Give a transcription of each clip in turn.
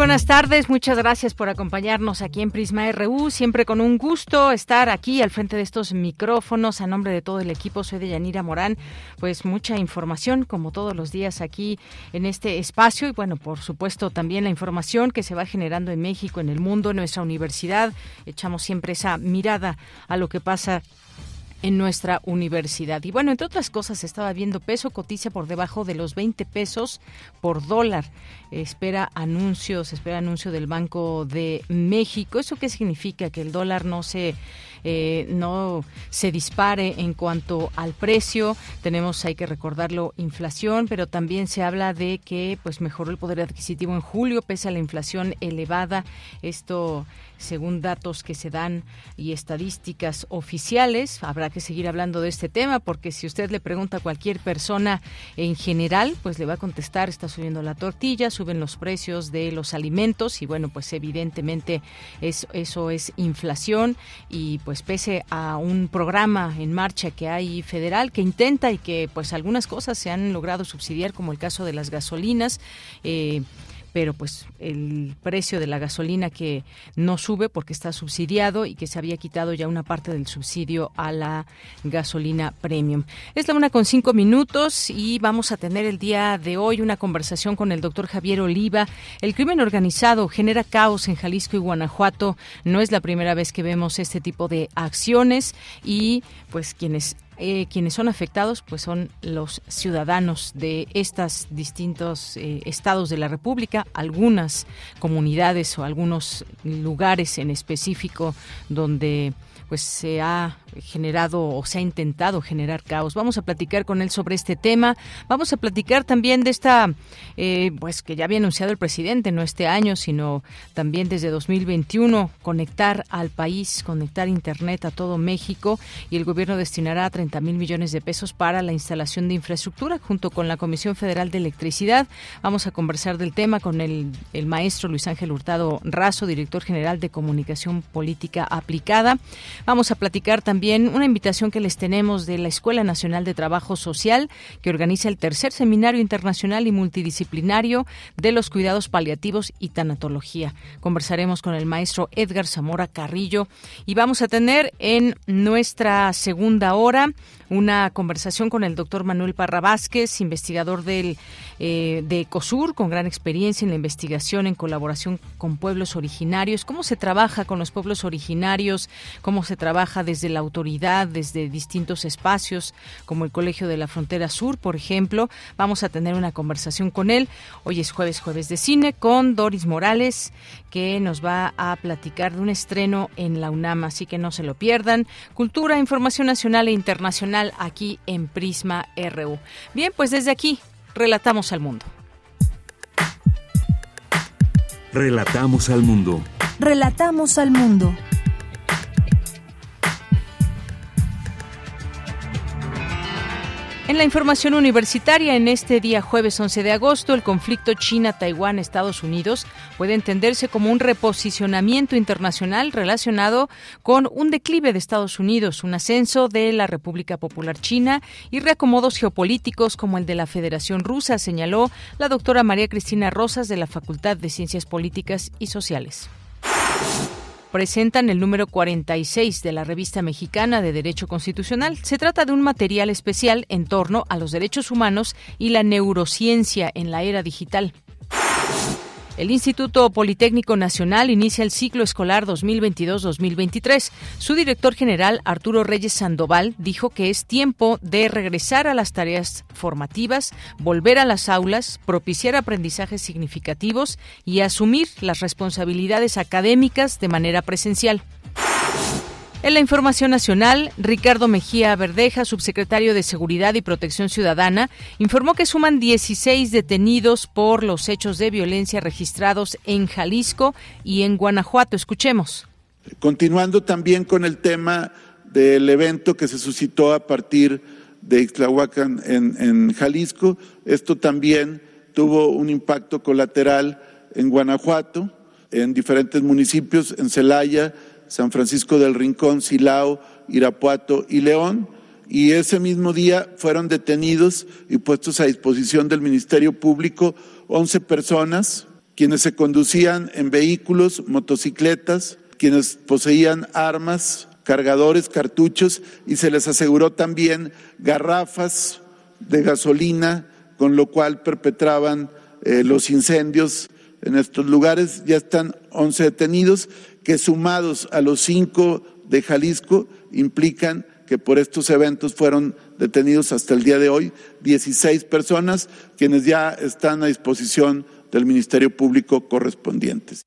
Buenas tardes, muchas gracias por acompañarnos aquí en Prisma RU. Siempre con un gusto estar aquí al frente de estos micrófonos. A nombre de todo el equipo, soy de Yanira Morán. Pues mucha información, como todos los días aquí en este espacio. Y bueno, por supuesto, también la información que se va generando en México, en el mundo, en nuestra universidad. Echamos siempre esa mirada a lo que pasa en nuestra universidad. Y bueno, entre otras cosas, estaba viendo peso cotiza por debajo de los 20 pesos por dólar. Espera anuncios, espera anuncio del Banco de México. ¿Eso qué significa? Que el dólar no se eh, no se dispare en cuanto al precio. Tenemos, hay que recordarlo, inflación, pero también se habla de que pues mejoró el poder adquisitivo en julio pese a la inflación elevada. Esto según datos que se dan y estadísticas oficiales. Habrá que seguir hablando de este tema porque si usted le pregunta a cualquier persona en general, pues le va a contestar, está subiendo la tortilla, suben los precios de los alimentos y bueno, pues evidentemente es, eso es inflación y pues pese a un programa en marcha que hay federal que intenta y que pues algunas cosas se han logrado subsidiar como el caso de las gasolinas eh, pero pues el precio de la gasolina que no sube porque está subsidiado y que se había quitado ya una parte del subsidio a la gasolina premium. Es la una con cinco minutos y vamos a tener el día de hoy una conversación con el doctor Javier Oliva. El crimen organizado genera caos en Jalisco y Guanajuato. No es la primera vez que vemos este tipo de acciones y pues quienes eh, quienes son afectados pues son los ciudadanos de estos distintos eh, estados de la República, algunas comunidades o algunos lugares en específico donde pues se ha generado o se ha intentado generar caos. Vamos a platicar con él sobre este tema. Vamos a platicar también de esta, eh, pues que ya había anunciado el presidente, no este año, sino también desde 2021, conectar al país, conectar Internet a todo México y el gobierno destinará 30 mil millones de pesos para la instalación de infraestructura junto con la Comisión Federal de Electricidad. Vamos a conversar del tema con el, el maestro Luis Ángel Hurtado Razo, director general de Comunicación Política Aplicada. Vamos a platicar también una invitación que les tenemos de la Escuela Nacional de Trabajo Social, que organiza el tercer seminario internacional y multidisciplinario de los cuidados paliativos y tanatología. Conversaremos con el maestro Edgar Zamora Carrillo y vamos a tener en nuestra segunda hora una conversación con el doctor Manuel Parra Vázquez, investigador del, eh, de ECOSUR, con gran experiencia en la investigación en colaboración con pueblos originarios. ¿Cómo se trabaja con los pueblos originarios? ¿Cómo se trabaja desde la autoridad, desde distintos espacios, como el Colegio de la Frontera Sur, por ejemplo? Vamos a tener una conversación con él. Hoy es jueves, jueves de cine, con Doris Morales, que nos va a platicar de un estreno en la UNAM, así que no se lo pierdan. Cultura, información nacional e internacional aquí en Prisma RU. Bien, pues desde aquí relatamos al mundo. Relatamos al mundo. Relatamos al mundo. En la información universitaria, en este día jueves 11 de agosto, el conflicto China-Taiwán-Estados Unidos puede entenderse como un reposicionamiento internacional relacionado con un declive de Estados Unidos, un ascenso de la República Popular China y reacomodos geopolíticos como el de la Federación Rusa, señaló la doctora María Cristina Rosas de la Facultad de Ciencias Políticas y Sociales presentan el número 46 de la revista mexicana de Derecho Constitucional. Se trata de un material especial en torno a los derechos humanos y la neurociencia en la era digital. El Instituto Politécnico Nacional inicia el ciclo escolar 2022-2023. Su director general, Arturo Reyes Sandoval, dijo que es tiempo de regresar a las tareas formativas, volver a las aulas, propiciar aprendizajes significativos y asumir las responsabilidades académicas de manera presencial. En la información nacional, Ricardo Mejía Verdeja, subsecretario de Seguridad y Protección Ciudadana, informó que suman 16 detenidos por los hechos de violencia registrados en Jalisco y en Guanajuato. Escuchemos. Continuando también con el tema del evento que se suscitó a partir de Ixtlahuacan en, en Jalisco, esto también tuvo un impacto colateral en Guanajuato, en diferentes municipios, en Celaya, San Francisco del Rincón, Silao, Irapuato y León. Y ese mismo día fueron detenidos y puestos a disposición del Ministerio Público 11 personas, quienes se conducían en vehículos, motocicletas, quienes poseían armas, cargadores, cartuchos y se les aseguró también garrafas de gasolina, con lo cual perpetraban eh, los incendios en estos lugares. Ya están 11 detenidos que sumados a los cinco de Jalisco implican que por estos eventos fueron detenidos hasta el día de hoy 16 personas, quienes ya están a disposición del Ministerio Público correspondientes.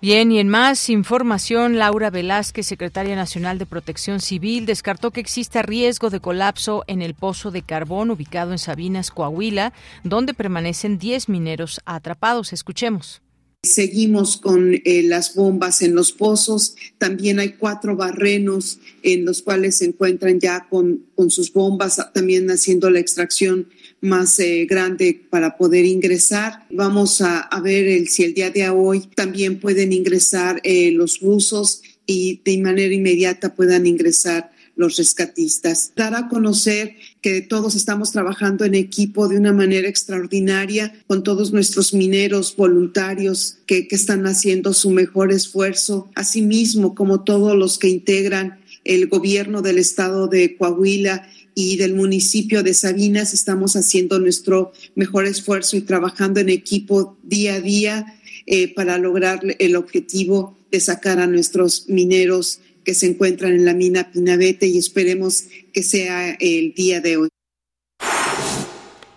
Bien, y en más información, Laura Velázquez, secretaria nacional de Protección Civil, descartó que exista riesgo de colapso en el pozo de carbón ubicado en Sabinas, Coahuila, donde permanecen 10 mineros atrapados. Escuchemos. Seguimos con eh, las bombas en los pozos. También hay cuatro barrenos en los cuales se encuentran ya con, con sus bombas, también haciendo la extracción más eh, grande para poder ingresar. Vamos a, ver si el día de hoy también pueden ingresar eh, los buzos y de manera inmediata puedan ingresar los rescatistas. Dar a conocer que todos estamos trabajando en equipo de una manera extraordinaria con todos nuestros mineros voluntarios que, que están haciendo su mejor esfuerzo, asimismo como todos los que integran el gobierno del estado de Coahuila y del municipio de Sabinas estamos haciendo nuestro mejor esfuerzo y trabajando en equipo día a día eh, para lograr el objetivo de sacar a nuestros mineros que se encuentran en la mina Pinabete y esperemos que sea el día de hoy.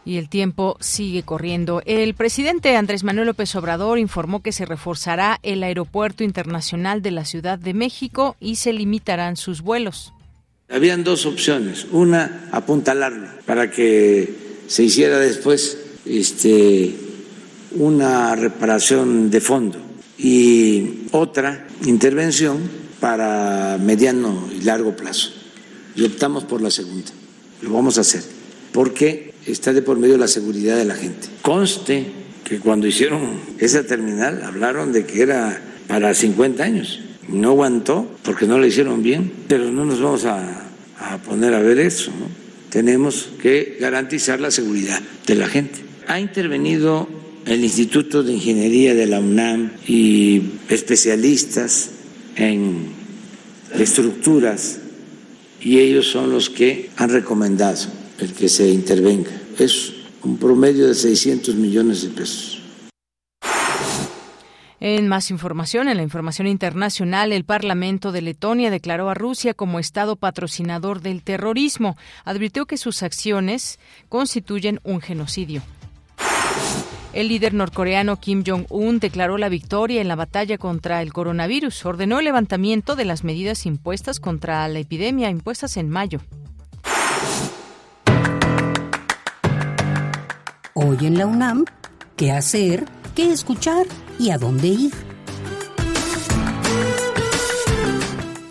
Y el tiempo sigue corriendo. El presidente Andrés Manuel López Obrador informó que se reforzará el Aeropuerto Internacional de la Ciudad de México y se limitarán sus vuelos. Habían dos opciones. Una, apuntalarlo para que se hiciera después este, una reparación de fondo. Y otra intervención para mediano y largo plazo. Y optamos por la segunda. Lo vamos a hacer. Porque está de por medio la seguridad de la gente. Conste que cuando hicieron esa terminal hablaron de que era para 50 años. No aguantó porque no lo hicieron bien, pero no nos vamos a, poner a ver eso. Tenemos que garantizar la seguridad de la gente. Ha intervenido el Instituto de Ingeniería de la UNAM y especialistas en estructuras y ellos son los que han recomendado el que se intervenga. Es un promedio de 600 millones de pesos. En más información, en la información internacional, el Parlamento de Letonia declaró a Rusia como Estado patrocinador del terrorismo. Advirtió que sus acciones constituyen un genocidio. El líder norcoreano Kim Jong-un declaró la victoria en la batalla contra el coronavirus. Ordenó el levantamiento de las medidas impuestas contra la epidemia impuestas en mayo. Hoy en la UNAM, ¿qué hacer? ¿Qué escuchar? ¿Y a dónde ir?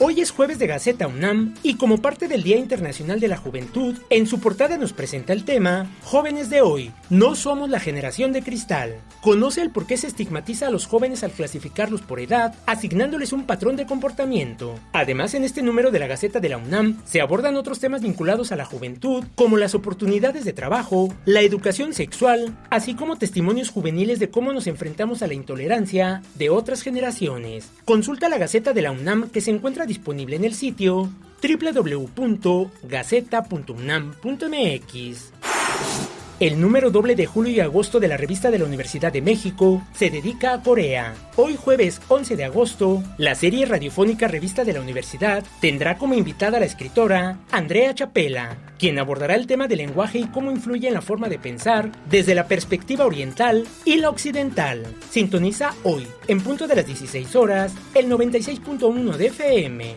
Hoy es jueves de Gaceta UNAM y como parte del Día Internacional de la Juventud, en su portada nos presenta el tema Jóvenes de hoy, no somos la generación de cristal. Conoce el por qué se estigmatiza a los jóvenes al clasificarlos por edad, asignándoles un patrón de comportamiento. Además, en este número de la Gaceta de la UNAM se abordan otros temas vinculados a la juventud, como las oportunidades de trabajo, la educación sexual, así como testimonios juveniles de cómo nos enfrentamos a la intolerancia de otras generaciones. Consulta la Gaceta de la UNAM que se encuentra disponible en el sitio www.gaceta.unam.mx. El número doble de julio y agosto de la revista de la Universidad de México se dedica a Corea. Hoy jueves 11 de agosto, la serie radiofónica Revista de la Universidad tendrá como invitada a la escritora Andrea Chapela, quien abordará el tema del lenguaje y cómo influye en la forma de pensar desde la perspectiva oriental y la occidental. Sintoniza hoy, en punto de las 16 horas, el 96.1 de FM.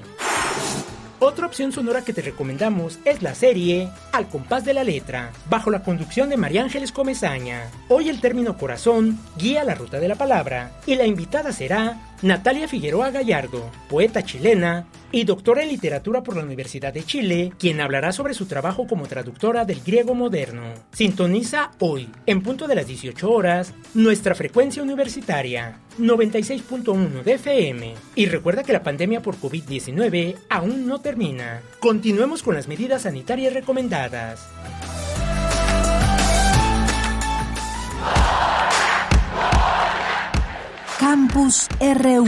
Otra opción sonora que te recomendamos es la serie Al compás de la letra, bajo la conducción de María Ángeles Comezaña. Hoy el término corazón guía la ruta de la palabra y la invitada será Natalia Figueroa Gallardo, poeta chilena y doctora en literatura por la Universidad de Chile, quien hablará sobre su trabajo como traductora del griego moderno. Sintoniza hoy, en punto de las 18 horas, nuestra frecuencia universitaria, 96.1 de FM. Y recuerda que la pandemia por COVID-19 aún no termina. Continuemos con las medidas sanitarias recomendadas. Campus RU.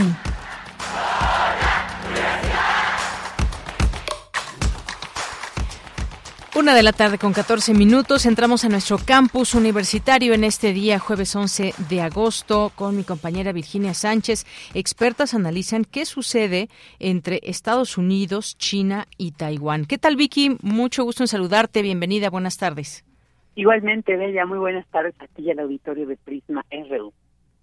Una de la tarde con 14 minutos. Entramos a nuestro campus universitario en este día, jueves 11 de agosto, con mi compañera Virginia Sánchez. Expertas analizan qué sucede entre Estados Unidos, China y Taiwán. ¿Qué tal, Vicky? Mucho gusto en saludarte. Bienvenida. Buenas tardes. Igualmente, Bella. Muy buenas tardes a ti y al auditorio de Prisma RU.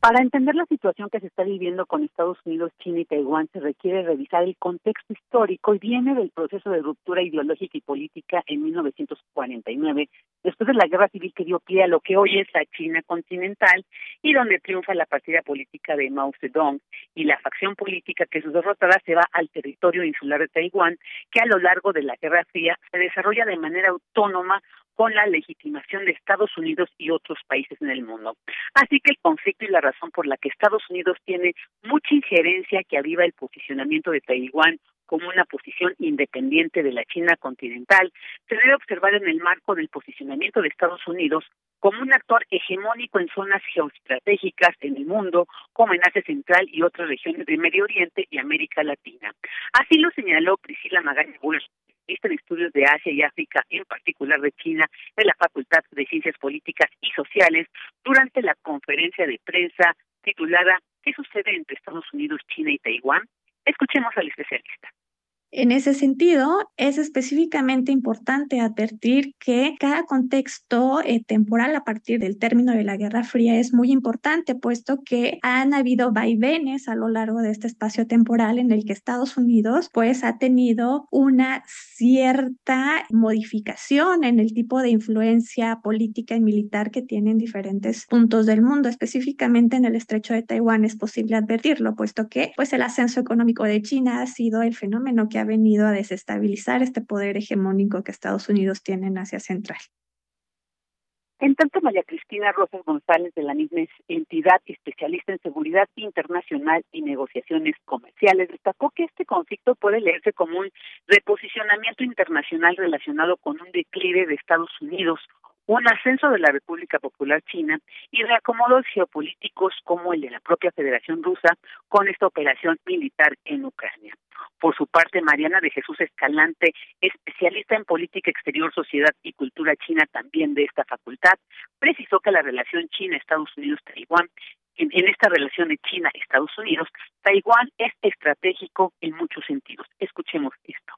Para entender la situación que se está viviendo con Estados Unidos, China y Taiwán, se requiere revisar el contexto histórico y viene del proceso de ruptura ideológica y política en 1949, después de la guerra civil que dio pie a lo que hoy es la China continental y donde triunfa la partida política de Mao Zedong y la facción política que es derrotada se va al territorio insular de Taiwán, que a lo largo de la Guerra Fría se desarrolla de manera autónoma con la legitimación de Estados Unidos y otros países en el mundo. Así que el conflicto y la razón por la que Estados Unidos tiene mucha injerencia que aviva el posicionamiento de Taiwán como una posición independiente de la China continental, se debe observar en el marco del posicionamiento de Estados Unidos como un actor hegemónico en zonas geoestratégicas en el mundo, como en Asia Central y otras regiones de Medio Oriente y América Latina. Así lo señaló Priscila Magaña en estudios de Asia y África, en particular de China, de la Facultad de Ciencias Políticas y Sociales, durante la conferencia de prensa titulada ¿Qué sucede entre Estados Unidos, China y Taiwán? Escuchemos al especialista. En ese sentido, es específicamente importante advertir que cada contexto eh, temporal a partir del término de la Guerra Fría es muy importante, puesto que han habido vaivenes a lo largo de este espacio temporal en el que Estados Unidos pues ha tenido una cierta modificación en el tipo de influencia política y militar que tiene en diferentes puntos del mundo, específicamente en el estrecho de Taiwán es posible advertirlo, puesto que pues el ascenso económico de China ha sido el fenómeno que ha venido a desestabilizar este poder hegemónico que Estados Unidos tiene en Asia Central. En tanto, María Cristina Rosas González, de la misma entidad especialista en seguridad internacional y negociaciones comerciales, destacó que este conflicto puede leerse como un reposicionamiento internacional relacionado con un declive de Estados Unidos un ascenso de la República Popular China y reacomodos geopolíticos como el de la propia Federación Rusa con esta operación militar en Ucrania. Por su parte, Mariana de Jesús Escalante, especialista en política exterior, sociedad y cultura china también de esta facultad, precisó que la relación China-Estados Unidos-Taiwán en, en, esta relación de China-Estados Unidos, Taiwán es estratégico en muchos sentidos. Escuchemos esto.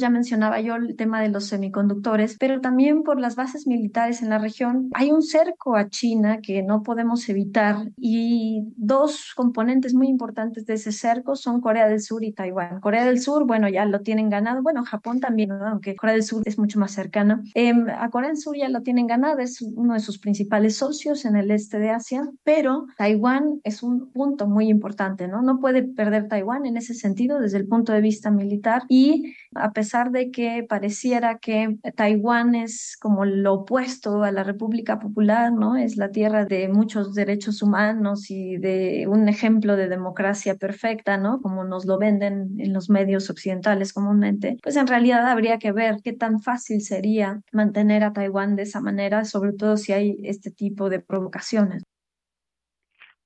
Ya mencionaba yo el tema de los semiconductores, pero también por las bases militares en la región. Hay un cerco a China que no podemos evitar y dos componentes muy importantes de ese cerco son Corea del Sur y Taiwán. Corea del Sur, bueno, ya lo tienen ganado. Bueno, Japón también, aunque Corea del Sur es mucho más cercano. Eh, a Corea del Sur ya lo tienen ganado, es uno de sus principales socios en el este de Asia, pero Taiwán es un punto muy importante, ¿no? No puede perder Taiwán en ese sentido desde el punto de vista militar y a pesar pesar de que pareciera que Taiwán es como lo opuesto a la República Popular, ¿no? Es la tierra de muchos derechos humanos y de un ejemplo de democracia perfecta, ¿no? Como nos lo venden en los medios occidentales comúnmente. Pues en realidad habría que ver qué tan fácil sería mantener a Taiwán de esa manera, sobre todo si hay este tipo de provocaciones.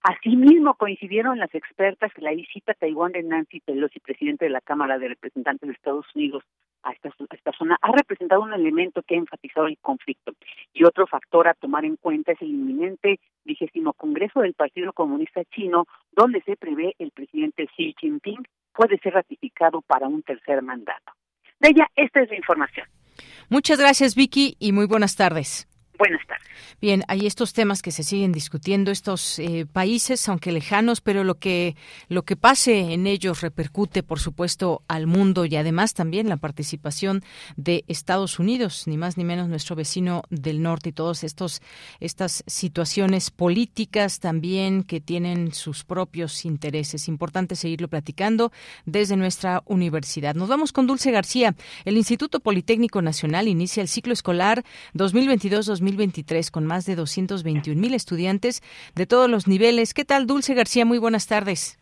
Asimismo, coincidieron las expertas que la visita a Taiwán de Nancy Pelosi, presidente de la Cámara de Representantes de Estados Unidos, a esta, a esta zona, ha representado un elemento que ha enfatizado el conflicto. Y otro factor a tomar en cuenta es el inminente vigésimo Congreso del Partido Comunista Chino, donde se prevé el presidente Xi Jinping puede ser ratificado para un tercer mandato. De ella, esta es la información. Muchas gracias, Vicky, y muy buenas tardes. Buenas. Bien, hay estos temas que se siguen discutiendo, estos eh, países, aunque lejanos, pero lo que lo que pase en ellos repercute, por supuesto, al mundo y además también la participación de Estados Unidos, ni más ni menos nuestro vecino del norte y todos estos estas situaciones políticas también que tienen sus propios intereses. Importante seguirlo platicando desde nuestra universidad. Nos vamos con Dulce García. El Instituto Politécnico Nacional inicia el ciclo escolar 2022 2023 con más de 221 mil estudiantes de todos los niveles. ¿Qué tal, Dulce García? Muy buenas tardes.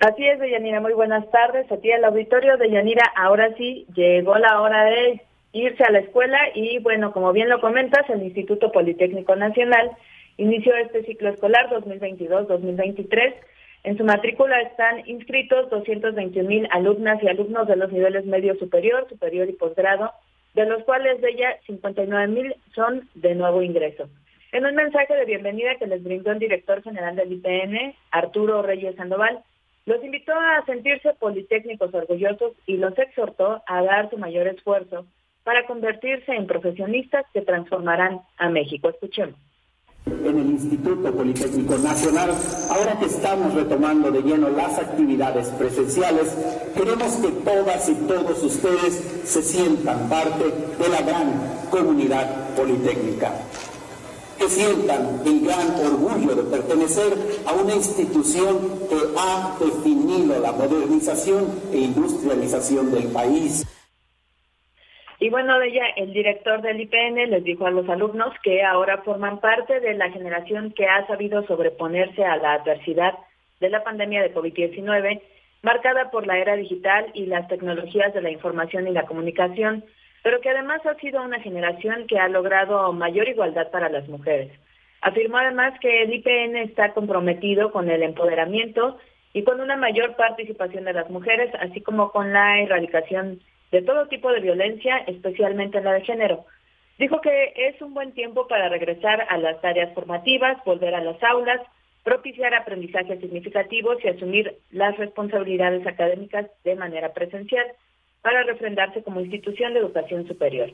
Así es, Deyanira, muy buenas tardes. Aquí el auditorio de Yanira, ahora sí llegó la hora de irse a la escuela y bueno, como bien lo comentas, el Instituto Politécnico Nacional inició este ciclo escolar 2022-2023. En su matrícula están inscritos 221 mil alumnas y alumnos de los niveles medio superior, superior y posgrado, de los cuales de ella 59 mil son de nuevo ingreso. En un mensaje de bienvenida que les brindó el director general del IPN, Arturo Reyes Sandoval, los invitó a sentirse politécnicos orgullosos y los exhortó a dar su mayor esfuerzo para convertirse en profesionistas que transformarán a México. Escuchemos en el Instituto Politécnico Nacional. Ahora que estamos retomando de lleno las actividades presenciales, queremos que todas y todos ustedes se sientan parte de la gran comunidad politécnica que sientan el gran orgullo de pertenecer a una institución que ha definido la modernización e industrialización del país. Y bueno, ella, el director del IPN les dijo a los alumnos que ahora forman parte de la generación que ha sabido sobreponerse a la adversidad de la pandemia de COVID-19, marcada por la era digital y las tecnologías de la información y la comunicación, pero que además ha sido una generación que ha logrado mayor igualdad para las mujeres. Afirmó además que el IPN está comprometido con el empoderamiento y con una mayor participación de las mujeres, así como con la erradicación de todo tipo de violencia, especialmente en la de género. Dijo que es un buen tiempo para regresar a las áreas formativas, volver a las aulas, propiciar aprendizajes significativos y asumir las responsabilidades académicas de manera presencial para refrendarse como institución de educación superior.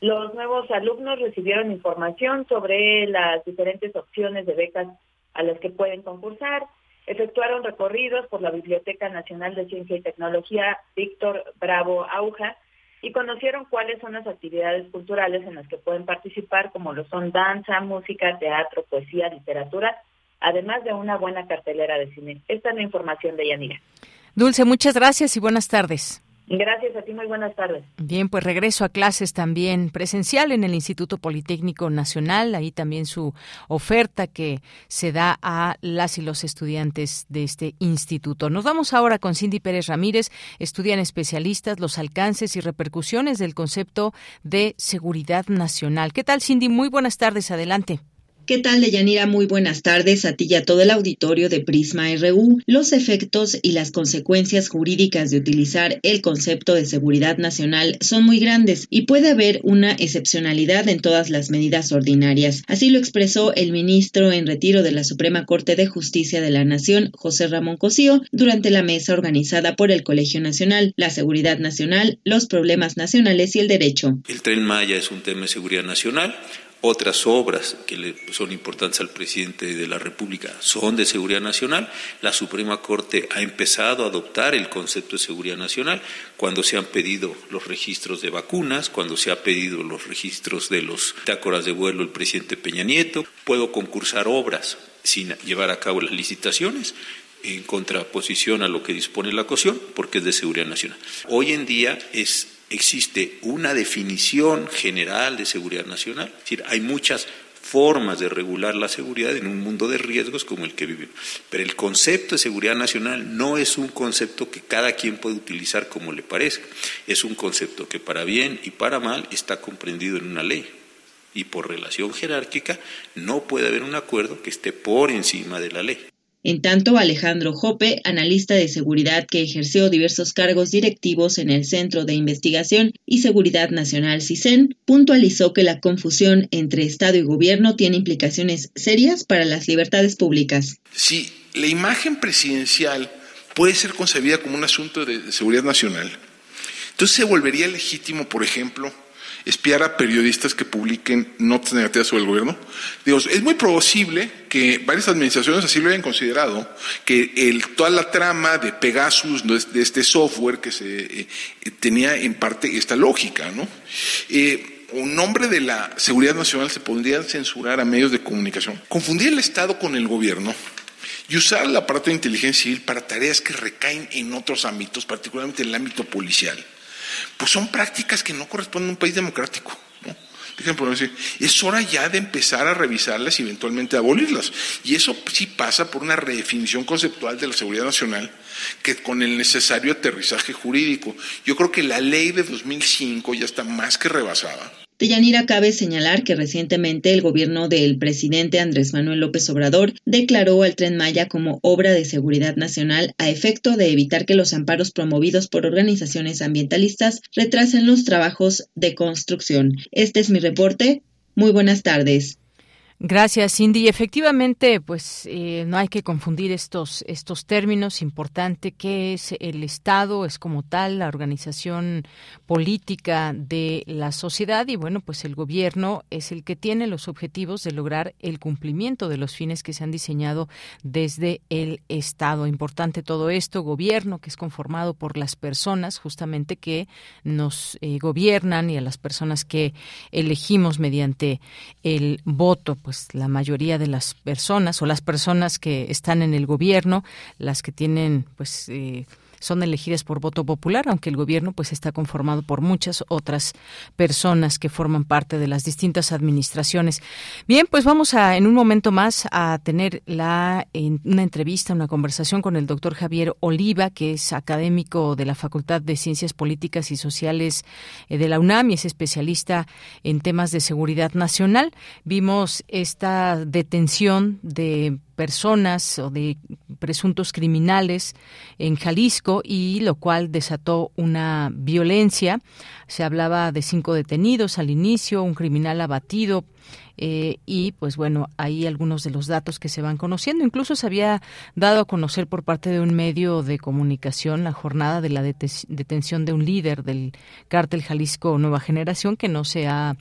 Los nuevos alumnos recibieron información sobre las diferentes opciones de becas a las que pueden concursar, Efectuaron recorridos por la Biblioteca Nacional de Ciencia y Tecnología Víctor Bravo Auja y conocieron cuáles son las actividades culturales en las que pueden participar, como lo son danza, música, teatro, poesía, literatura, además de una buena cartelera de cine. Esta es la información de Yanira. Dulce, muchas gracias y buenas tardes. Gracias a ti, muy buenas tardes. Bien, pues regreso a clases también presencial en el Instituto Politécnico Nacional, ahí también su oferta que se da a las y los estudiantes de este instituto. Nos vamos ahora con Cindy Pérez Ramírez, estudian especialistas los alcances y repercusiones del concepto de seguridad nacional. ¿Qué tal, Cindy? Muy buenas tardes, adelante. ¿Qué tal, Deyanira? Muy buenas tardes a ti y a todo el auditorio de Prisma RU. Los efectos y las consecuencias jurídicas de utilizar el concepto de seguridad nacional son muy grandes y puede haber una excepcionalidad en todas las medidas ordinarias. Así lo expresó el ministro en retiro de la Suprema Corte de Justicia de la Nación, José Ramón Cosío, durante la mesa organizada por el Colegio Nacional, la seguridad nacional, los problemas nacionales y el derecho. El tren Maya es un tema de seguridad nacional otras obras que le son importantes al presidente de la República son de seguridad nacional. La Suprema Corte ha empezado a adoptar el concepto de seguridad nacional cuando se han pedido los registros de vacunas, cuando se ha pedido los registros de los tácoras de vuelo el presidente Peña Nieto. Puedo concursar obras sin llevar a cabo las licitaciones en contraposición a lo que dispone la COSIón, porque es de seguridad nacional. Hoy en día es existe una definición general de seguridad nacional. Es decir, hay muchas formas de regular la seguridad en un mundo de riesgos como el que vivimos. Pero el concepto de seguridad nacional no es un concepto que cada quien puede utilizar como le parezca. Es un concepto que para bien y para mal está comprendido en una ley. y por relación jerárquica no puede haber un acuerdo que esté por encima de la ley. En tanto, Alejandro Jope, analista de seguridad que ejerció diversos cargos directivos en el Centro de Investigación y Seguridad Nacional CISEN, puntualizó que la confusión entre Estado y gobierno tiene implicaciones serias para las libertades públicas. Si la imagen presidencial puede ser concebida como un asunto de seguridad nacional, entonces se volvería legítimo, por ejemplo, espiar a periodistas que publiquen notas negativas sobre el gobierno. Digo, es muy posible que varias administraciones así lo hayan considerado, que toda la trama de Pegasus, de este software que se eh, tenía en parte esta lógica, ¿no? Eh, un nombre de la seguridad nacional se podría censurar a medios de comunicación. Confundir el Estado con el gobierno y usar el aparato de inteligencia civil para tareas que recaen en otros ámbitos, particularmente en el ámbito policial pues son prácticas que no corresponden a un país democrático. ¿no? es hora ya de empezar a revisarlas y eventualmente abolirlas. Y eso sí pasa por una redefinición conceptual de la seguridad nacional que con el necesario aterrizaje jurídico. Yo creo que la ley de 2005 ya está más que rebasada Yanira cabe señalar que recientemente el gobierno del presidente Andrés Manuel López Obrador declaró al tren Maya como obra de seguridad nacional a efecto de evitar que los amparos promovidos por organizaciones ambientalistas retrasen los trabajos de construcción. Este es mi reporte. Muy buenas tardes. Gracias, Cindy. Efectivamente, pues eh, no hay que confundir estos estos términos. Importante que es el Estado, es como tal la organización política de la sociedad y bueno, pues el gobierno es el que tiene los objetivos de lograr el cumplimiento de los fines que se han diseñado desde el Estado. Importante todo esto, gobierno que es conformado por las personas justamente que nos eh, gobiernan y a las personas que elegimos mediante el voto pues la mayoría de las personas o las personas que están en el gobierno, las que tienen pues eh, son elegidas por voto popular, aunque el gobierno pues está conformado por muchas otras personas que forman parte de las distintas administraciones. Bien, pues vamos a en un momento más a tener la una entrevista, una conversación con el doctor Javier Oliva, que es académico de la Facultad de Ciencias Políticas y Sociales eh, de la UNAM y es especialista en temas de seguridad nacional. Vimos esta detención de personas o de presuntos criminales en Jalisco y lo cual desató una violencia. Se hablaba de cinco detenidos al inicio, un criminal abatido eh, y pues bueno, ahí algunos de los datos que se van conociendo. Incluso se había dado a conocer por parte de un medio de comunicación la jornada de la detención de un líder del cártel Jalisco Nueva Generación que no se ha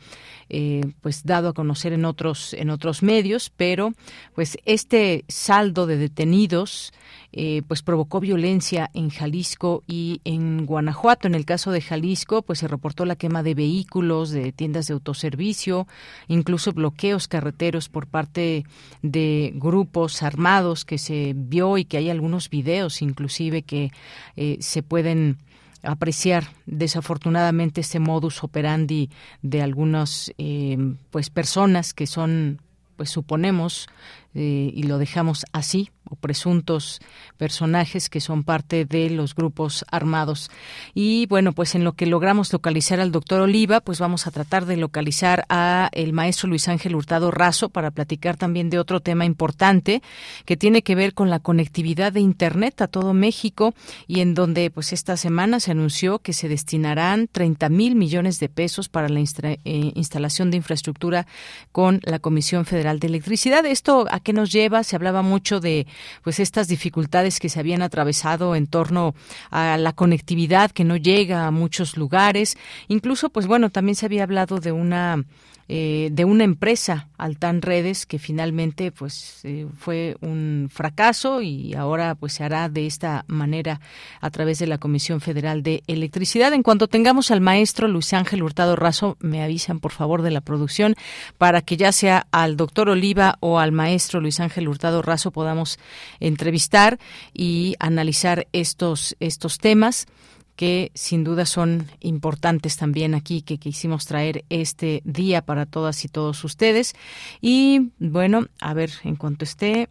eh, pues dado a conocer en otros en otros medios, pero pues este saldo de detenidos eh, pues provocó violencia en Jalisco y en Guanajuato. En el caso de Jalisco, pues se reportó la quema de vehículos, de tiendas de autoservicio, incluso bloqueos carreteros por parte de grupos armados que se vio y que hay algunos videos inclusive que eh, se pueden apreciar. Desafortunadamente este modus operandi de algunas eh, pues personas que son pues suponemos eh, y lo dejamos así, presuntos personajes que son parte de los grupos armados. Y bueno, pues en lo que logramos localizar al doctor Oliva, pues vamos a tratar de localizar a el maestro Luis Ángel Hurtado Razo para platicar también de otro tema importante que tiene que ver con la conectividad de Internet a todo México y en donde pues esta semana se anunció que se destinarán 30 mil millones de pesos para la eh, instalación de infraestructura con la Comisión Federal de Electricidad. Esto a qué nos lleva? Se hablaba mucho de pues estas dificultades que se habían atravesado en torno a la conectividad que no llega a muchos lugares. Incluso, pues bueno, también se había hablado de una eh, de una empresa, Altan Redes, que finalmente pues eh, fue un fracaso y ahora pues se hará de esta manera a través de la Comisión Federal de Electricidad. En cuanto tengamos al maestro Luis Ángel Hurtado Razo, me avisan por favor de la producción para que ya sea al doctor Oliva o al maestro Luis Ángel Hurtado Razo podamos entrevistar y analizar estos, estos temas que sin duda son importantes también aquí que quisimos traer este día para todas y todos ustedes. Y bueno, a ver, en cuanto esté,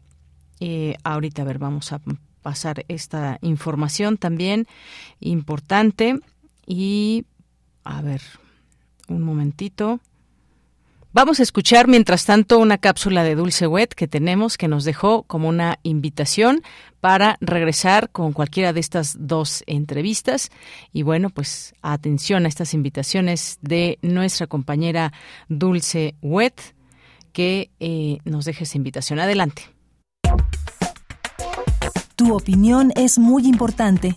eh, ahorita a ver, vamos a pasar esta información también importante y a ver, un momentito Vamos a escuchar mientras tanto una cápsula de Dulce Wet que tenemos que nos dejó como una invitación para regresar con cualquiera de estas dos entrevistas. Y bueno, pues atención a estas invitaciones de nuestra compañera Dulce Wet que eh, nos deje esa invitación. Adelante. Tu opinión es muy importante.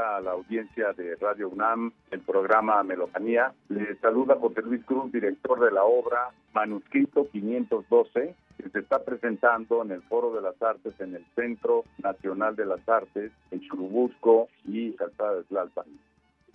a la audiencia de Radio UNAM, el programa Melocanía. Le saluda José Luis Cruz, director de la obra Manuscrito 512, que se está presentando en el Foro de las Artes en el Centro Nacional de las Artes, en Churubusco y Calzada de Tlalpan.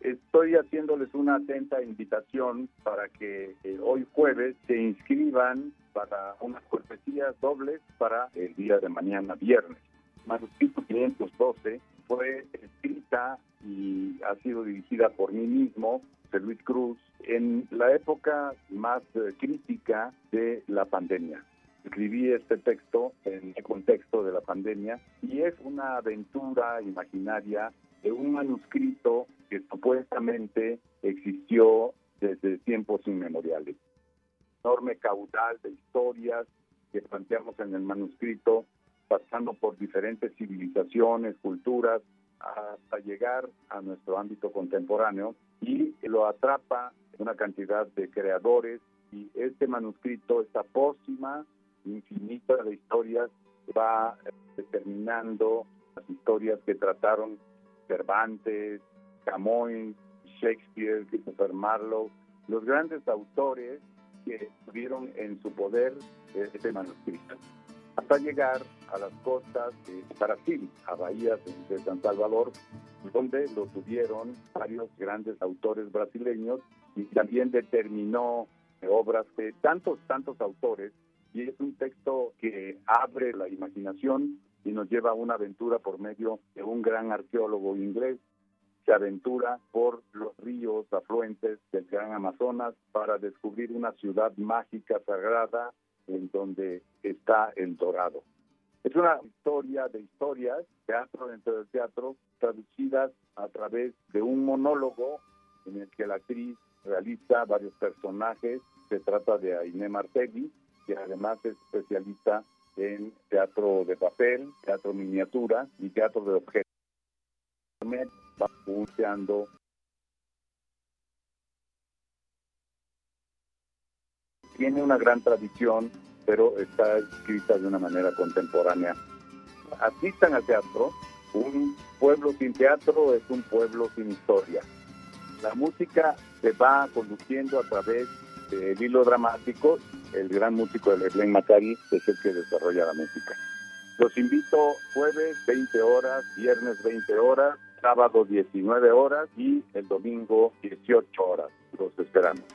Estoy haciéndoles una atenta invitación para que eh, hoy jueves se inscriban para unas cortesías dobles para el día de mañana viernes. Manuscrito 512 fue escrita y ha sido dirigida por mí mismo, Luis Cruz, en la época más eh, crítica de la pandemia. Escribí este texto en el contexto de la pandemia y es una aventura imaginaria de un manuscrito que supuestamente existió desde tiempos inmemoriales. Enorme caudal de historias que planteamos en el manuscrito, pasando por diferentes civilizaciones, culturas, hasta llegar a nuestro ámbito contemporáneo y lo atrapa una cantidad de creadores y este manuscrito, esta pócima infinita de historias, va determinando las historias que trataron Cervantes, Camões, Shakespeare, Christopher Marlowe, los grandes autores que tuvieron en su poder este manuscrito, hasta llegar a las costas de Brasil, a bahías de San Salvador, donde lo tuvieron varios grandes autores brasileños y también determinó obras de tantos, tantos autores, y es un texto que abre la imaginación y nos lleva a una aventura por medio de un gran arqueólogo inglés. Se aventura por los ríos afluentes del Gran Amazonas para descubrir una ciudad mágica sagrada en donde está el Dorado. Es una historia de historias, teatro dentro del teatro, traducidas a través de un monólogo en el que la actriz realiza varios personajes. Se trata de Ainé Martegui, que además es especialista en teatro de papel, teatro miniatura y teatro de objetos va tiene una gran tradición, pero está escrita de una manera contemporánea. Asistan al teatro, un pueblo sin teatro es un pueblo sin historia. La música se va conduciendo a través del hilo dramático, el gran músico de Glenn Macari es el que desarrolla la música. Los invito jueves 20 horas, viernes 20 horas, sábado 19 horas y el domingo 18 horas. Los esperamos.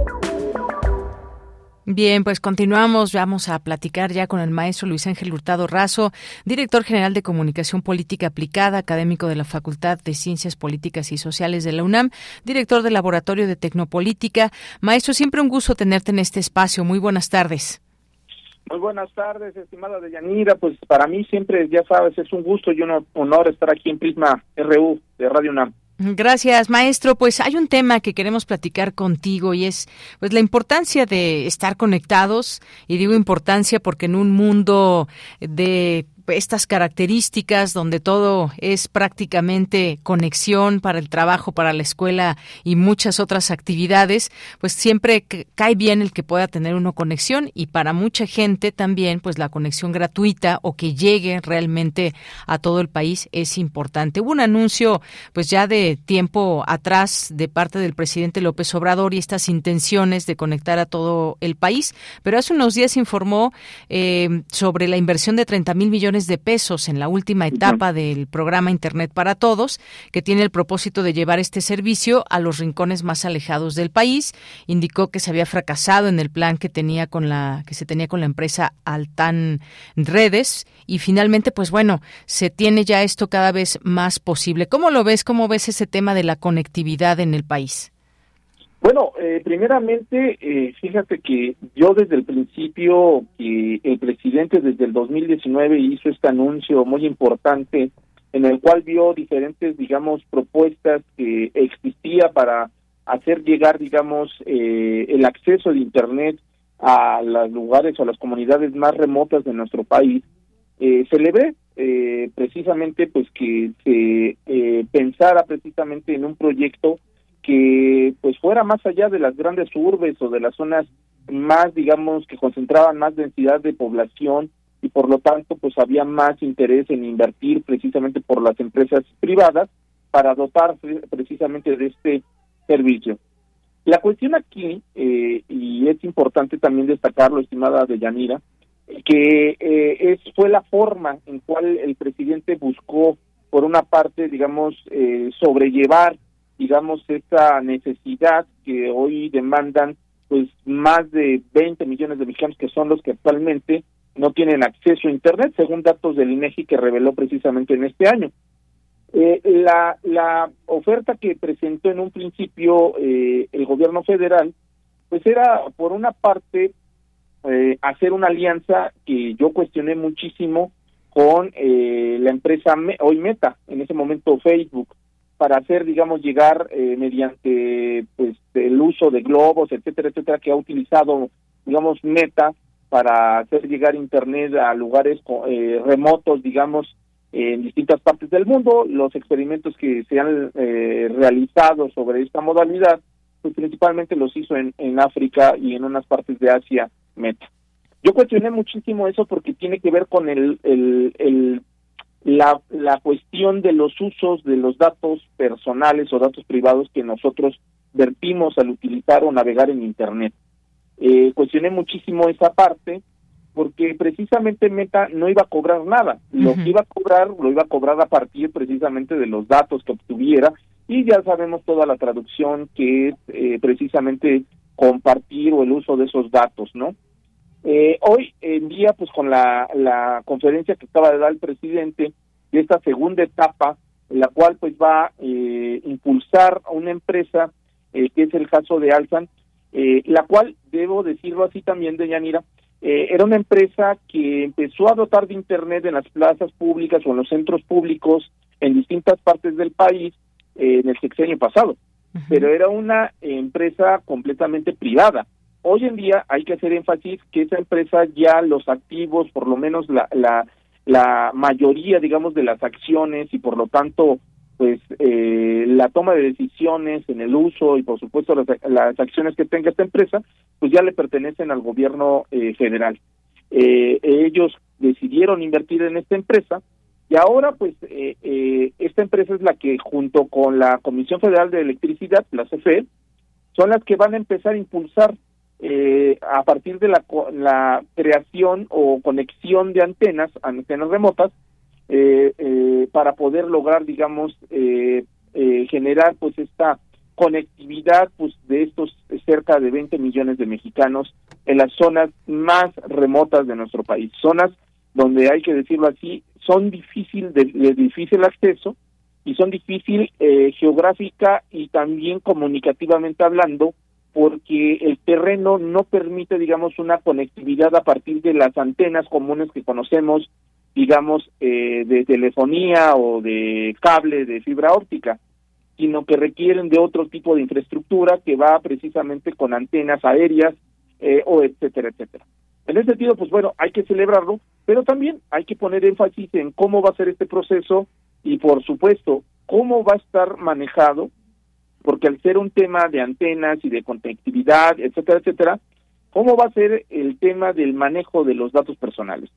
Bien, pues continuamos. Vamos a platicar ya con el maestro Luis Ángel Hurtado Razo, director general de Comunicación Política Aplicada, académico de la Facultad de Ciencias Políticas y Sociales de la UNAM, director del Laboratorio de Tecnopolítica. Maestro, siempre un gusto tenerte en este espacio. Muy buenas tardes. Muy buenas tardes, estimada Deyanira. Pues para mí siempre, ya sabes, es un gusto y un honor estar aquí en Prisma RU de Radio UNAM. Gracias, maestro. Pues hay un tema que queremos platicar contigo y es pues la importancia de estar conectados y digo importancia porque en un mundo de estas características donde todo es prácticamente conexión para el trabajo, para la escuela y muchas otras actividades, pues siempre cae bien el que pueda tener una conexión y para mucha gente también pues la conexión gratuita o que llegue realmente a todo el país es importante. Hubo un anuncio pues ya de tiempo atrás de parte del presidente López Obrador y estas intenciones de conectar a todo el país, pero hace unos días informó eh, sobre la inversión de 30 mil millones millones de pesos en la última etapa del programa Internet para Todos, que tiene el propósito de llevar este servicio a los rincones más alejados del país. Indicó que se había fracasado en el plan que tenía con la que se tenía con la empresa Altan Redes y finalmente, pues bueno, se tiene ya esto cada vez más posible. ¿Cómo lo ves? ¿Cómo ves ese tema de la conectividad en el país? Bueno, eh, primeramente, eh, fíjate que yo desde el principio, que el presidente desde el 2019 hizo este anuncio muy importante en el cual vio diferentes, digamos, propuestas que existía para hacer llegar, digamos, eh, el acceso de Internet a los lugares o a las comunidades más remotas de nuestro país, se le ve precisamente pues que se pensara precisamente en un proyecto que pues fuera más allá de las grandes urbes o de las zonas más digamos que concentraban más densidad de población y por lo tanto pues había más interés en invertir precisamente por las empresas privadas para dotar precisamente de este servicio. La cuestión aquí, eh, y es importante también destacarlo, estimada de Yanira, que eh, es, fue la forma en cual el presidente buscó, por una parte, digamos, eh, sobrellevar digamos, esa necesidad que hoy demandan pues más de 20 millones de mexicanos que son los que actualmente no tienen acceso a Internet, según datos del INEGI que reveló precisamente en este año. Eh, la, la oferta que presentó en un principio eh, el gobierno federal, pues era por una parte eh, hacer una alianza que yo cuestioné muchísimo con la empresa hoy Meta, en ese momento Facebook, para hacer, digamos, llegar eh, mediante pues el uso de globos, etcétera, etcétera, que ha utilizado, digamos, Meta para hacer llegar Internet a lugares eh, remotos, digamos, en distintas partes del mundo. Los experimentos que se han eh, realizado sobre esta modalidad, pues principalmente los hizo en, en África y en unas partes de Asia Meta. Yo cuestioné muchísimo eso porque tiene que ver con el, el, el la, la cuestión de los usos de los datos personales o datos privados que nosotros vertimos al utilizar o navegar en Internet. Eh, cuestioné muchísimo esa parte porque precisamente Meta no iba a cobrar nada. Lo que iba a cobrar lo iba a cobrar a partir precisamente de los datos que obtuviera y ya sabemos toda la traducción que es eh, precisamente compartir o el uso de esos datos, ¿no? Eh, hoy en día, pues con la, la conferencia que acaba de dar el presidente de esta segunda etapa, la cual pues va a eh, impulsar a una empresa, eh, que es el caso de Alsan, eh, la cual, debo decirlo así también de Yanira, eh, era una empresa que empezó a dotar de Internet en las plazas públicas o en los centros públicos en distintas partes del país en el sexenio pasado, pero era una empresa completamente privada Hoy en día hay que hacer énfasis que esa empresa ya los activos, por lo menos la, la, la mayoría, digamos, de las acciones y por lo tanto, pues eh, la toma de decisiones en el uso y por supuesto las, acciones que tenga esta empresa, pues ya le pertenecen al gobierno eh, federal. Eh, ellos decidieron invertir en esta empresa y ahora pues esta empresa es la que junto con la Comisión Federal de Electricidad, la CFE, son las que van a empezar a impulsar eh, a partir de la, la, creación o conexión de antenas, antenas remotas, eh, eh, para poder lograr, digamos, generar pues esta conectividad pues de estos cerca de 20 millones de mexicanos en las zonas más remotas de nuestro país, zonas donde hay que decirlo así, son difícil de, de difícil acceso y son difícil geográfica y también comunicativamente hablando porque el terreno no permite, digamos, una conectividad a partir de las antenas comunes que conocemos, digamos, eh, de telefonía o de cable de fibra óptica, sino que requieren de otro tipo de infraestructura que va precisamente con antenas aéreas eh, o etcétera, etcétera. En ese sentido, pues bueno, hay que celebrarlo, pero también hay que poner énfasis en cómo va a ser este proceso y, por supuesto, cómo va a estar manejado porque al ser un tema de antenas y de conectividad, etcétera, etcétera, ¿cómo va a ser el tema del manejo de los datos personales?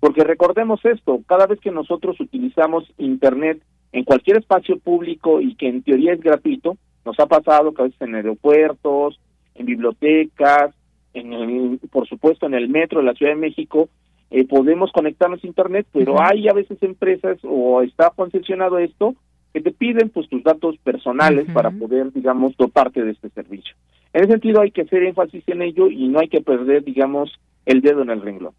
Porque recordemos esto, cada vez que nosotros utilizamos Internet en cualquier espacio público y que en teoría es gratuito, nos ha pasado que a veces en aeropuertos, en bibliotecas, en por supuesto en el metro de la Ciudad de México, eh, podemos conectarnos a internet, pero hay a veces empresas o está concesionado esto que te piden pues tus datos personales para poder, digamos, dotarte de este servicio. En ese sentido hay que hacer énfasis en ello y no hay que perder, digamos, el dedo en el renglón.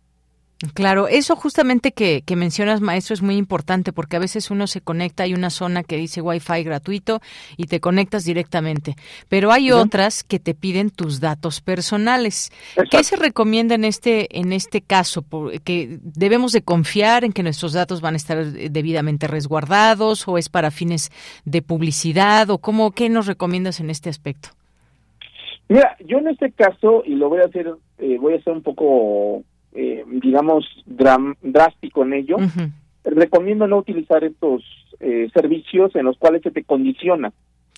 Claro, eso justamente que, que, mencionas, maestro, es muy importante porque a veces uno se conecta, hay una zona que dice Wi-Fi gratuito y te conectas directamente, pero hay otras que te piden tus datos personales. ¿Qué se recomienda en este en este caso? ¿Que debemos de confiar en que nuestros datos van a estar debidamente resguardados o es para fines de publicidad o cómo qué nos recomiendas en este aspecto? Mira, yo en este caso y lo voy a hacer, eh, voy a ser un poco eh, digamos, drástico en ello, recomiendo no utilizar estos eh, servicios en los cuales se te condiciona,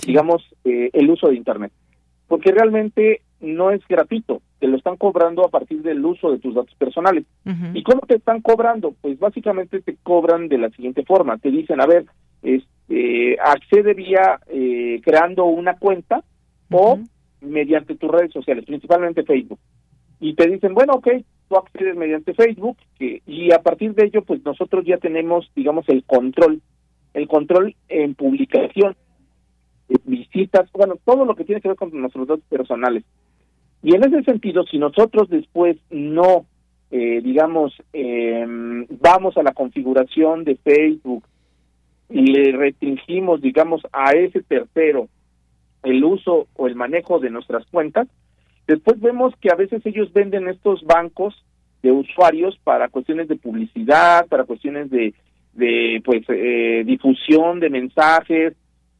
digamos, eh, el uso de Internet. Porque realmente no es gratuito, te lo están cobrando a partir del uso de tus datos personales. ¿Y cómo te están cobrando? Pues básicamente te cobran de la siguiente forma, te dicen, a ver, este, accede vía eh, creando una cuenta o mediante tus redes sociales, principalmente Facebook. Y te dicen, bueno, ok, tú accedes mediante Facebook y a partir de ello, pues nosotros ya tenemos, digamos, el control, el control en publicación, visitas, bueno, todo lo que tiene que ver con nuestros datos personales. Y en ese sentido, si nosotros después no, eh, digamos, em, vamos a la configuración de Facebook y le restringimos, digamos, a ese tercero el uso o el manejo de nuestras cuentas, Después vemos que a veces ellos venden estos bancos de usuarios para cuestiones de publicidad, para cuestiones de, de pues eh, difusión de mensajes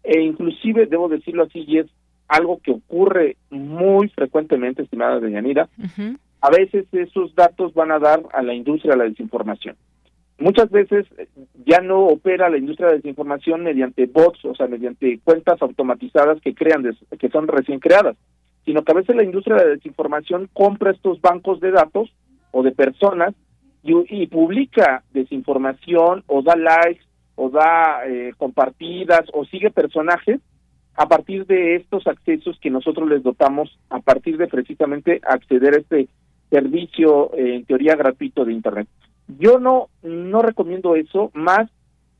e inclusive debo decirlo así y es algo que ocurre muy frecuentemente, estimada Deyanira, a veces esos datos van a dar a la industria de la desinformación. Muchas veces eh, ya no opera la industria de la desinformación mediante bots, o sea, mediante cuentas automatizadas que crean, que son recién creadas sino que a veces la industria de la desinformación compra estos bancos de datos o de personas y, publica desinformación o da likes o da eh, compartidas o sigue personajes a partir de estos accesos que nosotros les dotamos a partir de precisamente acceder a este servicio eh, en teoría gratuito de internet. Yo no no recomiendo eso más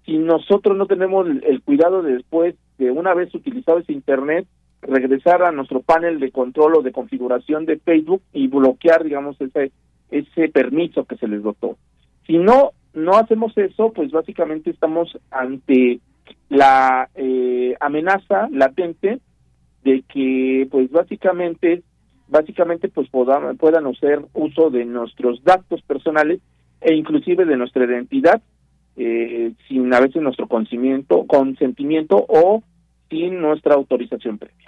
si nosotros no tenemos el cuidado de después de una vez utilizado ese internet regresar a nuestro panel de control o de configuración de Facebook y bloquear, digamos, ese, ese permiso que se les dotó. Si no, no hacemos eso, pues básicamente estamos ante la eh, amenaza latente de que, pues básicamente, básicamente, pues puedan, puedan hacer uso de nuestros datos personales e inclusive de nuestra identidad eh, sin a veces nuestro consentimiento, consentimiento o sin nuestra autorización previa.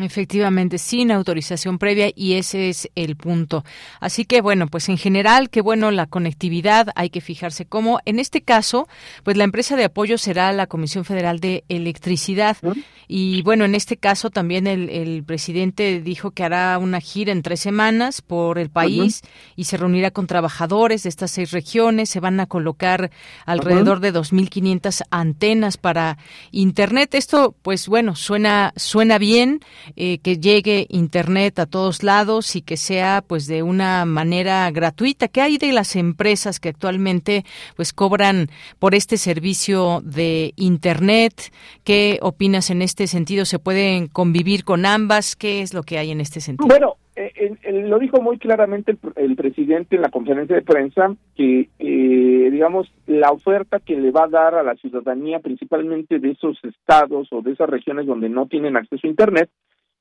Efectivamente, sin autorización previa y ese es el punto. Así que bueno, pues en general, qué bueno la conectividad, hay que fijarse cómo. En este caso, pues la empresa de apoyo será la Comisión Federal de Electricidad. Y bueno, en este caso también el, presidente dijo que hará una gira en tres semanas por el país y se reunirá con trabajadores de estas seis regiones. Se van a colocar alrededor de 2.500 antenas para Internet. Esto, pues bueno, suena, suena bien. Eh, que llegue Internet a todos lados y que sea pues de una manera gratuita. ¿Qué hay de las empresas que actualmente pues cobran por este servicio de Internet? ¿Qué opinas en este sentido? ¿Se pueden convivir con ambas? ¿Qué es lo que hay en este sentido? Bueno, eh, lo dijo muy claramente el, presidente en la conferencia de prensa que, eh, digamos, la oferta que le va a dar a la ciudadanía, principalmente de esos estados o de esas regiones donde no tienen acceso a Internet,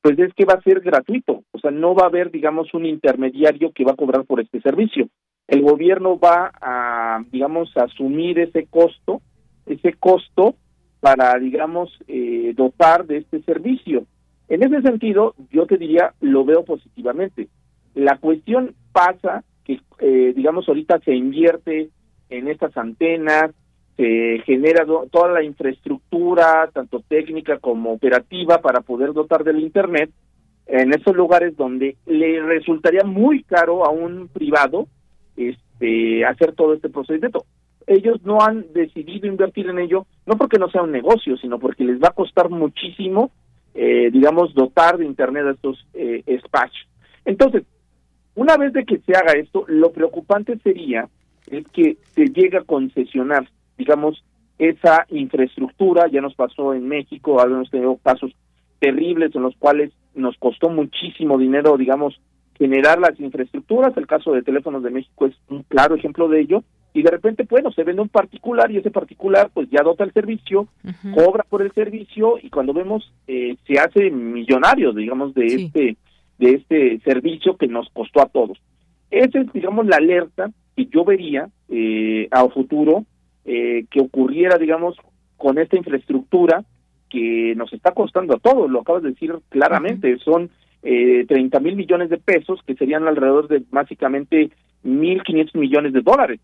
pues es que va a ser gratuito, o sea, no va a haber, digamos, un intermediario que va a cobrar por este servicio. El gobierno va a, digamos, asumir ese costo, ese costo para, digamos, eh, dotar de este servicio. En ese sentido, yo te diría, lo veo positivamente. La cuestión pasa que, eh, digamos, ahorita se invierte en estas antenas, se genera toda la infraestructura, tanto técnica como operativa, para poder dotar del Internet en esos lugares donde le resultaría muy caro a un privado este, hacer todo este procedimiento. Ellos no han decidido invertir en ello, no porque no sea un negocio, sino porque les va a costar muchísimo, eh, digamos, dotar de Internet a estos eh, espacios. Entonces, una vez de que se haga esto, lo preocupante sería es que se llega a concesionar, digamos, esa infraestructura, ya nos pasó en México, habíamos tenido casos terribles en los cuales nos costó muchísimo dinero, digamos, generar las infraestructuras, el caso de Teléfonos de México es un claro ejemplo de ello, y de repente, bueno, se vende un particular y ese particular pues ya dota el servicio, cobra por el servicio y cuando vemos eh, se hace millonario, digamos, de este de este servicio que nos costó a todos. Esa es, digamos, la alerta que yo vería eh, a futuro eh, que ocurriera, digamos, con esta infraestructura que nos está costando a todos, lo acabas de decir claramente, son eh, 30 mil millones de pesos, que serían alrededor de básicamente 1.500 millones de dólares.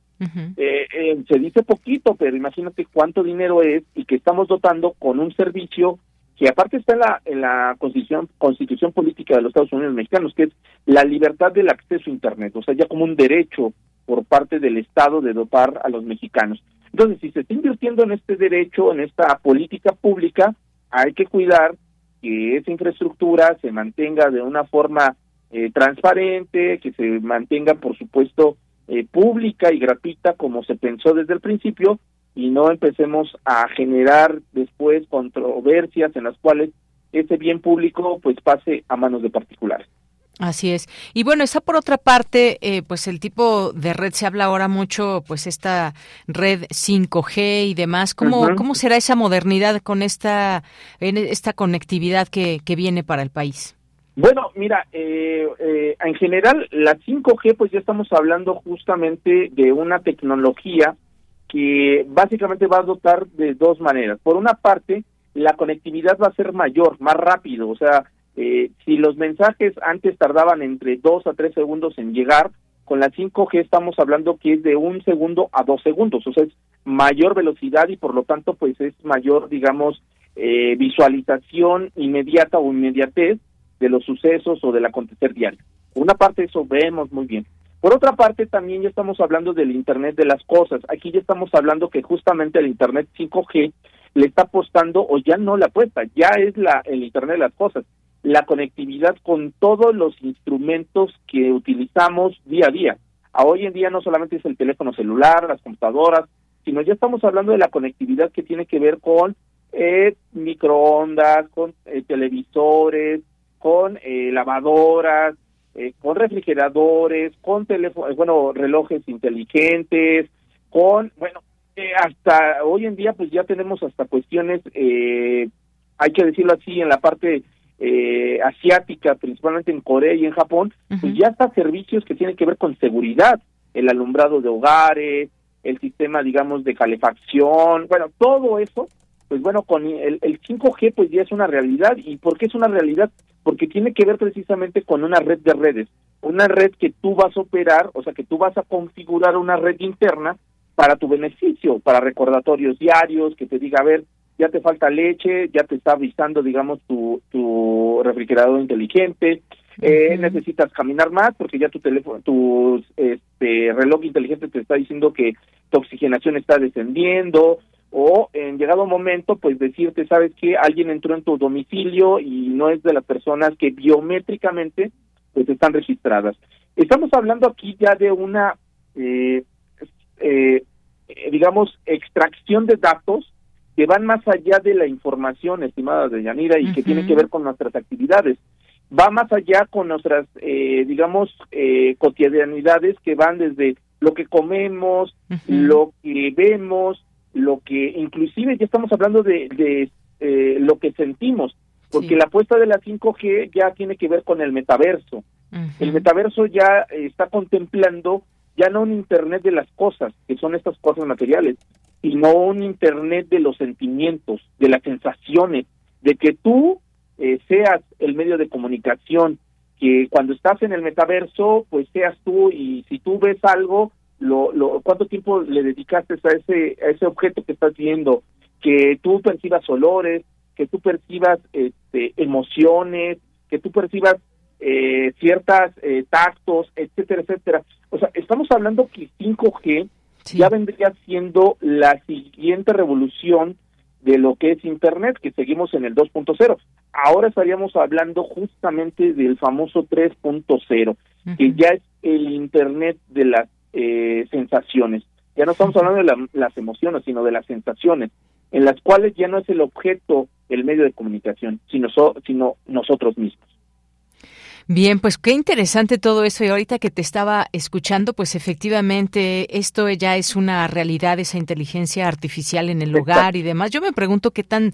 Eh, eh, se dice poquito, pero imagínate cuánto dinero es y que estamos dotando con un servicio que aparte está en la, en la constitución, constitución política de los Estados Unidos mexicanos, que es la libertad del acceso a Internet, o sea, ya como un derecho por parte del Estado de dotar a los mexicanos. Entonces, si se está invirtiendo en este derecho, en esta política pública, hay que cuidar que esa infraestructura se mantenga de una forma eh, transparente, que se mantenga, por supuesto, eh, pública y gratuita como se pensó desde el principio y no empecemos a generar después controversias en las cuales ese bien público pues pase a manos de particulares. Así es. Y bueno, está por otra parte, eh, pues el tipo de red se habla ahora mucho, pues esta red 5G y demás. ¿Cómo, ¿cómo será esa modernidad con esta, esta conectividad que, que viene para el país? Bueno, mira, eh, eh, en general la 5G, pues ya estamos hablando justamente de una tecnología que básicamente va a dotar de dos maneras. Por una parte, la conectividad va a ser mayor, más rápido, o sea, eh, si los mensajes antes tardaban entre dos a tres segundos en llegar, con la 5G estamos hablando que es de un segundo a dos segundos, o sea, es mayor velocidad y por lo tanto pues es mayor, digamos, eh, visualización inmediata o inmediatez de los sucesos o del acontecer diario. Por una parte eso vemos muy bien. Por otra parte también ya estamos hablando del Internet de las cosas. Aquí ya estamos hablando que justamente el Internet 5G le está apostando o ya no le apuesta, ya es la el Internet de las cosas la conectividad con todos los instrumentos que utilizamos día a día. A hoy en día no solamente es el teléfono celular, las computadoras, sino ya estamos hablando de la conectividad que tiene que ver con eh, microondas, con eh, televisores, con eh, lavadoras, con refrigeradores, con teléfono, bueno, relojes inteligentes, con, bueno, hasta hoy en día pues ya tenemos hasta cuestiones, hay que decirlo así, en la parte eh, asiática, principalmente en Corea y en Japón, pues ya está servicios que tienen que ver con seguridad, el alumbrado de hogares, el sistema, digamos, de calefacción, bueno, todo eso, pues bueno, con el, el 5G pues ya es una realidad. ¿Y por qué es una realidad? Porque tiene que ver precisamente con una red de redes, una red que tú vas a operar, o sea, que tú vas a configurar una red interna para tu beneficio, para recordatorios diarios, que te diga, a ver, ya te falta leche, ya te está avisando, digamos, tu, tu refrigerador inteligente, eh, necesitas caminar más porque ya tu teléfono, tu este, reloj inteligente te está diciendo que tu oxigenación está descendiendo, o en llegado momento, pues decirte, sabes que alguien entró en tu domicilio y no es de las personas que biométricamente pues están registradas. Estamos hablando aquí ya de una, eh, eh, digamos, extracción de datos que van más allá de la información, estimada de Yanira, y que tiene que ver con nuestras actividades. Va más allá con nuestras, eh, digamos, eh, cotidianidades que van desde lo que comemos, lo que vemos, lo que inclusive ya estamos hablando de, de eh, lo que sentimos, porque la apuesta de la 5G ya tiene que ver con el metaverso. El metaverso ya está contemplando ya no un Internet de las cosas, que son estas cosas materiales, sino un Internet de los sentimientos, de las sensaciones, de que tú eh, seas el medio de comunicación, que cuando estás en el metaverso, pues seas tú y si tú ves algo, lo, lo, cuánto tiempo le dedicaste a ese, a ese objeto que estás viendo, que tú percibas olores, que tú percibas este, emociones, que tú percibas eh, ciertas eh, tactos, etcétera, etcétera. O sea, estamos hablando que 5G ya vendría siendo la siguiente revolución de lo que es Internet, que seguimos en el 2.0. Ahora estaríamos hablando justamente del famoso 3.0, que ya es el Internet de las eh, sensaciones. Ya no estamos hablando de las emociones, sino de las sensaciones, en las cuales ya no es el objeto el medio de comunicación, sino, sino nosotros mismos. Bien, pues qué interesante todo eso. Y ahorita que te estaba escuchando, pues efectivamente esto ya es una realidad, esa inteligencia artificial en el hogar y demás. Yo me pregunto qué tan,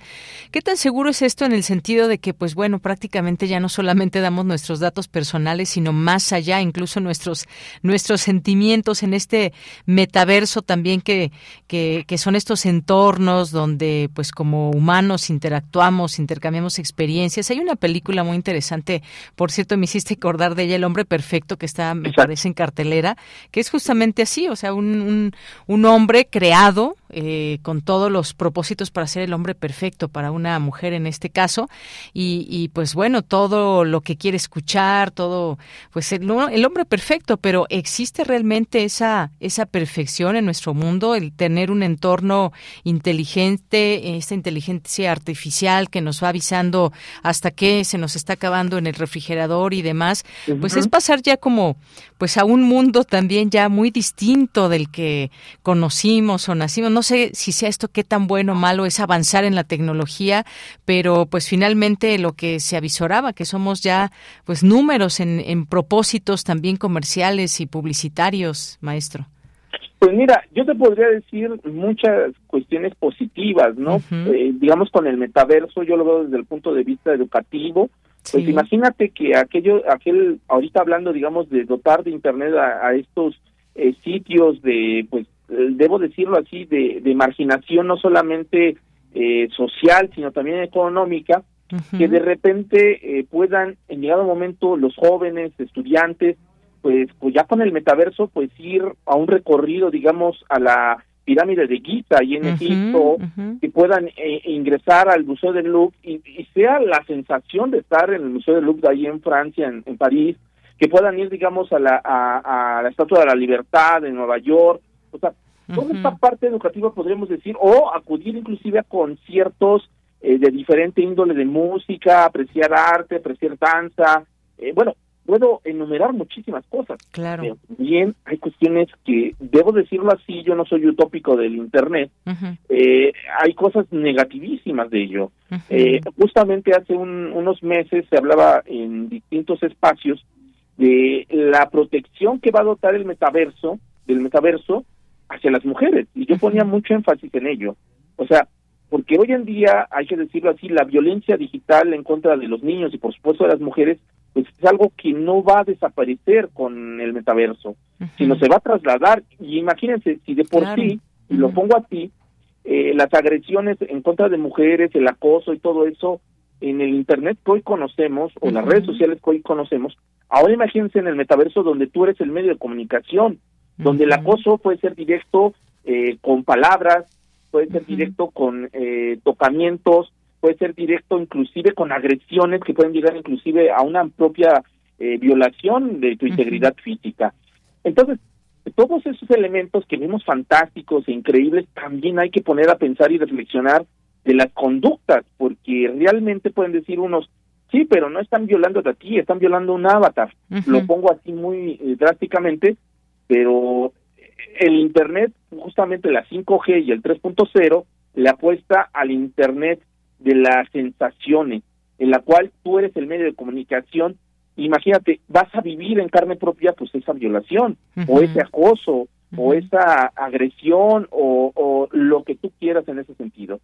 qué tan seguro es esto en el sentido de que, pues bueno, prácticamente ya no solamente damos nuestros datos personales, sino más allá, incluso nuestros, nuestros sentimientos en este metaverso también que, que, que son estos entornos donde, pues como humanos interactuamos, intercambiamos experiencias. Hay una película muy interesante, por cierto, me hiciste acordar de ella, El hombre perfecto, que está, me parece, en cartelera, que es justamente así, o sea, un, un, un hombre creado eh, con todos los propósitos para ser el hombre perfecto para una mujer en este caso. Y, y pues bueno todo lo que quiere escuchar todo pues el, el, hombre perfecto pero existe realmente esa esa perfección en nuestro mundo el tener un entorno inteligente esta inteligencia artificial que nos va avisando hasta que se nos está acabando en el refrigerador y demás pues es pasar ya como pues a un mundo también ya muy distinto del que conocimos o nacimos no sé si sea esto qué tan bueno o malo es avanzar en la tecnología, pero pues finalmente lo que se avisoraba, que somos ya pues números en, en propósitos también comerciales y publicitarios, maestro. Pues mira, yo te podría decir muchas cuestiones positivas, ¿no? eh, digamos con el metaverso, yo lo veo desde el punto de vista educativo. Pues imagínate que aquello, aquel, ahorita hablando, digamos, de dotar de internet a, a estos eh, sitios de, pues, eh, debo decirlo así, de, de marginación no solamente eh, social, sino también económica, que de repente eh, puedan, en llegado momento, los jóvenes, estudiantes, pues, pues ya con el metaverso, pues ir a un recorrido, digamos, a la pirámide de Giza y en Egipto, que puedan ingresar al Museo del Louvre y, y, sea la sensación de estar en el Museo del Louvre de ahí en Francia, en, en París, que puedan ir, digamos, a la, a, a la Estatua de la Libertad en Nueva York, o sea, toda esta parte educativa podríamos decir, o acudir inclusive a conciertos eh, de diferente índole de música, apreciar arte, apreciar danza, eh, bueno, puedo enumerar muchísimas cosas. Claro. Pero también hay cuestiones que, debo decirlo así, yo no soy utópico del Internet, eh, hay cosas negativísimas de ello. eh, justamente hace un, unos meses se hablaba en distintos espacios de la protección que va a dotar el metaverso, del metaverso, hacia las mujeres. Y yo ponía mucho énfasis en ello. O sea, porque hoy en día, hay que decirlo así, la violencia digital en contra de los niños y por supuesto de las mujeres, pues es algo que no va a desaparecer con el metaverso, sino se va a trasladar. Y imagínense, si de por Claro. sí, y lo pongo así, eh, las agresiones en contra de mujeres, el acoso y todo eso en el Internet que hoy conocemos, o las redes sociales que hoy conocemos, ahora imagínense en el metaverso donde tú eres el medio de comunicación, donde el acoso puede ser directo eh, con palabras, puede ser directo con eh, tocamientos, puede ser directo inclusive con agresiones que pueden llegar inclusive a una propia eh, violación de tu integridad física. Entonces, todos esos elementos que vemos fantásticos e increíbles, también hay que poner a pensar y reflexionar de las conductas, porque realmente pueden decir unos, sí, pero no están violando a ti, están violando un avatar. Lo pongo así muy eh, drásticamente, pero el Internet, justamente la 5G y el 3.0, le apuesta al Internet de las sensaciones, en la cual tú eres el medio de comunicación. Imagínate, vas a vivir en carne propia pues esa violación o ese acoso o esa agresión o, o lo que tú quieras en ese sentido.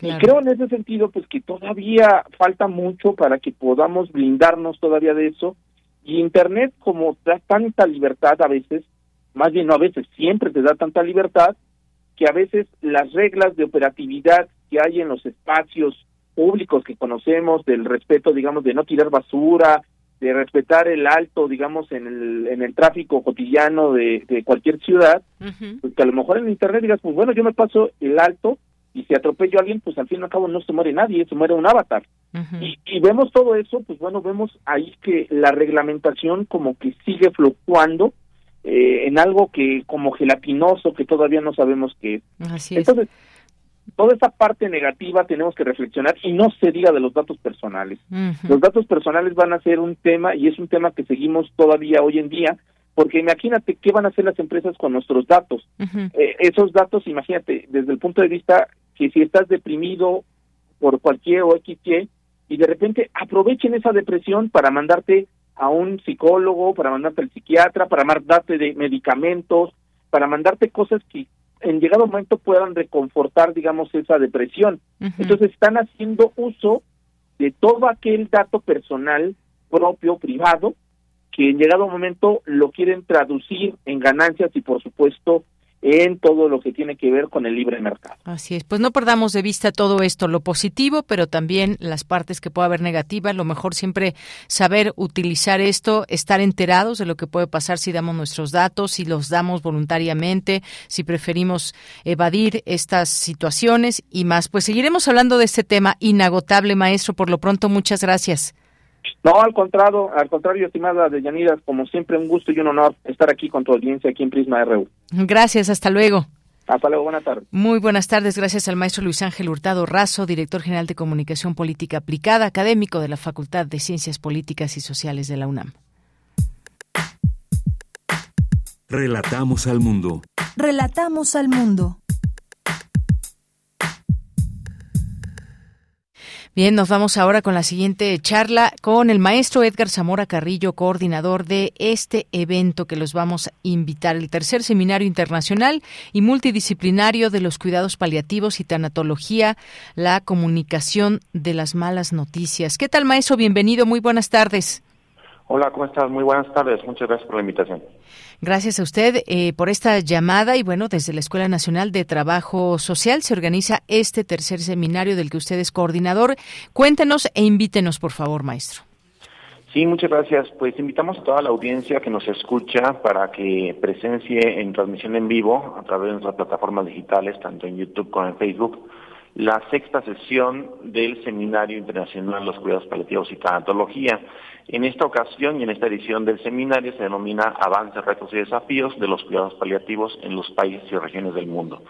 Y creo en ese sentido pues que todavía falta mucho para que podamos blindarnos todavía de eso y internet como da tanta libertad a veces, más bien no a veces, siempre te da tanta libertad que a veces las reglas de operatividad que hay en los espacios públicos que conocemos del respeto, digamos, de no tirar basura, de respetar el alto, digamos, en el, en el tráfico cotidiano de, de cualquier ciudad, pues que a lo mejor en internet digas, pues bueno, yo me paso el alto y si atropello a alguien, pues al fin y al cabo no se muere nadie, se muere un avatar. y, y vemos todo eso, pues bueno, vemos ahí que la reglamentación como que sigue fluctuando eh, en algo que como gelatinoso que todavía no sabemos qué es. Así es. Entonces, toda esa parte negativa tenemos que reflexionar y no se diga de los datos personales. Los datos personales van a ser un tema y es un tema que seguimos todavía hoy en día porque imagínate qué van a hacer las empresas con nuestros datos. Eh, esos datos, imagínate, desde el punto de vista que si estás deprimido por cualquier o XY, y de repente aprovechen esa depresión para mandarte a un psicólogo, para mandarte al psiquiatra, para mandarte de medicamentos, para mandarte cosas que en llegado momento puedan reconfortar, digamos, esa depresión. Entonces están haciendo uso de todo aquel dato personal propio, privado, que en llegado momento lo quieren traducir en ganancias y por supuesto en todo lo que tiene que ver con el libre mercado. Así es, pues no perdamos de vista todo esto, lo positivo, pero también las partes que pueda haber negativas, lo mejor siempre saber utilizar esto, estar enterados de lo que puede pasar si damos nuestros datos, si los damos voluntariamente, si preferimos evadir estas situaciones y más. Pues seguiremos hablando de este tema inagotable, maestro, por lo pronto muchas gracias. No, al contrario, al contrario, estimada de Yanira, como siempre un gusto y un honor estar aquí con tu audiencia aquí en Prisma RU. Gracias, hasta luego. Hasta luego, buenas tardes. Muy buenas tardes, gracias al maestro Luis Ángel Hurtado Razo, director general de Comunicación Política Aplicada, académico de la Facultad de Ciencias Políticas y Sociales de la UNAM. Relatamos al mundo. Relatamos al mundo. Bien, nos vamos ahora con la siguiente charla con el maestro Edgar Zamora Carrillo, coordinador de este evento que los vamos a invitar, el tercer seminario internacional y multidisciplinario de los cuidados paliativos y tanatología, la comunicación de las malas noticias. ¿Qué tal, maestro? Bienvenido, muy buenas tardes. Hola, ¿cómo estás? Muy buenas tardes. Muchas gracias por la invitación. Gracias a usted eh, por esta llamada y bueno, desde la Escuela Nacional de Trabajo Social se organiza este tercer seminario del que usted es coordinador. Cuéntenos e invítenos, por favor, maestro. Sí, muchas gracias. Pues invitamos a toda la audiencia que nos escucha para que presencie en transmisión en vivo a través de nuestras plataformas digitales, tanto en YouTube como en Facebook, la sexta sesión del Seminario Internacional de los Cuidados Paliativos y Tanatología. En esta ocasión y en esta edición del seminario se denomina Avances, Retos y Desafíos de los Cuidados Paliativos en los países y regiones del mundo.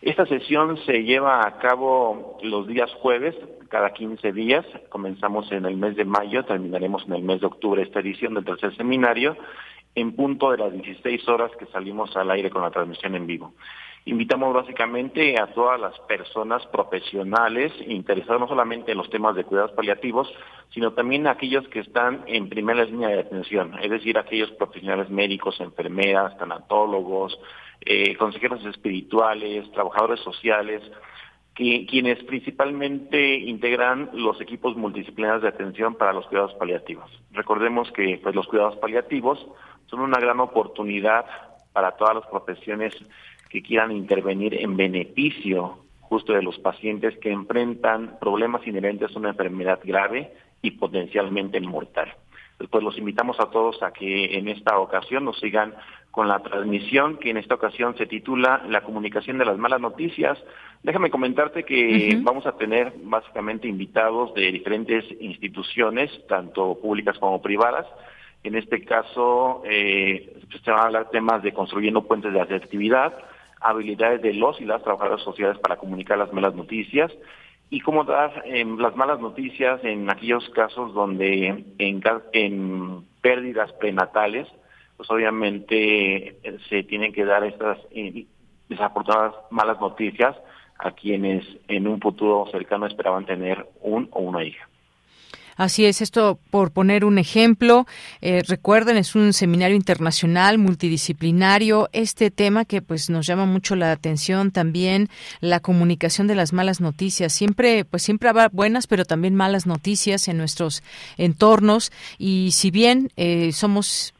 Esta sesión se lleva a cabo los días jueves, cada 15 días. Comenzamos en el mes de mayo, terminaremos en el mes de octubre esta edición del tercer seminario, en punto de las 16 horas que salimos al aire con la transmisión en vivo. Invitamos básicamente a todas las personas profesionales interesadas no solamente en los temas de cuidados paliativos, sino también a aquellos que están en primera línea de atención, es decir, aquellos profesionales médicos, enfermeras, tanatólogos, eh, consejeros espirituales, trabajadores sociales, quienes principalmente integran los equipos multidisciplinarios de atención para los cuidados paliativos. Recordemos que pues, los cuidados paliativos son una gran oportunidad para todas las profesiones que quieran intervenir en beneficio justo de los pacientes que enfrentan problemas inherentes a una enfermedad grave y potencialmente mortal. Pues los invitamos a todos a que en esta ocasión nos sigan con la transmisión que en esta ocasión se titula La comunicación de las malas noticias. Déjame comentarte que vamos a tener básicamente invitados de diferentes instituciones, tanto públicas como privadas. En este caso, eh, se van a hablar temas de construyendo puentes de asertividad, habilidades de los y las trabajadoras sociales para comunicar las malas noticias y cómo dar em, las malas noticias en aquellos casos donde en, en pérdidas prenatales, pues obviamente eh, se tienen que dar estas eh, desafortunadas malas noticias a quienes en un futuro cercano esperaban tener un o una hija. Así es, esto por poner un ejemplo. Eh, recuerden, es un seminario internacional multidisciplinario. Este tema que pues nos llama mucho la atención también, la comunicación de las malas noticias. Siempre, pues siempre habrá buenas, pero también malas noticias en nuestros entornos. Y si bien eh, somos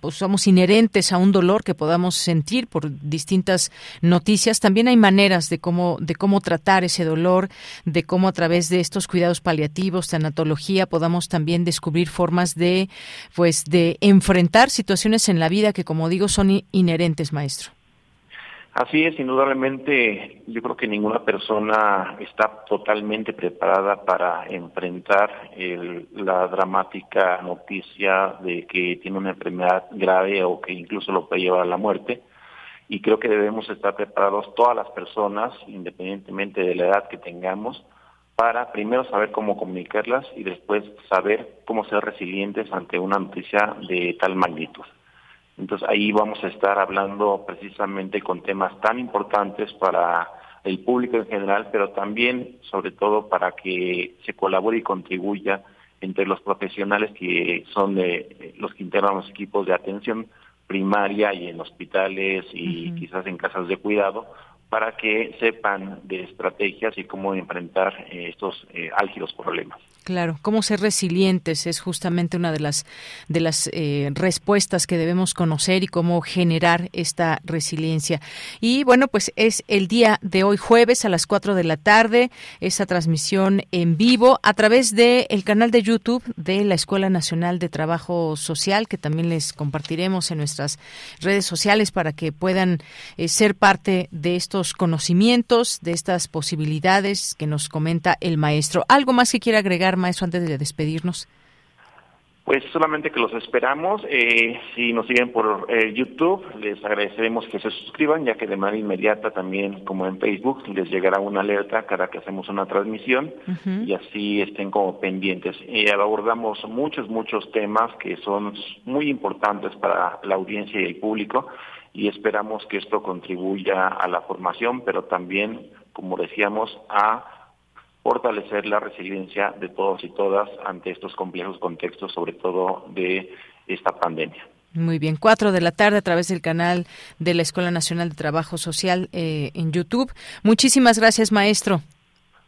pues somos inherentes a un dolor que podamos sentir por distintas noticias, también hay maneras de cómo de cómo tratar ese dolor, de cómo a través de estos cuidados paliativos, tanatología, podamos también descubrir formas de pues de enfrentar situaciones en la vida que como digo son inherentes, maestro. Así es, indudablemente yo creo que ninguna persona está totalmente preparada para enfrentar la dramática noticia de que tiene una enfermedad grave o que incluso lo puede llevar a la muerte. Y creo que debemos estar preparados todas las personas, independientemente de la edad que tengamos, para primero saber cómo comunicarlas y después saber cómo ser resilientes ante una noticia de tal magnitud. Entonces ahí vamos a estar hablando precisamente con temas tan importantes para el público en general, pero también, sobre todo, para que se colabore y contribuya entre los profesionales que son de, los que integran los equipos de atención primaria y en hospitales y quizás en casas de cuidado, para que sepan de estrategias y cómo enfrentar eh, estos eh, álgidos problemas. Claro, cómo ser resilientes es justamente una de las de las eh, respuestas que debemos conocer y cómo generar esta resiliencia. Y bueno, pues es el día de hoy jueves a las 4 de la tarde esa transmisión en vivo a través de el canal de YouTube de la Escuela Nacional de Trabajo Social que también les compartiremos en nuestras redes sociales para que puedan eh, ser parte de estos conocimientos, de estas posibilidades que nos comenta el maestro. ¿Algo más que quiera agregar maestro, antes de despedirnos? Pues solamente que los esperamos. Eh, si nos siguen por eh, YouTube, les agradeceremos que se suscriban, ya que de manera inmediata también, como en Facebook, les llegará una alerta cada que hacemos una transmisión y así estén como pendientes. Y abordamos muchos, muchos temas que son muy importantes para la audiencia y el público y esperamos que esto contribuya a la formación, pero también, como decíamos, a fortalecer la resiliencia de todos y todas ante estos complejos contextos, sobre todo de esta pandemia. Muy bien, cuatro de la tarde a través del canal de la Escuela Nacional de Trabajo Social eh, en YouTube. Muchísimas gracias, maestro.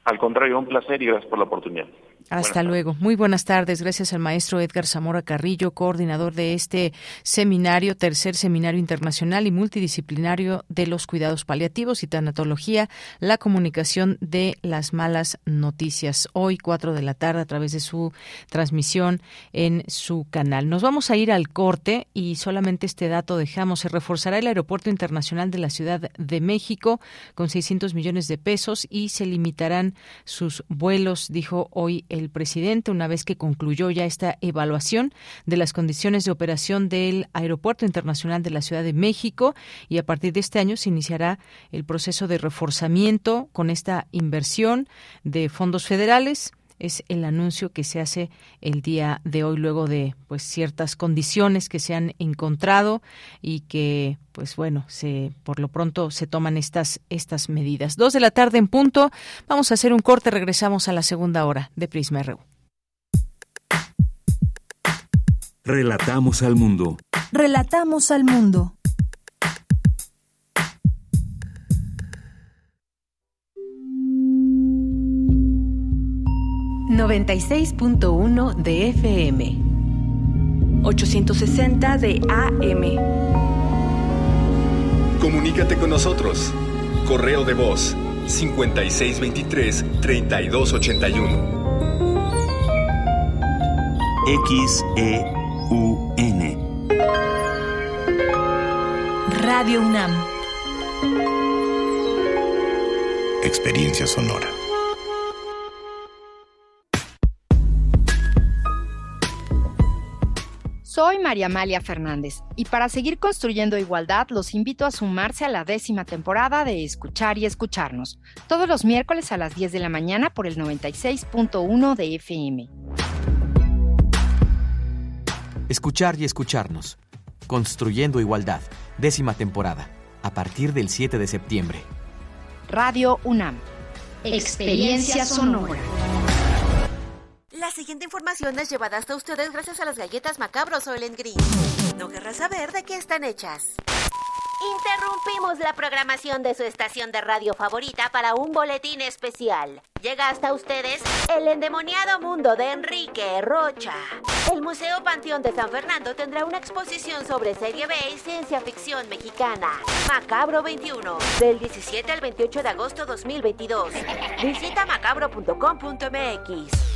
Al contrario, un placer y gracias por la oportunidad. Hasta luego. Muy buenas tardes. Gracias al maestro Edgar Zamora Carrillo, coordinador de este seminario, tercer seminario internacional y multidisciplinario de los cuidados paliativos y tanatología, la comunicación de las malas noticias. Hoy, cuatro de la tarde, a través de su transmisión en su canal. Nos vamos a ir al corte y solamente este dato dejamos. Se reforzará el Aeropuerto Internacional de la Ciudad de México con 600 millones de pesos y se limitarán sus vuelos, dijo hoy el presidente una vez que concluyó ya esta evaluación de las condiciones de operación del Aeropuerto Internacional de la Ciudad de México y a partir de este año se iniciará el proceso de reforzamiento con esta inversión de fondos federales es el anuncio que se hace el día de hoy luego de pues ciertas condiciones que se han encontrado y que pues bueno se por lo pronto se toman estas estas medidas. Dos de la tarde en punto. Vamos a hacer un corte. Regresamos a la segunda hora de Prisma RU relatamos al mundo. Relatamos al mundo 96.1 de FM, 860 de AM. Comunícate con nosotros. Correo de voz 5623 3281. XEUN. Radio UNAM. Experiencia sonora. Soy María Amalia Fernández y para seguir construyendo igualdad los invito a sumarse a la décima temporada de Escuchar y Escucharnos, todos los miércoles a las 10 de la mañana por el 96.1 de FM. Escuchar y Escucharnos, Construyendo Igualdad, décima temporada, a partir del 7 de septiembre. Radio UNAM. Experiencia sonora. La siguiente información es llevada hasta ustedes gracias a las galletas macabros Soylent Green. No querrás saber de qué están hechas. Interrumpimos la programación de su estación de radio favorita para un boletín especial. Llega hasta ustedes el endemoniado mundo de Enrique Rocha. El Museo Panteón de San Fernando tendrá una exposición sobre serie B y ciencia ficción mexicana. Macabro 21, del 17 al 28 de agosto 2022. Visita macabro.com.mx.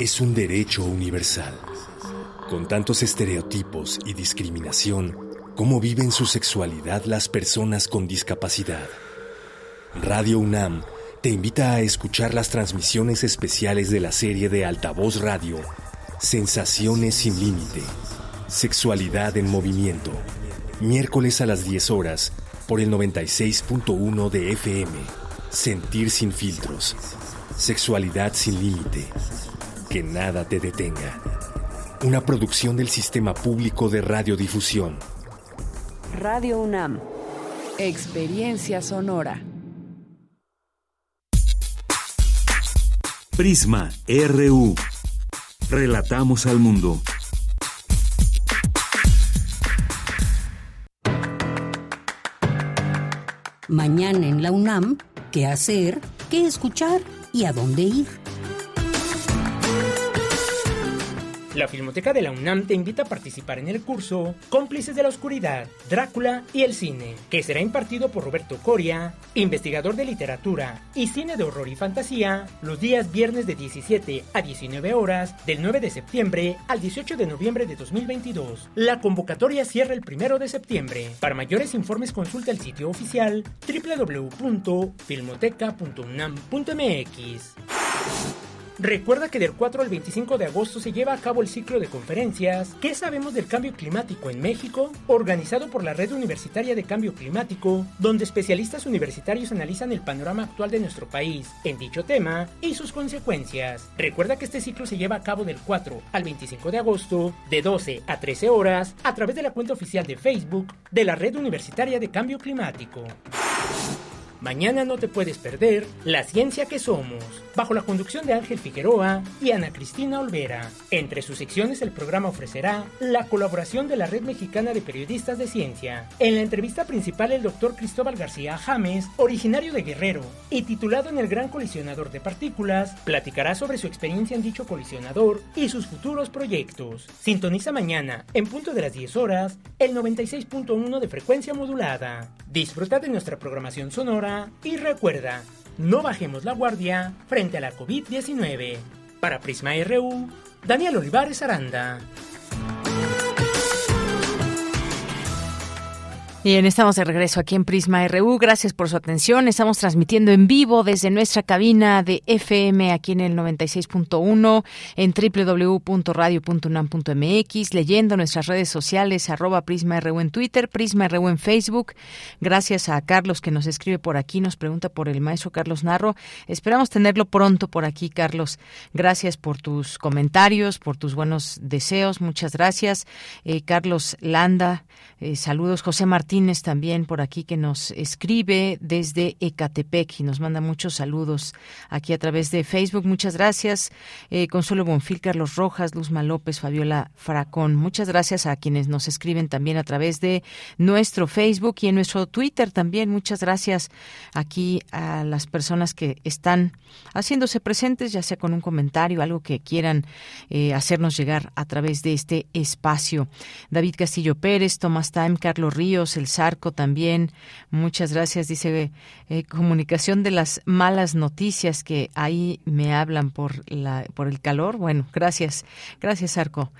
es un derecho universal. Con tantos estereotipos y discriminación, ¿cómo viven su sexualidad las personas con discapacidad? Radio UNAM te invita a escuchar las transmisiones especiales de la serie de Altavoz Radio, Sensaciones sin Límite, Sexualidad en Movimiento, miércoles a las 10 horas por el 96.1 de FM, Sentir sin filtros, Sexualidad sin Límite, que nada te detenga. Una producción del Sistema Público de Radiodifusión. Radio UNAM, Experiencia Sonora. Prisma RU. Relatamos al mundo. Mañana en la UNAM, ¿qué hacer? ¿Qué escuchar? ¿Y a dónde ir? La Filmoteca de la UNAM te invita a participar en el curso Cómplices de la Oscuridad, Drácula y el Cine, que será impartido por Roberto Coria, investigador de literatura y cine de horror y fantasía, los días viernes de 17 a 19 horas, del 9 de septiembre al 18 de noviembre de 2022. La convocatoria cierra el 1 de septiembre. Para mayores informes consulta el sitio oficial www.filmoteca.unam.mx. Recuerda que del 4 al 25 de agosto se lleva a cabo el ciclo de conferencias ¿Qué sabemos del cambio climático en México? organizado por la Red Universitaria de Cambio Climático, donde especialistas universitarios analizan el panorama actual de nuestro país en dicho tema y sus consecuencias. Recuerda que este ciclo se lleva a cabo del 4 al 25 de agosto, de 12 a 13 horas, a través de la cuenta oficial de Facebook de la Red Universitaria de Cambio Climático. Mañana no te puedes perder La Ciencia que Somos, bajo la conducción de Ángel Figueroa y Ana Cristina Olvera. Entre sus secciones el programa ofrecerá la colaboración de la Red Mexicana de Periodistas de Ciencia. En la entrevista principal el doctor Cristóbal García James, originario de Guerrero y titulado en el Gran Colisionador de Partículas, platicará sobre su experiencia en dicho colisionador y sus futuros proyectos. Sintoniza mañana, en punto de las 10 horas, el 96.1 de frecuencia modulada. Disfruta de nuestra programación sonora y recuerda, no bajemos la guardia frente a la COVID-19. Para Prisma RU, Daniel Olivares Aranda. Bien, estamos de regreso aquí en Prisma RU. Gracias por su atención. Estamos transmitiendo en vivo desde nuestra cabina de FM aquí en el 96.1 en www.radio.unam.mx, leyendo nuestras redes sociales, arroba Prisma RU en Twitter, Prisma RU en Facebook. Gracias a Carlos que nos escribe por aquí, nos pregunta por el maestro Carlos Narro. Esperamos tenerlo pronto por aquí, Carlos. Gracias por tus comentarios, por tus buenos deseos. Muchas gracias. Eh, Carlos Landa, eh, saludos. José Martínez Martínez también por aquí que nos escribe desde Ecatepec y nos manda muchos saludos aquí a través de Facebook. Muchas gracias. Eh, Consuelo Bonfil, Carlos Rojas, Luzma López, Fabiola Fracón. Muchas gracias a quienes nos escriben también a través de nuestro Facebook y en nuestro Twitter también. Muchas gracias aquí a las personas que están haciéndose presentes, ya sea con un comentario, algo que quieran eh, hacernos llegar a través de este espacio. David Castillo Pérez, Tomás Time, Carlos Ríos, el Zarco también. Muchas gracias. Dice eh, comunicación de las malas noticias que ahí me hablan por la por el calor. Bueno, gracias, gracias Zarco.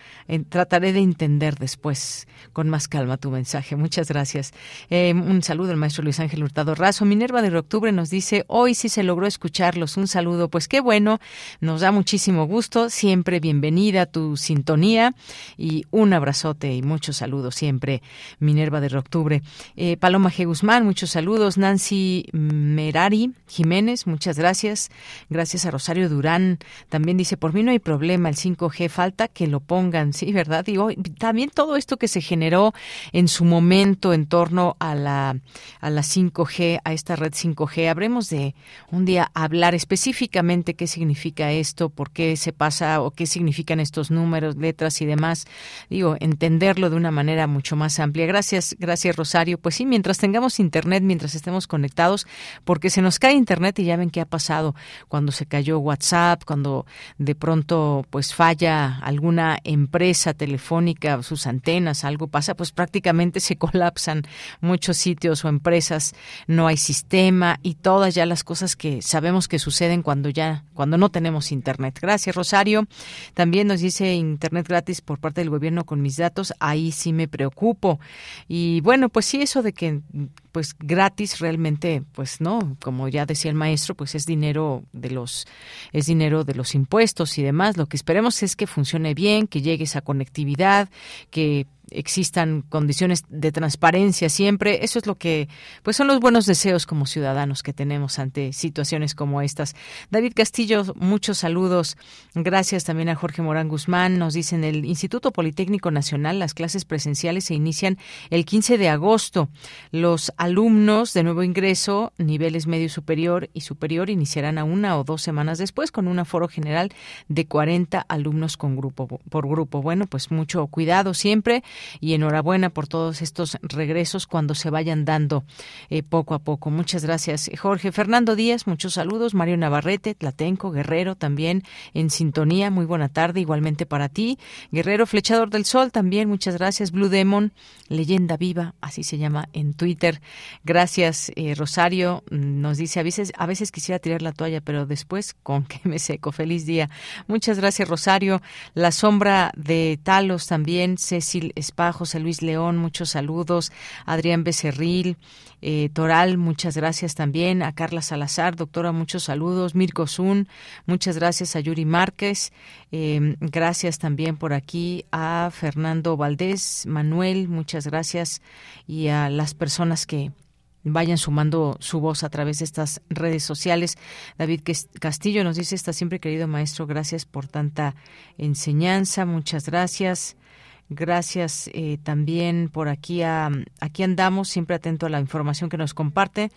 trataré de entender después con más calma tu mensaje. Muchas gracias. Eh, un saludo al maestro Luis Ángel Hurtado Razo. Minerva de octubre nos dice hoy sí se logró escucharlos. Un saludo. Pues qué bueno. Nos da muchísimo gusto. Siempre bienvenida tu sintonía y un abrazote y muchos saludos siempre. Minerva de octubre eh, Paloma G. Guzmán, muchos saludos. Nancy Merari Jiménez, muchas gracias. Gracias a Rosario Durán. También dice, por mí no hay problema, el 5G falta que lo pongan, ¿sí? ¿Verdad? Digo, también todo esto que se generó en su momento en torno a la, a la 5G, a esta red 5G. Habremos de un día hablar específicamente qué significa esto, por qué se pasa o qué significan estos números, letras y demás. Digo, entenderlo de una manera mucho más amplia. Gracias, gracias Rosario. Pues sí, mientras tengamos internet, mientras estemos conectados, porque se nos cae internet y ya ven qué ha pasado cuando se cayó WhatsApp, cuando de pronto pues falla alguna empresa telefónica, sus antenas, algo pasa, pues prácticamente se colapsan muchos sitios o empresas, no hay sistema y todas ya las cosas que sabemos que suceden cuando ya cuando no tenemos internet. Gracias, Rosario. También nos dice internet gratis por parte del gobierno con mis datos, ahí sí me preocupo. Y bueno, pues sí eso de que pues gratis realmente pues no, como ya decía el maestro, pues es dinero de los es dinero de los impuestos y demás. Lo que esperemos es que funcione bien, que llegue esa conectividad, que existan condiciones de transparencia siempre. Eso es lo que, pues son los buenos deseos como ciudadanos que tenemos ante situaciones como estas. David Castillo, muchos saludos. Gracias también a Jorge Morán Guzmán. Nos dicen el Instituto Politécnico Nacional, las clases presenciales se inician el 15 de agosto. Los alumnos de nuevo ingreso, niveles medio superior y superior, iniciarán a una o dos semanas después con un aforo general de 40 alumnos con grupo, por grupo. Bueno, pues mucho cuidado siempre y enhorabuena por todos estos regresos cuando se vayan dando eh, poco a poco. Muchas gracias, Jorge. Fernando Díaz, muchos saludos. Mario Navarrete, Tlatenco, Guerrero también en sintonía. Muy buena tarde, igualmente para ti. Guerrero, Flechador del Sol también, muchas gracias. Blue Demon, leyenda viva, así se llama en Twitter. Gracias, eh, Rosario. Nos dice, a veces, a veces quisiera tirar la toalla, pero después con que me seco. Feliz día. Muchas gracias, Rosario. La sombra de Talos también, Cecil Spa, José Luis León, muchos saludos, Adrián Becerril, eh, Toral, muchas gracias también, a Carla Salazar, doctora, muchos saludos, Mirko Zun, muchas gracias. A Yuri Márquez, em, gracias también por aquí. A Fernando Valdés, Manuel, muchas gracias. Y a las personas que vayan sumando su voz a través de estas redes sociales. David Castillo nos dice, está siempre querido maestro, gracias por tanta enseñanza, muchas gracias. Gracias eh, también por aquí. A, aquí andamos, siempre atento a la información que nos comparte.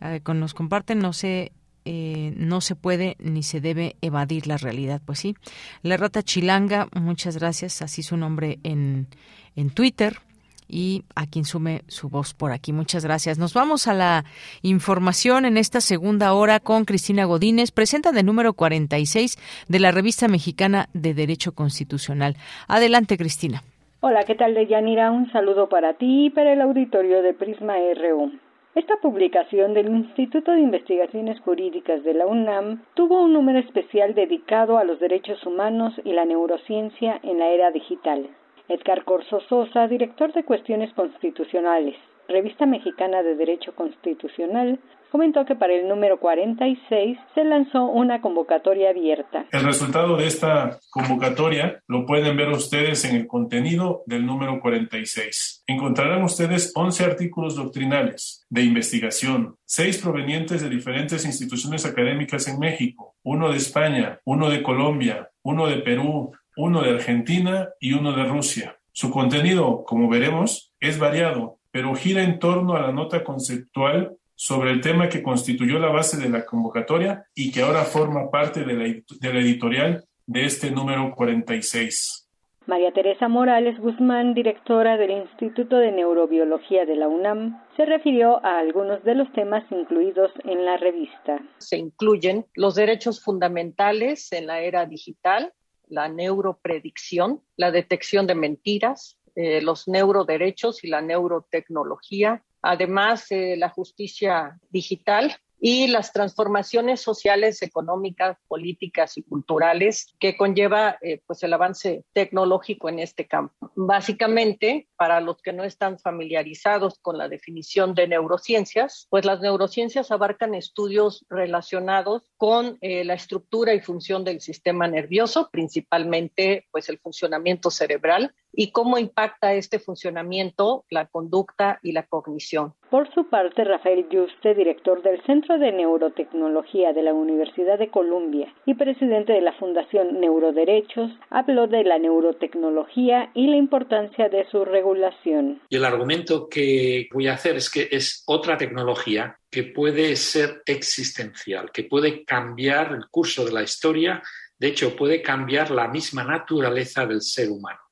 Eh, nos comparten, no se, eh, no se puede ni se debe evadir la realidad. Pues sí. La rata chilanga, muchas gracias. Así su nombre en, en Twitter y a quien sume su voz por aquí. Muchas gracias. Nos vamos a la información en esta segunda hora con Cristina Godínez, presenta de número 46 de la Revista Mexicana de Derecho Constitucional. Adelante, Cristina. Hola, ¿qué tal, Deyanira? Un saludo para ti y para el auditorio de Prisma RU. Esta publicación del Instituto de Investigaciones Jurídicas de la UNAM tuvo un número especial dedicado a los derechos humanos y la neurociencia en la era digital. Edgar Corso Sosa, director de Cuestiones Constitucionales, Revista Mexicana de Derecho Constitucional, comentó que para el número 46 se lanzó una convocatoria abierta. El resultado de esta convocatoria lo pueden ver ustedes en el contenido del número 46. Encontrarán ustedes 11 artículos doctrinales de investigación, seis provenientes de diferentes instituciones académicas en México, uno de España, uno de Colombia, uno de Perú, uno de Argentina y uno de Rusia. Su contenido, como veremos, es variado, pero gira en torno a la nota conceptual sobre el tema que constituyó la base de la convocatoria y que ahora forma parte de la, editorial de este número 46. María Teresa Morales Guzmán, directora del Instituto de Neurobiología de la UNAM, se refirió a algunos de los temas incluidos en la revista. Se incluyen los derechos fundamentales en la era digital, la neuropredicción, la detección de mentiras, eh, los neuroderechos y la neurotecnología, además de la justicia digital y las transformaciones sociales, económicas, políticas y culturales que conlleva eh, pues el avance tecnológico en este campo. Básicamente, para los que no están familiarizados con la definición de neurociencias, pues las neurociencias abarcan estudios relacionados con eh, la estructura y función del sistema nervioso, principalmente pues el funcionamiento cerebral y cómo impacta este funcionamiento la conducta y la cognición. Por su parte, Rafael Yuste, director del Centro de Neurotecnología de la Universidad de Columbia y presidente de la Fundación Neuroderechos, habló de la neurotecnología y la importancia de su regulación. Y el argumento que voy a hacer es que es otra tecnología que puede ser existencial, que puede cambiar el curso de la historia, de hecho puede cambiar la misma naturaleza del ser humano.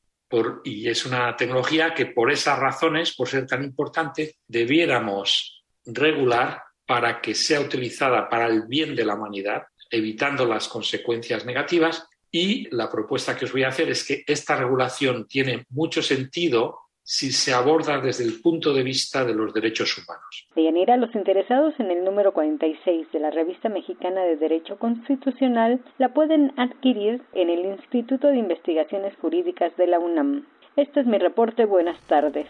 Y es una tecnología que por esas razones, por ser tan importante, debiéramos regular para que sea utilizada para el bien de la humanidad, evitando las consecuencias negativas. Y la propuesta que os voy a hacer es que esta regulación tiene mucho sentido si se aborda desde el punto de vista de los derechos humanos. Deyanira, los interesados en el número 46 de la Revista Mexicana de Derecho Constitucional la pueden adquirir en el Instituto de Investigaciones Jurídicas de la UNAM. Este es mi reporte. Buenas tardes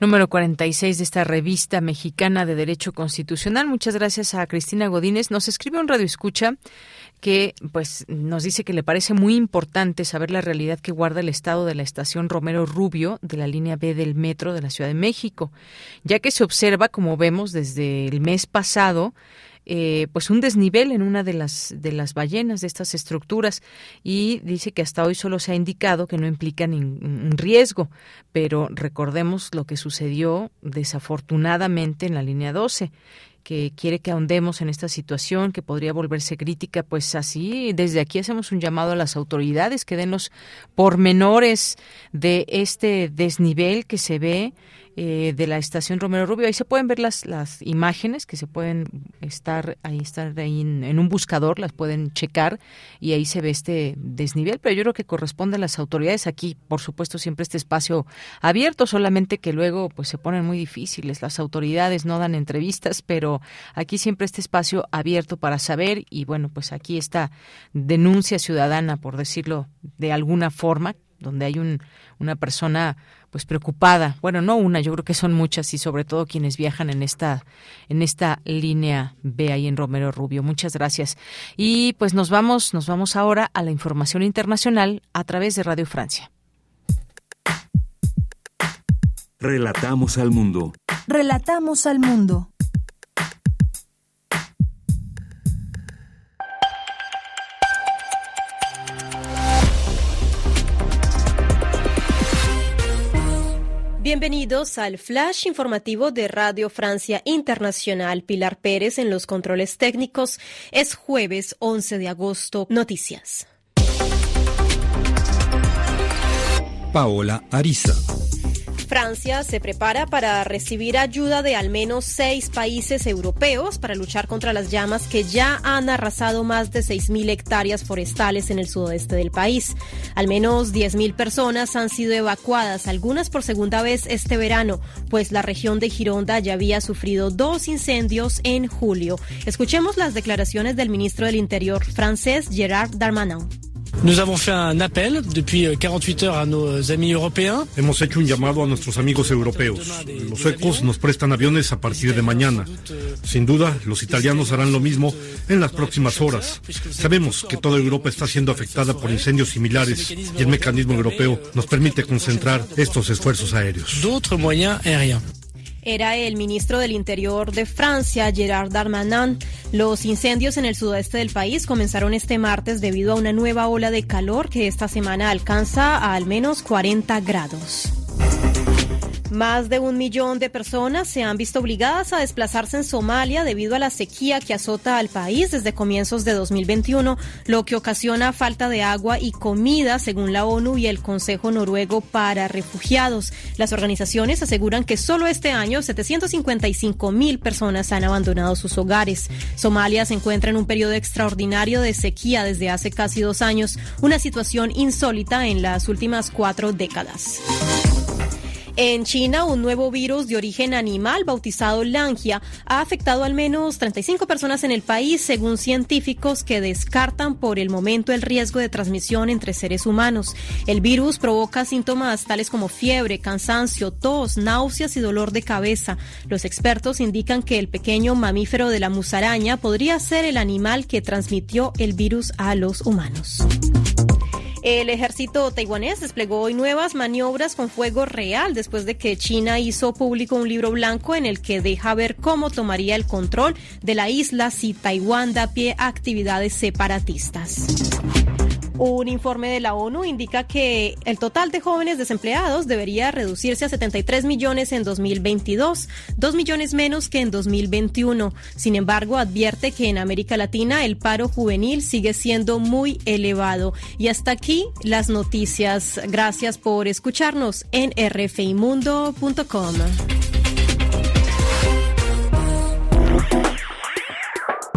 número 46 de esta revista mexicana de Derecho Constitucional. Muchas gracias a Cristina Godínez. Nos escribe un radio escucha que pues nos dice que le parece muy importante saber la realidad que guarda el estado de la estación Romero Rubio de la línea B del metro de la Ciudad de México, ya que se observa, como vemos desde el mes pasado, eh, pues un desnivel en una de las de las ballenas de estas estructuras y dice que hasta hoy solo se ha indicado que no implica ningún riesgo, pero recordemos lo que sucedió desafortunadamente en la línea 12 que quiere que ahondemos en esta situación que podría volverse crítica, pues así desde aquí hacemos un llamado a las autoridades que den los pormenores de este desnivel que se ve eh, de la estación Romero Rubio. Ahí se pueden ver las, las imágenes que se pueden estar ahí, estar ahí en, un buscador, las pueden checar y ahí se ve este desnivel. Pero yo creo que corresponde a las autoridades aquí, por supuesto, siempre este espacio abierto, solamente que luego pues se ponen muy difíciles. Las autoridades no dan entrevistas, pero aquí siempre este espacio abierto para saber y bueno, pues aquí esta denuncia ciudadana, por decirlo de alguna forma, donde hay un, una persona pues preocupada. Bueno, no una, yo creo que son muchas y sobre todo quienes viajan en esta en esta línea B ahí en Romero Rubio. Muchas gracias. Y pues nos vamos nos vamos ahora a la información internacional a través de Radio Francia. Relatamos al mundo. Relatamos al mundo. Bienvenidos al flash informativo de Radio Francia Internacional. Pilar Pérez en los controles técnicos. Es jueves 11 de agosto. Noticias. Paola Ariza. Francia se prepara para recibir ayuda de al menos seis países europeos para luchar contra las llamas que ya han arrasado más de 6.000 hectáreas forestales en el sudoeste del país. Al menos 10.000 personas han sido evacuadas, algunas por segunda vez este verano, pues la región de Gironda ya había sufrido dos incendios en julio. Escuchemos las declaraciones del ministro del Interior francés Gerard Darmanin. Nous avons fait un appel depuis 48 heures a nos amis européens. Hemos hecho un llamado a nuestros amigos europeos. Los suecos nos prestan aviones a partir de mañana. Sin duda, los italianos harán lo mismo en las próximas horas. Sabemos que toda Europa está siendo afectada por incendios similares y el mecanismo europeo nos permite concentrar estos esfuerzos aéreos. D'autres moyens aériens era el ministro del Interior de Francia, Gerard Darmanin. Los incendios en el sudoeste del país comenzaron este martes debido a una nueva ola de calor que esta semana alcanza a al menos 40 grados. Más de un millón de personas se han visto obligadas a desplazarse en Somalia debido a la sequía que azota al país desde comienzos de 2021, lo que ocasiona falta de agua y comida, según la ONU y el Consejo Noruego para Refugiados. Las organizaciones aseguran que solo este año 755 mil personas han abandonado sus hogares. Somalia se encuentra en un periodo extraordinario de sequía desde hace casi dos años, una situación insólita en las últimas cuatro décadas. En China, un nuevo virus de origen animal bautizado Langia ha afectado al menos 35 personas en el país, según científicos que descartan por el momento el riesgo de transmisión entre seres humanos. El virus provoca síntomas tales como fiebre, cansancio, tos, náuseas y dolor de cabeza. Los expertos indican que el pequeño mamífero de la musaraña podría ser el animal que transmitió el virus a los humanos. El ejército taiwanés desplegó hoy nuevas maniobras con fuego real después de que China hizo público un libro blanco en el que deja ver cómo tomaría el control de la isla si Taiwán da pie a actividades separatistas. Un informe de la ONU indica que el total de jóvenes desempleados debería reducirse a 73 millones en 2022, 2 millones menos que en 2021. Sin embargo, advierte que en América Latina el paro juvenil sigue siendo muy elevado. Y hasta aquí las noticias. Gracias por escucharnos en rfimundo.com.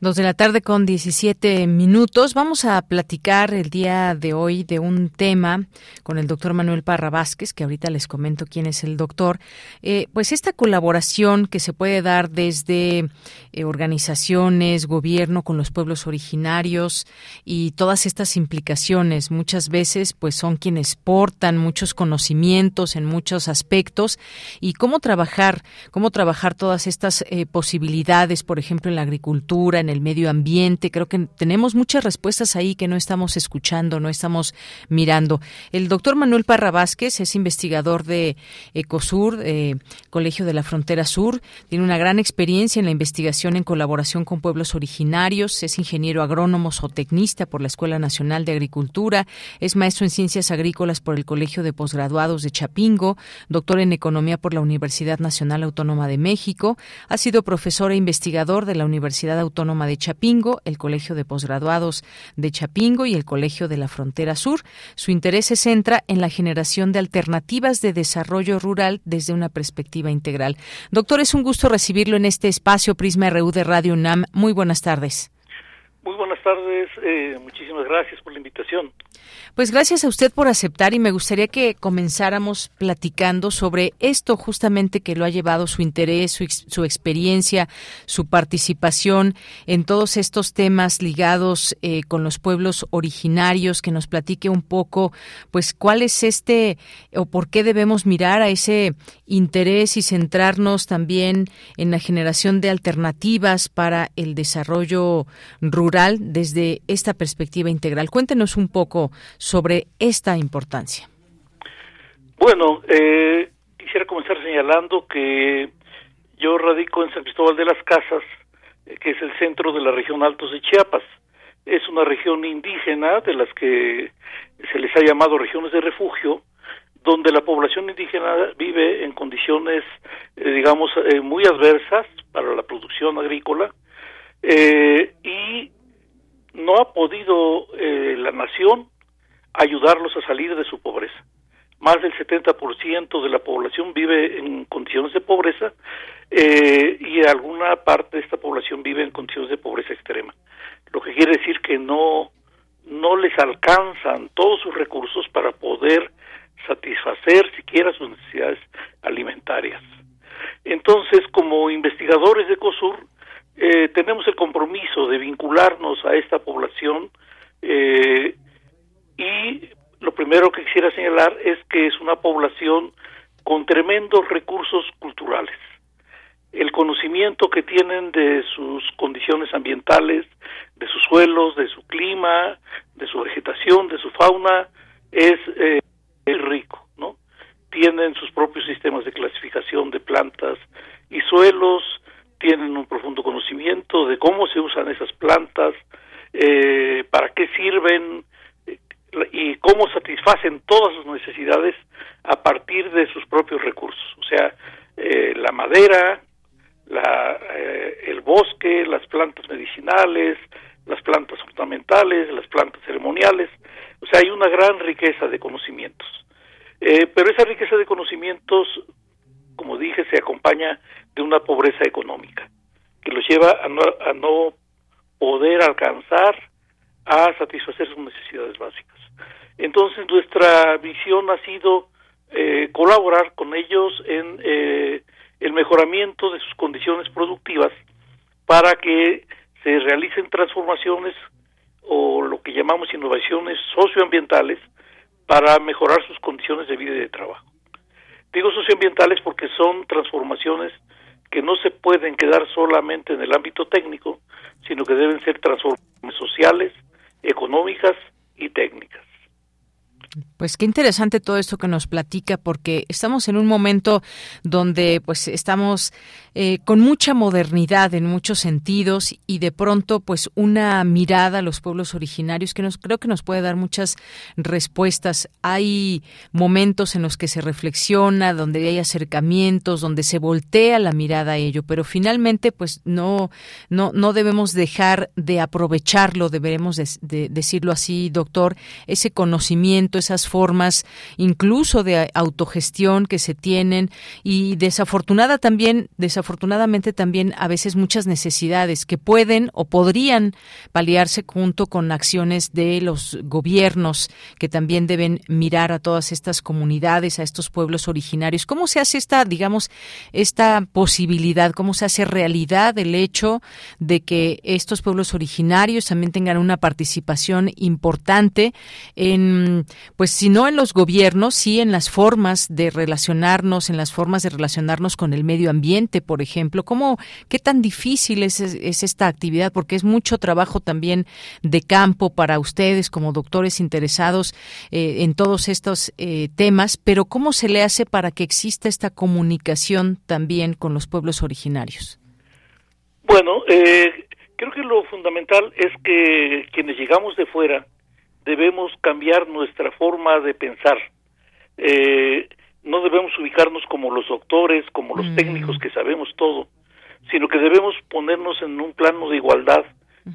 Dos de la tarde con 17 minutos. Vamos a platicar el día de hoy de un tema con el doctor Manuel Parra Vázquez, que ahorita les comento quién es el doctor. Eh, pues esta colaboración que se puede dar desde eh, organizaciones, gobierno con los pueblos originarios y todas estas implicaciones, muchas veces pues son quienes portan muchos conocimientos en muchos aspectos y cómo trabajar, cómo trabajar todas estas eh, posibilidades, por ejemplo, en la agricultura, en el medio ambiente. Creo que tenemos muchas respuestas ahí que no estamos escuchando, no estamos mirando. El doctor Manuel Parra Vázquez es investigador de Ecosur, eh, Colegio de la Frontera Sur. Tiene una gran experiencia en la investigación en colaboración con pueblos originarios. Es ingeniero agrónomo zootecnista por la Escuela Nacional de Agricultura. Es maestro en ciencias agrícolas por el Colegio de Posgraduados de Chapingo. Doctor en economía por la Universidad Nacional Autónoma de México. Ha sido profesor e investigador de la Universidad Autónoma de Chapingo, el Colegio de Posgraduados de Chapingo y el Colegio de la Frontera Sur. Su interés se centra en la generación de alternativas de desarrollo rural desde una perspectiva integral. Doctor, es un gusto recibirlo en este espacio Prisma RU de Radio UNAM. Muy buenas tardes. Muy buenas tardes, eh, muchísimas gracias por la invitación. Pues gracias a usted por aceptar y me gustaría que comenzáramos platicando sobre esto justamente que lo ha llevado su interés, su, experiencia, su participación en todos estos temas ligados eh, con los pueblos originarios, que nos platique un poco, pues cuál es este o por qué debemos mirar a ese interés y centrarnos también en la generación de alternativas para el desarrollo rural desde esta perspectiva integral. Cuéntenos un poco esta importancia? Bueno, eh, quisiera comenzar señalando que yo radico en San Cristóbal de las Casas, eh, que es el centro de la región Altos de Chiapas. Es una región indígena de las que se les ha llamado regiones de refugio, donde la población indígena vive en condiciones, eh, digamos, muy adversas para la producción agrícola y no ha podido la nación ayudarlos a salir de su pobreza. Más del 70% de la población vive en condiciones de pobreza eh, y alguna parte de esta población vive en condiciones de pobreza extrema. Lo que quiere decir que no, no les alcanzan todos sus recursos para poder satisfacer siquiera sus necesidades alimentarias. Entonces, como investigadores de COSUR, eh, tenemos el compromiso de vincularnos a esta población eh, y lo primero que quisiera señalar es que es una población con tremendos recursos culturales. El conocimiento que tienen de sus condiciones ambientales, de sus suelos, de su clima, de su vegetación, de su fauna, es eh, rico, ¿no? Tienen sus propios sistemas de clasificación de plantas y suelos, tienen un profundo conocimiento de cómo se usan esas plantas, eh, para qué sirven, y cómo satisfacen todas sus necesidades a partir de sus propios recursos, o sea, eh, la madera, la, eh, el bosque, las plantas medicinales, las plantas ornamentales, las plantas ceremoniales, o sea, hay una gran riqueza de conocimientos. Eh, pero esa riqueza de conocimientos, como dije, se acompaña de una pobreza económica, que los lleva a no, a no poder alcanzar a satisfacer sus necesidades básicas. Entonces nuestra visión ha sido eh, colaborar con ellos en eh, el mejoramiento de sus condiciones productivas para que se realicen transformaciones o lo que llamamos innovaciones socioambientales para mejorar sus condiciones de vida y de trabajo. Digo socioambientales porque son transformaciones que no se pueden quedar solamente en el ámbito técnico, sino que deben ser transformaciones sociales, económicas y técnicas. Pues qué interesante todo esto que nos platica, porque estamos en un momento donde pues estamos eh, con mucha modernidad en muchos sentidos y de pronto pues una mirada a los pueblos originarios que nos creo que nos puede dar muchas respuestas. Hay momentos en los que se reflexiona, donde hay acercamientos, donde se voltea la mirada a ello, pero finalmente pues no no no debemos dejar de aprovecharlo, deberemos de decirlo así, doctor, ese conocimiento, esas formas incluso de autogestión que se tienen y desafortunada también desafortunadamente también a veces muchas necesidades que pueden o podrían paliarse junto con acciones de los gobiernos que también deben mirar a todas estas comunidades, a estos pueblos originarios. ¿Cómo se hace esta, digamos, esta posibilidad, cómo se hace realidad el hecho de que estos pueblos originarios también tengan una participación importante en, pues si no en los gobiernos, sí en las formas de relacionarnos, en las formas de relacionarnos con el medio ambiente, por ejemplo. ¿Cómo, qué tan difícil es, esta actividad? Porque es mucho trabajo también de campo para ustedes como doctores interesados eh, en todos estos eh, temas, pero ¿cómo se le hace para que exista esta comunicación también con los pueblos originarios? Bueno, eh, creo que lo fundamental es que quienes llegamos de fuera debemos cambiar nuestra forma de pensar. Eh, no debemos ubicarnos como los doctores, como los mm. técnicos que sabemos todo, sino que debemos ponernos en un plano de igualdad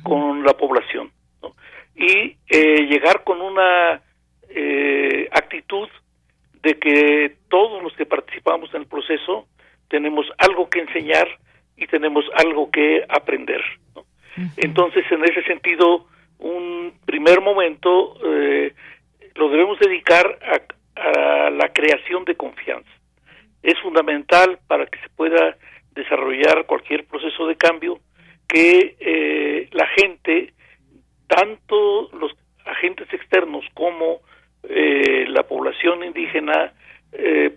con la población y eh, llegar con una eh, actitud de que todos los que participamos en el proceso tenemos algo que enseñar y tenemos algo que aprender. Entonces, en ese sentido, un primer momento eh, lo debemos dedicar a, la creación de confianza. Es fundamental para que se pueda desarrollar cualquier proceso de cambio que eh, la gente, tanto los agentes externos como eh, la población indígena,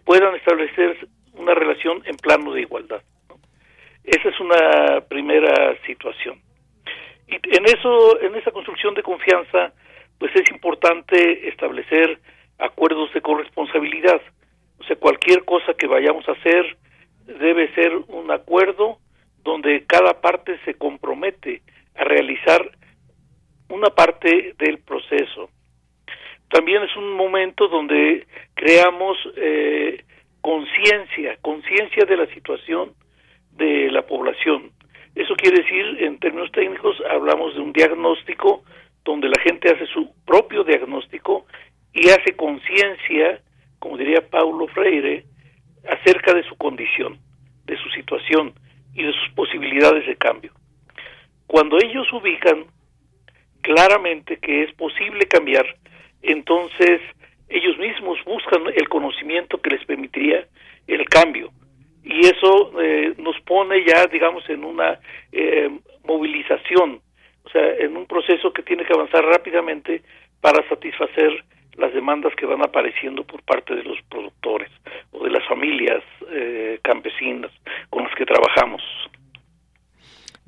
puedan establecer una relación en plano de igualdad. Esa es una primera situación. Y en eso, en esa construcción de confianza, pues es importante establecer acuerdos de corresponsabilidad. O sea, cualquier cosa que vayamos a hacer debe ser un acuerdo donde cada parte se compromete a realizar una parte del proceso. También es un momento donde creamos eh, conciencia, conciencia de la situación de la población. Eso quiere decir, en términos técnicos, hablamos de un diagnóstico donde la gente hace su propio diagnóstico y hace conciencia, como diría Paulo Freire, acerca de su condición, de su situación y de sus posibilidades de cambio. Cuando ellos ubican claramente que es posible cambiar, entonces ellos mismos buscan el conocimiento que les permitiría el cambio y eso eh, nos pone ya, digamos, en una eh, movilización, o sea, en un proceso que tiene que avanzar rápidamente para satisfacer las demandas que van apareciendo por parte de los productores o de las familias eh, campesinas con las que trabajamos.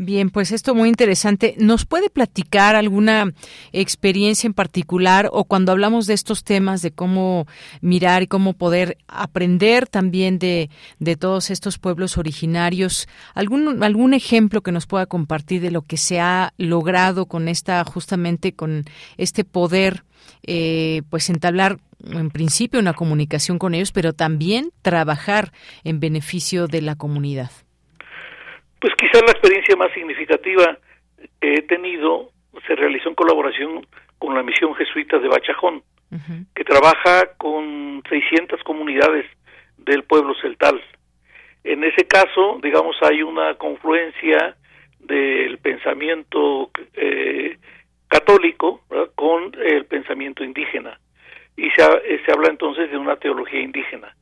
Bien, pues esto muy interesante. ¿Nos puede platicar alguna experiencia en particular o cuando hablamos de estos temas de cómo mirar y cómo poder aprender también de, de todos estos pueblos originarios? ¿Algún, algún ejemplo que nos pueda compartir de lo que se ha logrado con esta, justamente con este poder, eh, pues entablar en principio una comunicación con ellos, pero también trabajar en beneficio de la comunidad? Pues quizás la experiencia más significativa que he tenido se realizó en colaboración con la misión jesuita de Bachajón, que trabaja con 600 comunidades del pueblo celtal. En ese caso, digamos, hay una confluencia del pensamiento eh, católico con el pensamiento indígena. Y se, se habla entonces de una teología indígena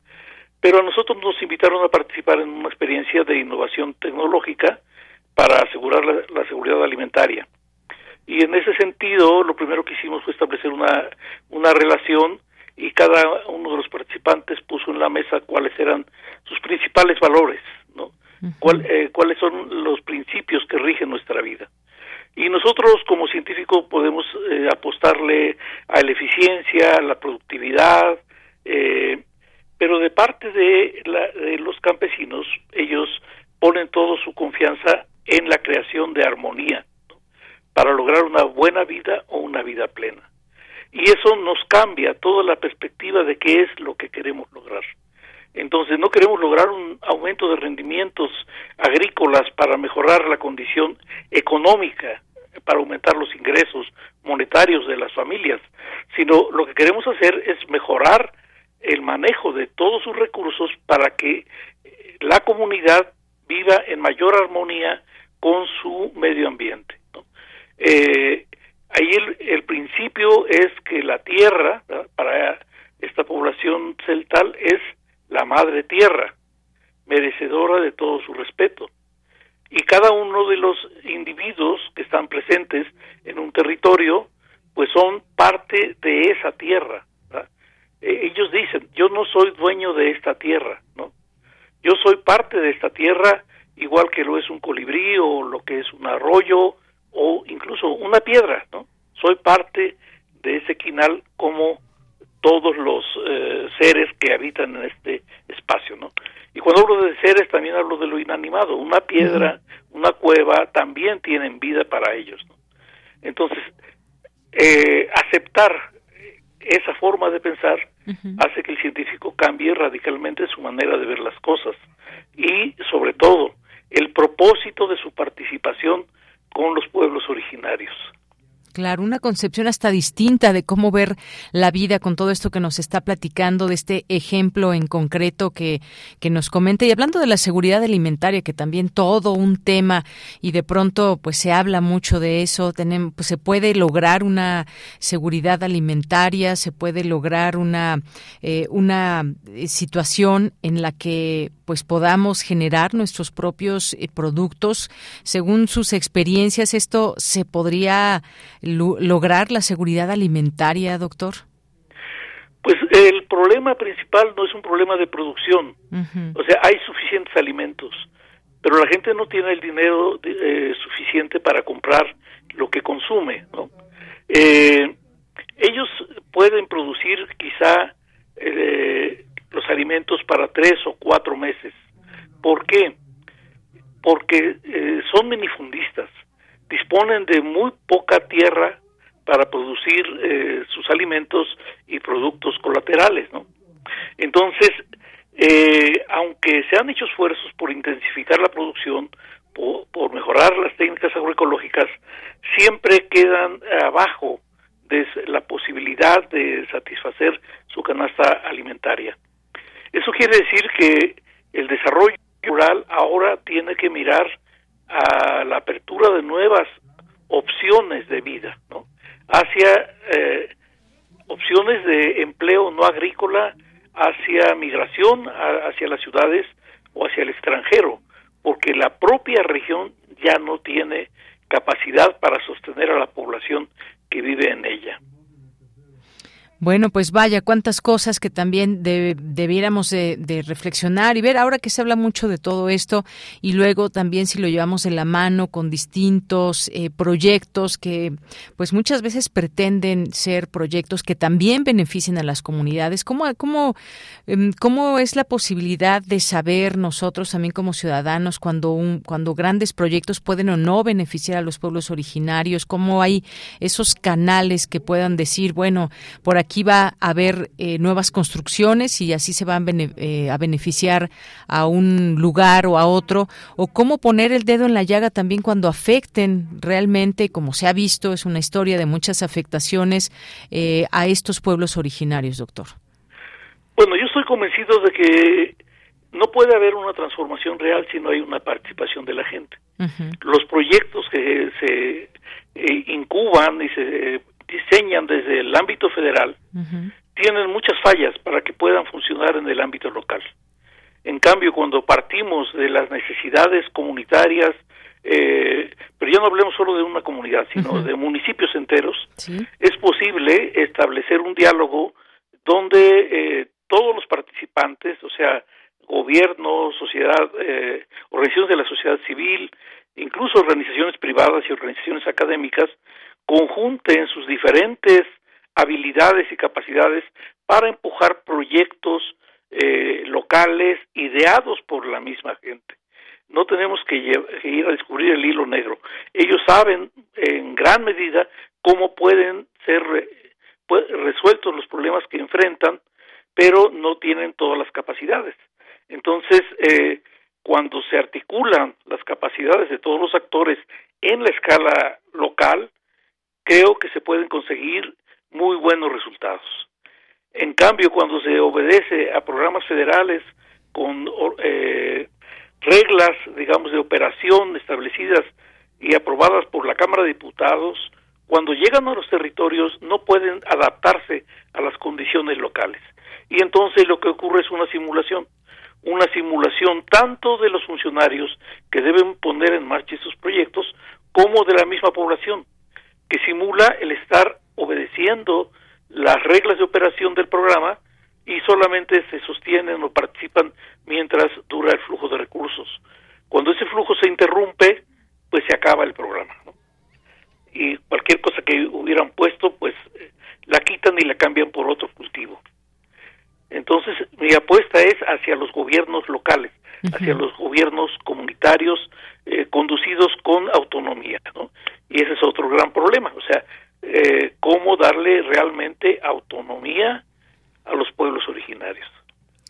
pero a nosotros nos invitaron a participar en una experiencia de innovación tecnológica para asegurar la, seguridad alimentaria. Y en ese sentido, lo primero que hicimos fue establecer una, una relación y cada uno de los participantes puso en la mesa cuáles eran sus principales valores, ¿no? Eh, cuáles son los principios que rigen nuestra vida. Y nosotros como científicos podemos eh, apostarle a la eficiencia, a la productividad, eh, pero de parte de, de los campesinos, ellos ponen toda su confianza en la creación de armonía para lograr una buena vida o una vida plena. Y eso nos cambia toda la perspectiva de qué es lo que queremos lograr. Entonces no queremos lograr un aumento de rendimientos agrícolas para mejorar la condición económica, para aumentar los ingresos monetarios de las familias, sino lo que queremos hacer es mejorar el manejo de todos sus recursos para que eh, la comunidad viva en mayor armonía con su medio ambiente. Eh, ahí el, principio es que la tierra, para esta población celtal, es la madre tierra, merecedora de todo su respeto. Y cada uno de los individuos que están presentes en un territorio, pues son parte de esa tierra. Ellos dicen, yo no soy dueño de esta tierra, ¿no? Yo soy parte de esta tierra, igual que lo es un colibrí o lo que es un arroyo o incluso una piedra, ¿no? Soy parte de ese quinal como todos los eh, seres que habitan en este espacio, ¿no? Y cuando hablo de seres también hablo de lo inanimado. Una piedra, una cueva también tienen vida para ellos, ¿no? Entonces, eh, aceptar esa forma de pensar hace que el científico cambie radicalmente su manera de ver las cosas y, sobre todo, el propósito de su participación con los pueblos originarios. Claro, una concepción hasta distinta de cómo ver la vida con todo esto que nos está platicando, de este ejemplo en concreto que, que nos comenta. Y hablando de la seguridad alimentaria, que también todo un tema, y de pronto pues se habla mucho de eso, tenemos, pues, se puede lograr una seguridad alimentaria, se puede lograr una, eh, una eh, situación en la que pues podamos generar nuestros propios eh, productos. Según sus experiencias, esto se podría lograr la seguridad alimentaria, doctor. Pues el problema principal no es un problema de producción. O sea, hay suficientes alimentos, pero la gente no tiene el dinero eh, suficiente para comprar lo que consume, ¿no? Eh, ellos pueden producir quizá los alimentos para tres o cuatro meses. ¿Por qué? Porque eh, son minifundistas, disponen de muy poca tierra para producir eh, sus alimentos y productos colaterales, ¿no? Entonces, eh, aunque se han hecho esfuerzos por intensificar la producción, por, por, mejorar las técnicas agroecológicas, siempre quedan abajo de la posibilidad de satisfacer su canasta alimentaria. Eso quiere decir que el desarrollo rural ahora tiene que mirar a la apertura de nuevas opciones de vida, ¿no? Hacia eh, opciones de empleo no agrícola, hacia migración hacia las ciudades o hacia el extranjero, porque la propia región ya no tiene capacidad para sostener a la población que vive en ella. Bueno, pues vaya, cuántas cosas que también debiéramos de, reflexionar y ver ahora que se habla mucho de todo esto y luego también si lo llevamos en la mano con distintos eh, proyectos que pues muchas veces pretenden ser proyectos que también beneficien a las comunidades. ¿Cómo, cómo, em, cómo es la posibilidad de saber nosotros también como ciudadanos cuando, un, cuando grandes proyectos pueden o no beneficiar a los pueblos originarios? ¿Cómo hay esos canales que puedan decir, bueno, por aquí aquí va a haber eh, nuevas construcciones y así se van eh, a beneficiar a un lugar o a otro, o cómo poner el dedo en la llaga también cuando afecten realmente, como se ha visto, es una historia de muchas afectaciones eh, a estos pueblos originarios, doctor. Bueno, yo estoy convencido de que no puede haber una transformación real si no hay una participación de la gente. Los proyectos que se incuban y se diseñan desde el ámbito federal tienen muchas fallas para que puedan funcionar en el ámbito local. En cambio, cuando partimos de las necesidades comunitarias, eh, pero ya no hablemos solo de una comunidad, sino de municipios enteros, es posible establecer un diálogo donde eh, todos los participantes, o sea, gobierno, sociedad, eh, organizaciones de la sociedad civil, incluso organizaciones privadas y organizaciones académicas, conjunten sus diferentes habilidades y capacidades para empujar proyectos eh, locales ideados por la misma gente. No tenemos que, ir a descubrir el hilo negro. Ellos saben en gran medida cómo pueden ser resueltos los problemas que enfrentan, pero no tienen todas las capacidades. Entonces, eh, cuando se articulan las capacidades de todos los actores en la escala local, creo que se pueden conseguir muy buenos resultados. En cambio, cuando se obedece a programas federales con eh, reglas, digamos, de operación establecidas y aprobadas por la Cámara de Diputados, cuando llegan a los territorios no pueden adaptarse a las condiciones locales. Y entonces lo que ocurre es una simulación, una simulación tanto de los funcionarios que deben poner en marcha esos proyectos como de la misma población, que simula el estar obedeciendo las reglas de operación del programa y solamente se sostienen o participan mientras dura el flujo de recursos. Cuando ese flujo se interrumpe, pues se acaba el programa. Y cualquier cosa que hubieran puesto, pues eh, la quitan y la cambian por otro cultivo. Entonces, mi apuesta es hacia los gobiernos locales, hacia los gobiernos comunitarios eh, conducidos con autonomía, ¿no? Y ese es otro gran problema, o sea, eh, cómo darle realmente autonomía a los pueblos originarios.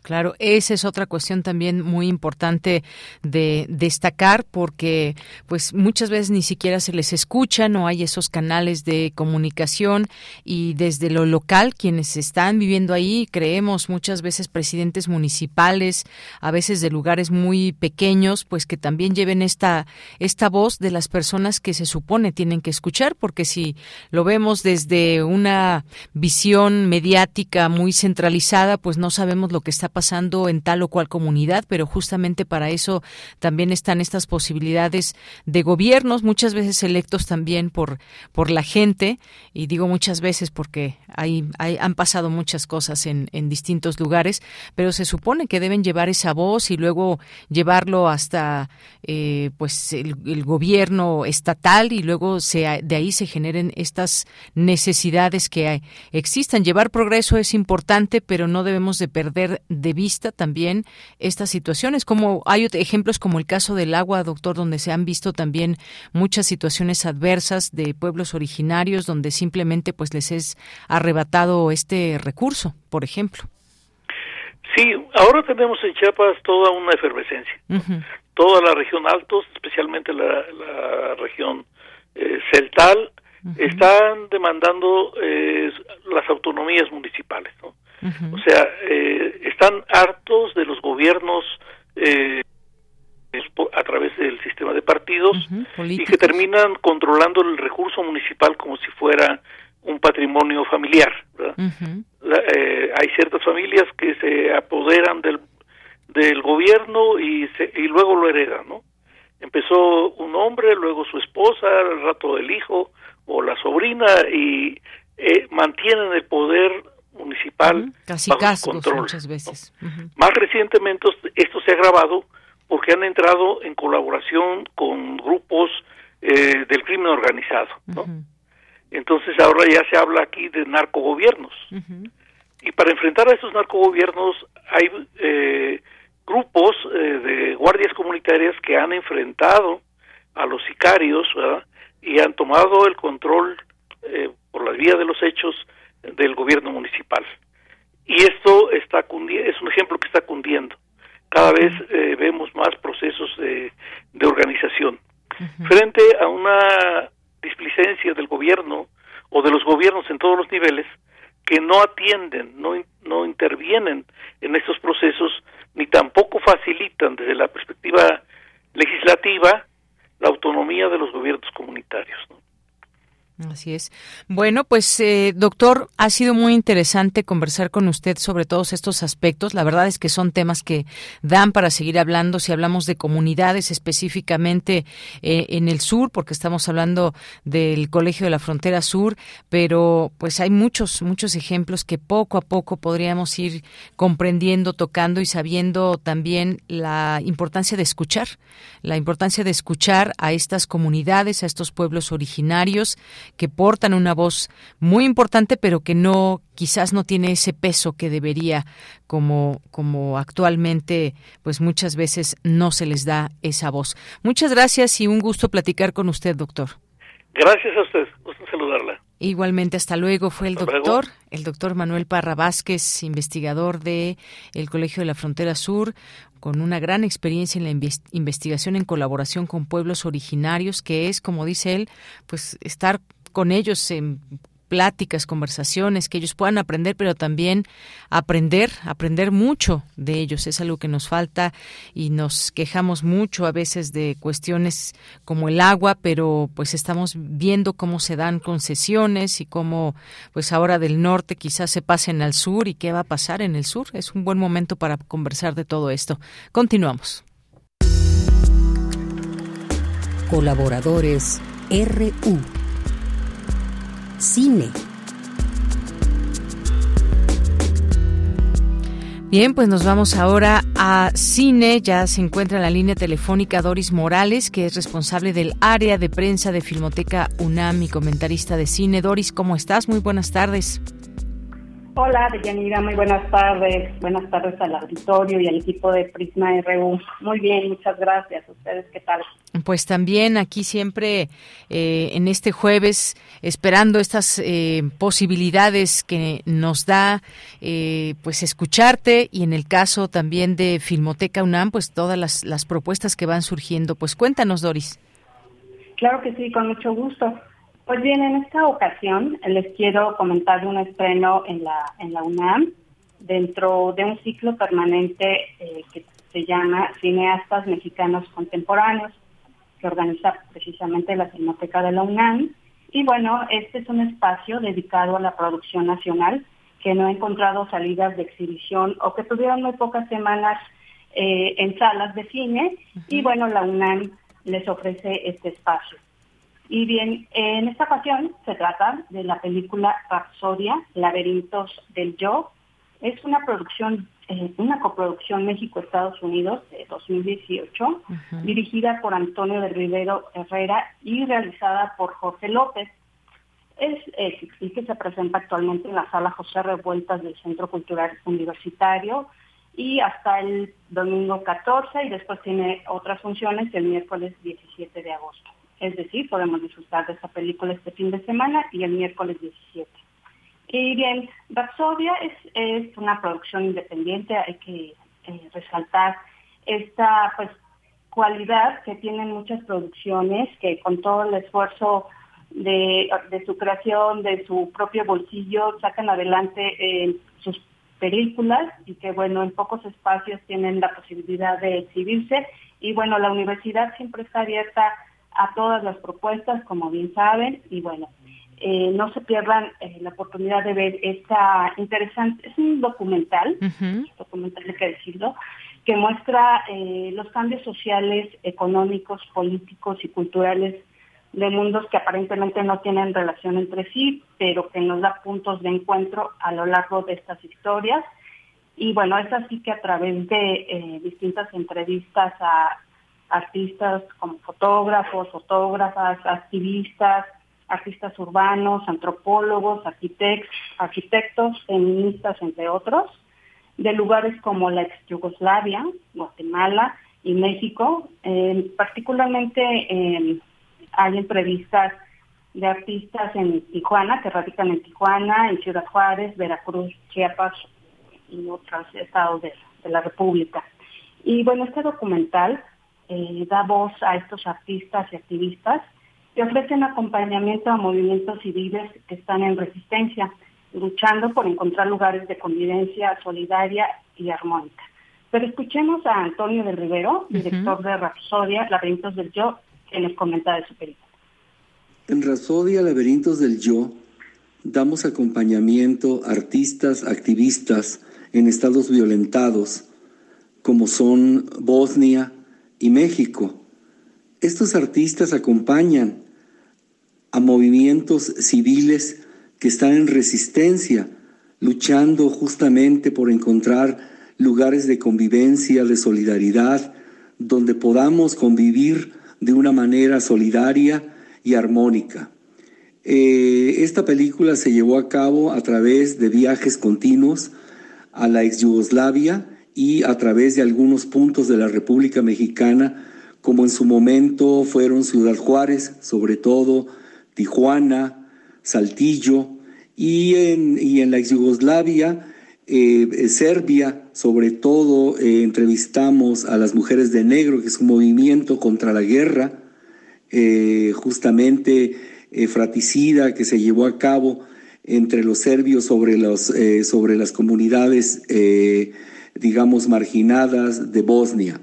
Claro, esa es otra cuestión también muy importante de destacar porque pues muchas veces ni siquiera se les escucha, no hay esos canales de comunicación y desde lo local quienes están viviendo ahí, creemos muchas veces presidentes municipales, a veces de lugares muy pequeños, pues que también lleven esta esta voz de las personas que se supone tienen que escuchar, porque si lo vemos desde una visión mediática muy centralizada, pues no sabemos lo que está pasando en tal o cual comunidad, pero justamente para eso también están estas posibilidades de gobiernos, muchas veces electos también por, por la gente, y digo muchas veces porque hay, hay han pasado muchas cosas en, en distintos lugares, pero se supone que deben llevar esa voz y luego llevarlo hasta eh, pues el, gobierno estatal y luego se, de ahí se generen estas necesidades que existan. Llevar progreso es importante, pero no debemos de perder de vista también estas situaciones. Como hay ejemplos como el caso del agua, doctor, donde se han visto también muchas situaciones adversas de pueblos originarios donde simplemente pues les es arrebatado este recurso, por ejemplo. Sí, ahora tenemos en Chiapas toda una efervescencia. Toda la región Altos, especialmente la, región eh, Celtal, están demandando eh, las autonomías municipales. ¿no? O sea, eh, están hartos de los gobiernos eh, a través del sistema de partidos y que terminan controlando el recurso municipal como si fuera un patrimonio familiar. Eh, hay ciertas familias que se apoderan del, del gobierno y, y luego lo heredan, ¿no? Empezó un hombre, luego su esposa, al rato el hijo o la sobrina y mantienen el poder municipal casi bajo control, muchas veces. Más recientemente esto se ha agravado porque han entrado en colaboración con grupos eh, del crimen organizado, ¿no? Entonces ahora ya se habla aquí de narcogobiernos. Y para enfrentar a estos narcogobiernos hay eh, grupos eh, de guardias comunitarias que han enfrentado a los sicarios y han tomado el control por la vía de los hechos del gobierno municipal. Y esto está es un ejemplo que está cundiendo. Cada vez eh, vemos más procesos de, organización. Frente a una displicencia del gobierno o de los gobiernos en todos los niveles que no atienden, no, no intervienen en estos procesos, ni tampoco facilitan desde la perspectiva legislativa la autonomía de los gobiernos comunitarios. Así es. Bueno, pues eh, doctor, ha sido muy interesante conversar con usted sobre todos estos aspectos. La verdad es que son temas que dan para seguir hablando si hablamos de comunidades específicamente eh, en el sur, porque estamos hablando del Colegio de la Frontera Sur, pero pues hay muchos, muchos ejemplos que poco a poco podríamos ir comprendiendo, tocando y sabiendo también la importancia de escuchar, la importancia de escuchar a estas comunidades, a estos pueblos originarios que portan una voz muy importante, pero que no quizás no tiene ese peso que debería como como actualmente pues muchas veces no se les da esa voz. Muchas gracias y un gusto platicar con usted, doctor. Gracias a usted, gusto saludarla. Igualmente, hasta luego. Fue el doctor, el doctor Manuel Parra Vázquez, investigador de el Colegio de la Frontera Sur, con una gran experiencia en la investigación en colaboración con pueblos originarios, que es, como dice él, pues estar con ellos en pláticas, conversaciones, que ellos puedan aprender, pero también aprender, aprender mucho de ellos. Es algo que nos falta y nos quejamos mucho a veces de cuestiones como el agua, pero pues estamos viendo cómo se dan concesiones y cómo pues ahora del norte quizás se pasen al sur y qué va a pasar en el sur. Es un buen momento para conversar de todo esto. Continuamos. Colaboradores RU cine. Bien, pues nos vamos ahora a cine. Ya se encuentra en la línea telefónica Doris Morales, que es responsable del área de prensa de Filmoteca UNAM y comentarista de cine. Doris, ¿cómo estás? Muy buenas tardes. Hola, Deyanira, muy buenas tardes. Buenas tardes al auditorio y al equipo de Prisma RU. Muy bien, muchas gracias. ¿Ustedes qué tal? Pues también aquí siempre eh, en este jueves esperando estas eh, posibilidades que nos da eh, pues escucharte y en el caso también de Filmoteca UNAM pues todas las, las propuestas que van surgiendo. Pues cuéntanos, Doris. Claro que sí, con mucho gusto. Pues bien, en esta ocasión les quiero comentar un estreno en la, en la UNAM dentro de un ciclo permanente eh, que se llama Cineastas Mexicanos Contemporáneos, que organiza precisamente la Filmoteca de la UNAM. Y bueno, este es un espacio dedicado a la producción nacional que no ha encontrado salidas de exhibición o que tuvieron muy pocas semanas eh, en salas de cine. Y bueno, la UNAM les ofrece este espacio. Y bien, en esta ocasión se trata de la película Rapsodia, Laberintos del Yo. Es una producción, eh, una coproducción México-Estados Unidos de 2018, dirigida por Antonio del Rivero Herrera y realizada por Jorge López. Es eh, y que se presenta actualmente en la sala José Revueltas del Centro Cultural Universitario y hasta el domingo 14 y después tiene otras funciones el miércoles 17 de agosto. Es decir, podemos disfrutar de esta película este fin de semana y el miércoles 17. Y bien, Rapsodia es, es una producción independiente, hay que eh, resaltar esta pues cualidad que tienen muchas producciones que con todo el esfuerzo de, su creación, de su propio bolsillo, sacan adelante eh, sus películas y que bueno, en pocos espacios tienen la posibilidad de exhibirse y bueno, la universidad siempre está abierta a todas las propuestas, como bien saben, y bueno, eh, no se pierdan eh, la oportunidad de ver esta interesante, es un documental, documental hay que decirlo, que muestra eh, los cambios sociales, económicos, políticos y culturales de mundos que aparentemente no tienen relación entre sí, pero que nos da puntos de encuentro a lo largo de estas historias. Y bueno, es así que a través de distintas entrevistas a artistas como fotógrafos, fotógrafas, activistas, artistas urbanos, antropólogos, arquitectos, arquitectos, feministas, entre otros, de lugares como la ex Yugoslavia, Guatemala y México. particularmente hay entrevistas de artistas en Tijuana, que radican en Tijuana, en Ciudad Juárez, Veracruz, Chiapas y otros estados de la República. Y bueno, este documental eh, da voz a estos artistas y activistas y ofrecen acompañamiento a movimientos civiles que están en resistencia, luchando por encontrar lugares de convivencia solidaria y armónica. Pero escuchemos a Antonio del Rivero, director de Rapsodia, Laberintos del Yo, que nos comenta de su película. En Rasodia Laberintos del Yo damos acompañamiento a artistas, activistas en estados violentados, como son Bosnia y México. Estos artistas acompañan a movimientos civiles que están en resistencia, luchando justamente por encontrar lugares de convivencia, de solidaridad, donde podamos convivir de una manera solidaria y armónica. Eh, esta película se llevó a cabo a través de viajes continuos a la ex Yugoslavia y a través de algunos puntos de la República Mexicana, como en su momento fueron Ciudad Juárez, sobre todo Tijuana, Saltillo, y en, y en la ex Yugoslavia, eh, Serbia, sobre todo eh, entrevistamos a las mujeres de negro, que es un movimiento contra la guerra, justamente eh, fraticida que se llevó a cabo entre los serbios sobre, los, eh, sobre las comunidades, eh, digamos, marginadas de Bosnia.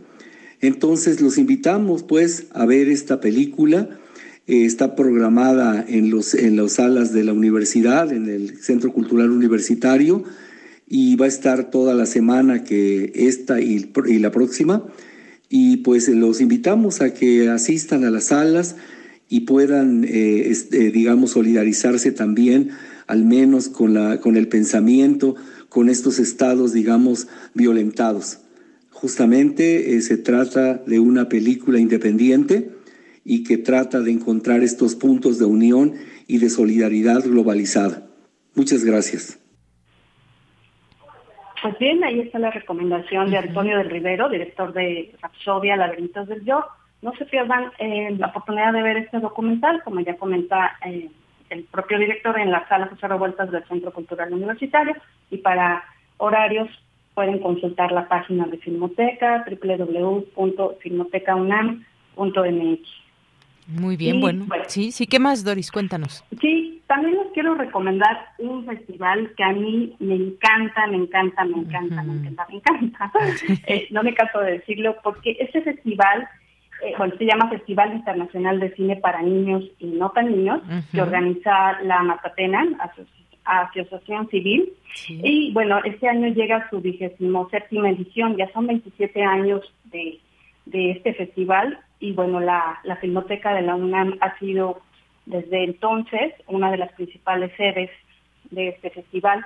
Entonces los invitamos pues a ver esta película. está programada en, los, en las salas de la universidad, en el Centro Cultural Universitario, y va a estar toda la semana que esta y, y la próxima. Y pues los invitamos a que asistan a las salas y puedan, eh, este, digamos, solidarizarse también, al menos con, la, con el pensamiento, con estos estados, digamos, violentados. Justamente eh, se trata de una película independiente y que trata de encontrar estos puntos de unión y de solidaridad globalizada. Muchas gracias. Pues bien, ahí está la recomendación de Antonio del Rivero, director de Rapsodia, Laberintos del Yo, no se pierdan eh, la oportunidad de ver este documental, como ya comenta eh, el propio director en la sala José Revueltas del Centro Cultural Universitario, y para horarios pueden consultar la página de Filmoteca, www.filmotecaunam.mx. Muy bien, bueno, Sí, sí, ¿qué más, Doris? Cuéntanos. Sí, también les quiero recomendar un festival que a mí me encanta, me encanta, me encanta, me encanta, me encanta. Eh, no me canso de decirlo, porque ese festival eh, bueno, se llama Festival Internacional de Cine para Niños y No Tan Niños, que organiza la Matatena, Asociación Civil. Y bueno, este año llega su vigésimo séptima edición, ya son 27 años de, este festival. Y bueno, la, la Filmoteca de la UNAM ha sido desde entonces una de las principales sedes de este festival,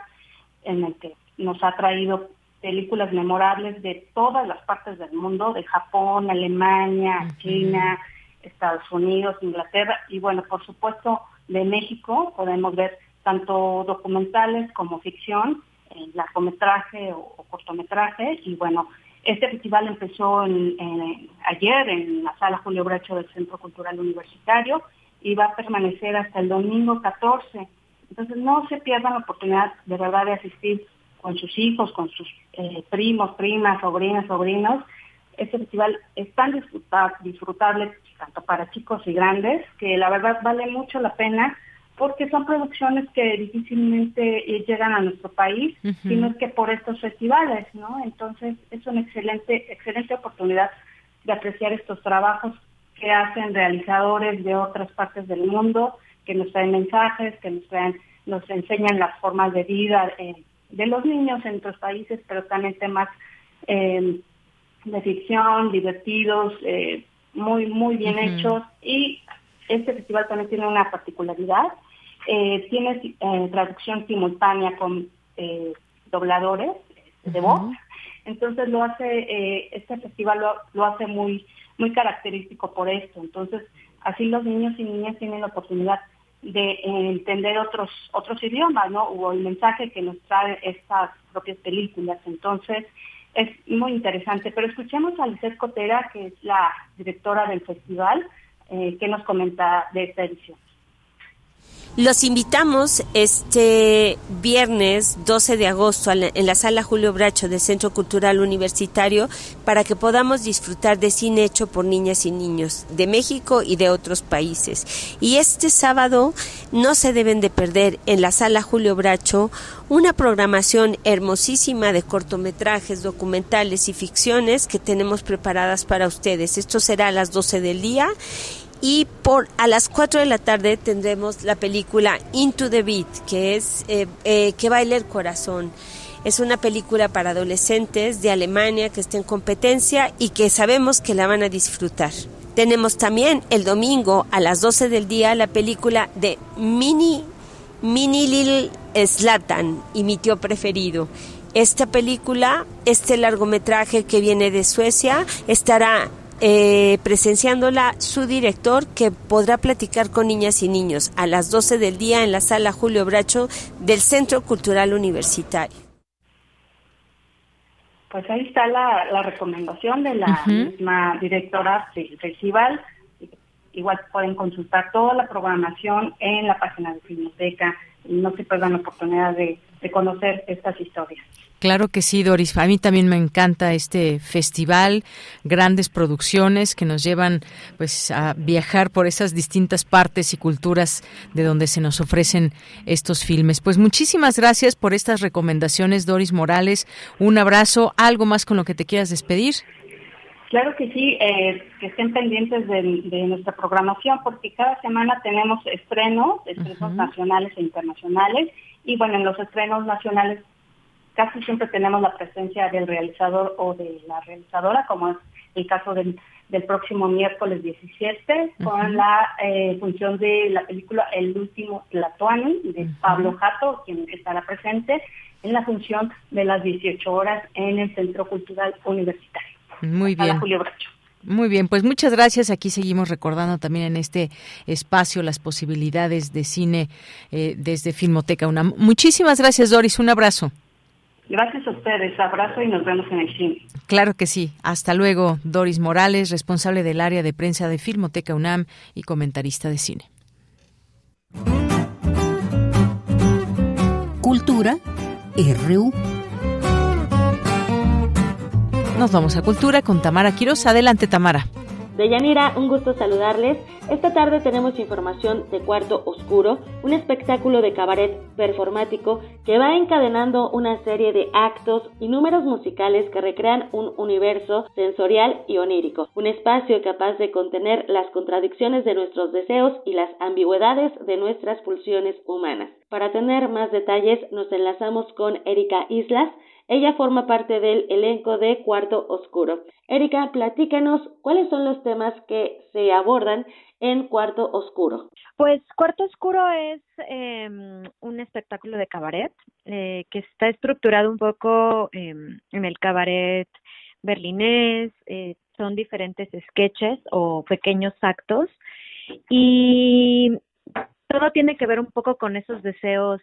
en el que nos ha traído películas memorables de todas las partes del mundo, de Japón, Alemania, China, Estados Unidos, Inglaterra y bueno, por supuesto de México podemos ver tanto documentales como ficción, en largometraje o, cortometraje y bueno, este festival empezó ayer en la sala Julio Bracho del Centro Cultural Universitario y va a permanecer hasta el domingo 14. Entonces no se pierdan la oportunidad de verdad de asistir con sus hijos, con sus eh, primos, primas, sobrinas, sobrinos. Este festival es tan disfrutable tanto para chicos y grandes que la verdad vale mucho la pena porque son producciones que difícilmente llegan a nuestro país, sino es que por estos festivales, ¿no? Entonces es una excelente, excelente oportunidad de apreciar estos trabajos que hacen realizadores de otras partes del mundo, que nos traen mensajes, que nos traen, nos enseñan las formas de vida, eh, de los niños en otros países, pero también temas eh, de ficción, divertidos, eh, muy, muy bien hechos. Y este festival también tiene una particularidad. Eh, tiene traducción simultánea con dobladores de voz. Entonces lo hace, este festival lo, lo hace muy, muy característico por esto. Entonces, así los niños y niñas tienen la oportunidad de entender otros otros idiomas, ¿no? O el mensaje que nos trae estas propias películas. Entonces, es muy interesante. Pero escuchemos a Lizeth Cotera, que es la directora del festival, eh, que nos comenta de esta edición. Los invitamos este viernes 12 de agosto en la sala Julio Bracho del Centro Cultural Universitario para que podamos disfrutar de cine hecho por niñas y niños de México y de otros países. Y este sábado no se deben de perder en la sala Julio Bracho una programación hermosísima de cortometrajes, documentales y ficciones que tenemos preparadas para ustedes. Esto será a las 12 del día y por a las 4 de la tarde tendremos la película Into the Beat, que es eh, eh, Que baila el corazón. Es una película para adolescentes de Alemania que está en competencia y que sabemos que la van a disfrutar. Tenemos también el domingo a las 12 del día la película de Mini, Mini Lil Slatan y mi tío preferido. Esta película, este largometraje que viene de Suecia, estará eh, presenciándola su director que podrá platicar con niñas y niños a las 12 del día en la sala Julio Bracho del Centro Cultural Universitario. Pues ahí está la, recomendación de la misma directora del festival. Igual pueden consultar toda la programación en la página de Filmoteca y no se pierdan la oportunidad de conocer estas historias. Claro que sí, Doris. A mí también me encanta este festival, grandes producciones que nos llevan pues a viajar por esas distintas partes y culturas de donde se nos ofrecen estos filmes. Pues muchísimas gracias por estas recomendaciones, Doris Morales. Un abrazo. ¿Algo más con lo que te quieras despedir? Claro que sí, eh, que estén pendientes de, nuestra programación porque cada semana tenemos estrenos, estrenos nacionales e internacionales y bueno, en los estrenos nacionales casi siempre tenemos la presencia del realizador o de la realizadora, como es el caso del, próximo miércoles 17, con la eh, función de la película El último Tlatoani de Pablo Jato, quien estará presente en la función de las 18 horas en el Centro Cultural Universitario. Muy bien. Julio Bracho. Muy bien, pues muchas gracias. Aquí seguimos recordando también en este espacio las posibilidades de cine eh, desde Filmoteca UNAM. Muchísimas gracias, Doris. Un abrazo. Gracias a ustedes, abrazo y nos vemos en el cine. Claro que sí. Hasta luego, Doris Morales, responsable del área de prensa de Filmoteca UNAM y comentarista de cine. Cultura RU. Nos vamos a Cultura con Tamara Quiroz. Adelante, Tamara. Deyanira, un gusto saludarles. Esta tarde tenemos información de Cuarto Oscuro, un espectáculo de cabaret performático que va encadenando una serie de actos y números musicales que recrean un universo sensorial y onírico, un espacio capaz de contener las contradicciones de nuestros deseos y las ambigüedades de nuestras pulsiones humanas. Para tener más detalles nos enlazamos con Erika Islas, ella forma parte del elenco de Cuarto Oscuro. Erika, platícanos cuáles son los temas que se abordan en Cuarto Oscuro. Pues Cuarto Oscuro es em, un espectáculo de cabaret eh, que está estructurado un poco em, en el cabaret berlinés, eh, son diferentes sketches o pequeños actos y todo tiene que ver un poco con esos deseos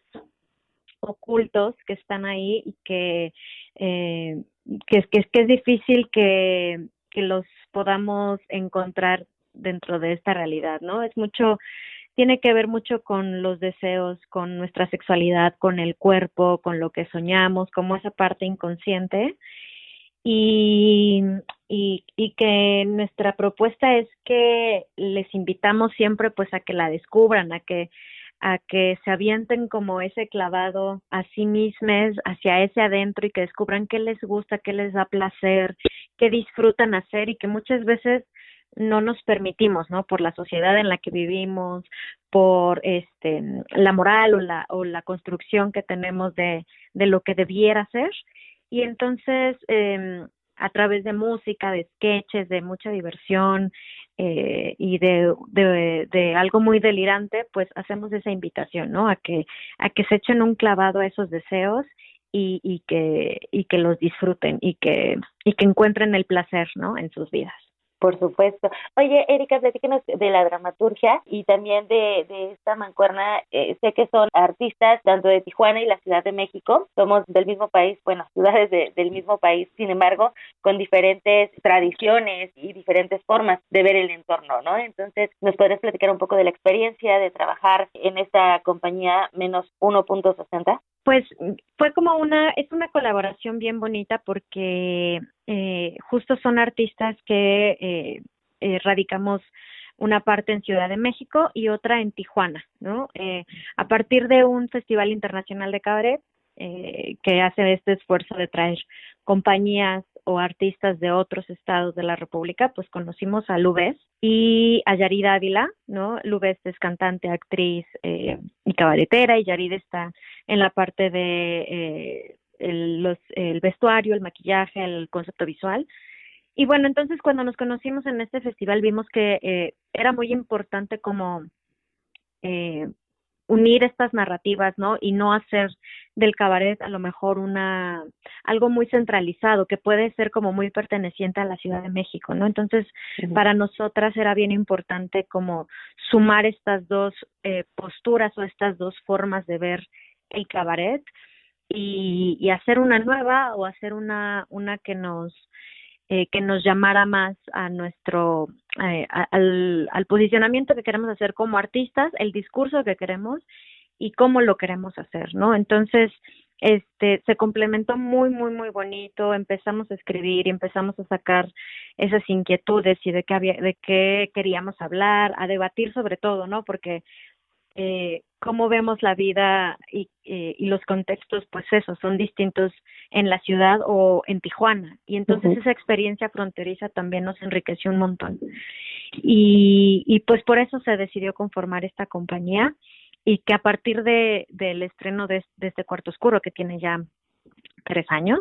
ocultos que están ahí y que, eh, que, que, que, es difícil que, que los podamos encontrar dentro de esta realidad, ¿no? Es mucho, tiene que ver mucho con los deseos, con nuestra sexualidad, con el cuerpo, con lo que soñamos, como esa parte inconsciente. Y, y, y que nuestra propuesta es que les invitamos siempre pues a que la descubran, a que a que se avienten como ese clavado a sí mismos, hacia ese adentro y que descubran qué les gusta, qué les da placer, qué disfrutan hacer y que muchas veces no nos permitimos, ¿no? Por la sociedad en la que vivimos, por este la moral o la o la construcción que tenemos de de lo que debiera ser y entonces eh, a través de música, de sketches, de mucha diversión eh, y de, de, algo muy delirante, pues hacemos esa invitación, ¿no? A que, a que se echen un clavado a esos deseos y, y, que, y que los disfruten y que, y que encuentren el placer, ¿no? En sus vidas. Por supuesto. Oye, Erika, platícanos de la dramaturgia y también de, de esta mancuerna. Eh, sé que son artistas tanto de Tijuana y la Ciudad de México. Somos del mismo país, bueno, ciudades del mismo país, sin embargo, con diferentes tradiciones y diferentes formas de ver el entorno, ¿no? Entonces, ¿nos podrías platicar un poco de la experiencia de trabajar en esta compañía menos 1.60? Pues fue como una, es una colaboración bien bonita porque eh, justo son artistas que eh, eh, radicamos una parte en Ciudad de México y otra en Tijuana, ¿no? Eh, a partir de un festival internacional de cabaret eh, que hace este esfuerzo de traer compañías o artistas de otros estados de la República, pues conocimos a Lubez y a Yarida Ávila, ¿no? Lubez es cantante, actriz eh, y cabaretera y Yarida está en la parte de eh, el, los, el vestuario, el maquillaje, el concepto visual. Y bueno, entonces cuando nos conocimos en este festival vimos que eh, era muy importante como eh, unir estas narrativas, ¿no? Y no hacer del cabaret a lo mejor una algo muy centralizado que puede ser como muy perteneciente a la Ciudad de México, ¿no? Entonces, para nosotras era bien importante como sumar estas dos eh, posturas o estas dos formas de ver el cabaret y, y hacer una nueva o hacer una una que nos eh, que nos llamara más a nuestro eh, al, al posicionamiento que queremos hacer como artistas, el discurso que queremos y cómo lo queremos hacer, ¿no? Entonces, este se complementó muy muy muy bonito, empezamos a escribir y empezamos a sacar esas inquietudes y de qué había de qué queríamos hablar, a debatir sobre todo, ¿no? Porque eh, cómo vemos la vida y, eh, y los contextos, pues eso, son distintos en la ciudad o en Tijuana. Y entonces esa experiencia fronteriza también nos enriqueció un montón. Y, y pues por eso se decidió conformar esta compañía y que a partir de, del estreno de, de este Cuarto Oscuro, que tiene ya tres años,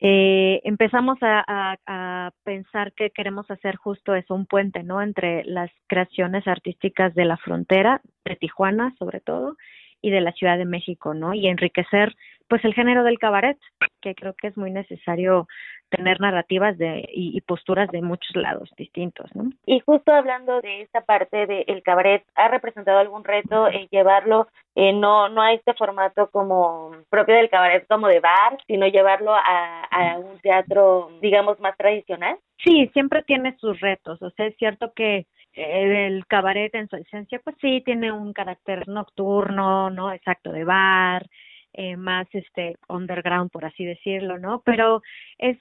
eh, empezamos a, a, a, pensar que queremos hacer justo eso, un puente, ¿no? Entre las creaciones artísticas de la frontera, de Tijuana sobre todo, y de la Ciudad de México, ¿no? Y enriquecer, pues, el género del cabaret, que creo que es muy necesario tener narrativas de, y, y, posturas de muchos lados distintos, ¿no? Y justo hablando de esta parte del cabaret, ¿ha representado algún reto en llevarlo eh, no no a este formato como propio del cabaret como de bar, sino llevarlo a, a un teatro, digamos, más tradicional? Sí, siempre tiene sus retos, o sea, es cierto que eh, el cabaret en su esencia, pues sí, tiene un carácter nocturno, ¿no? Exacto, de bar, eh, más este underground, por así decirlo, ¿no? Pero es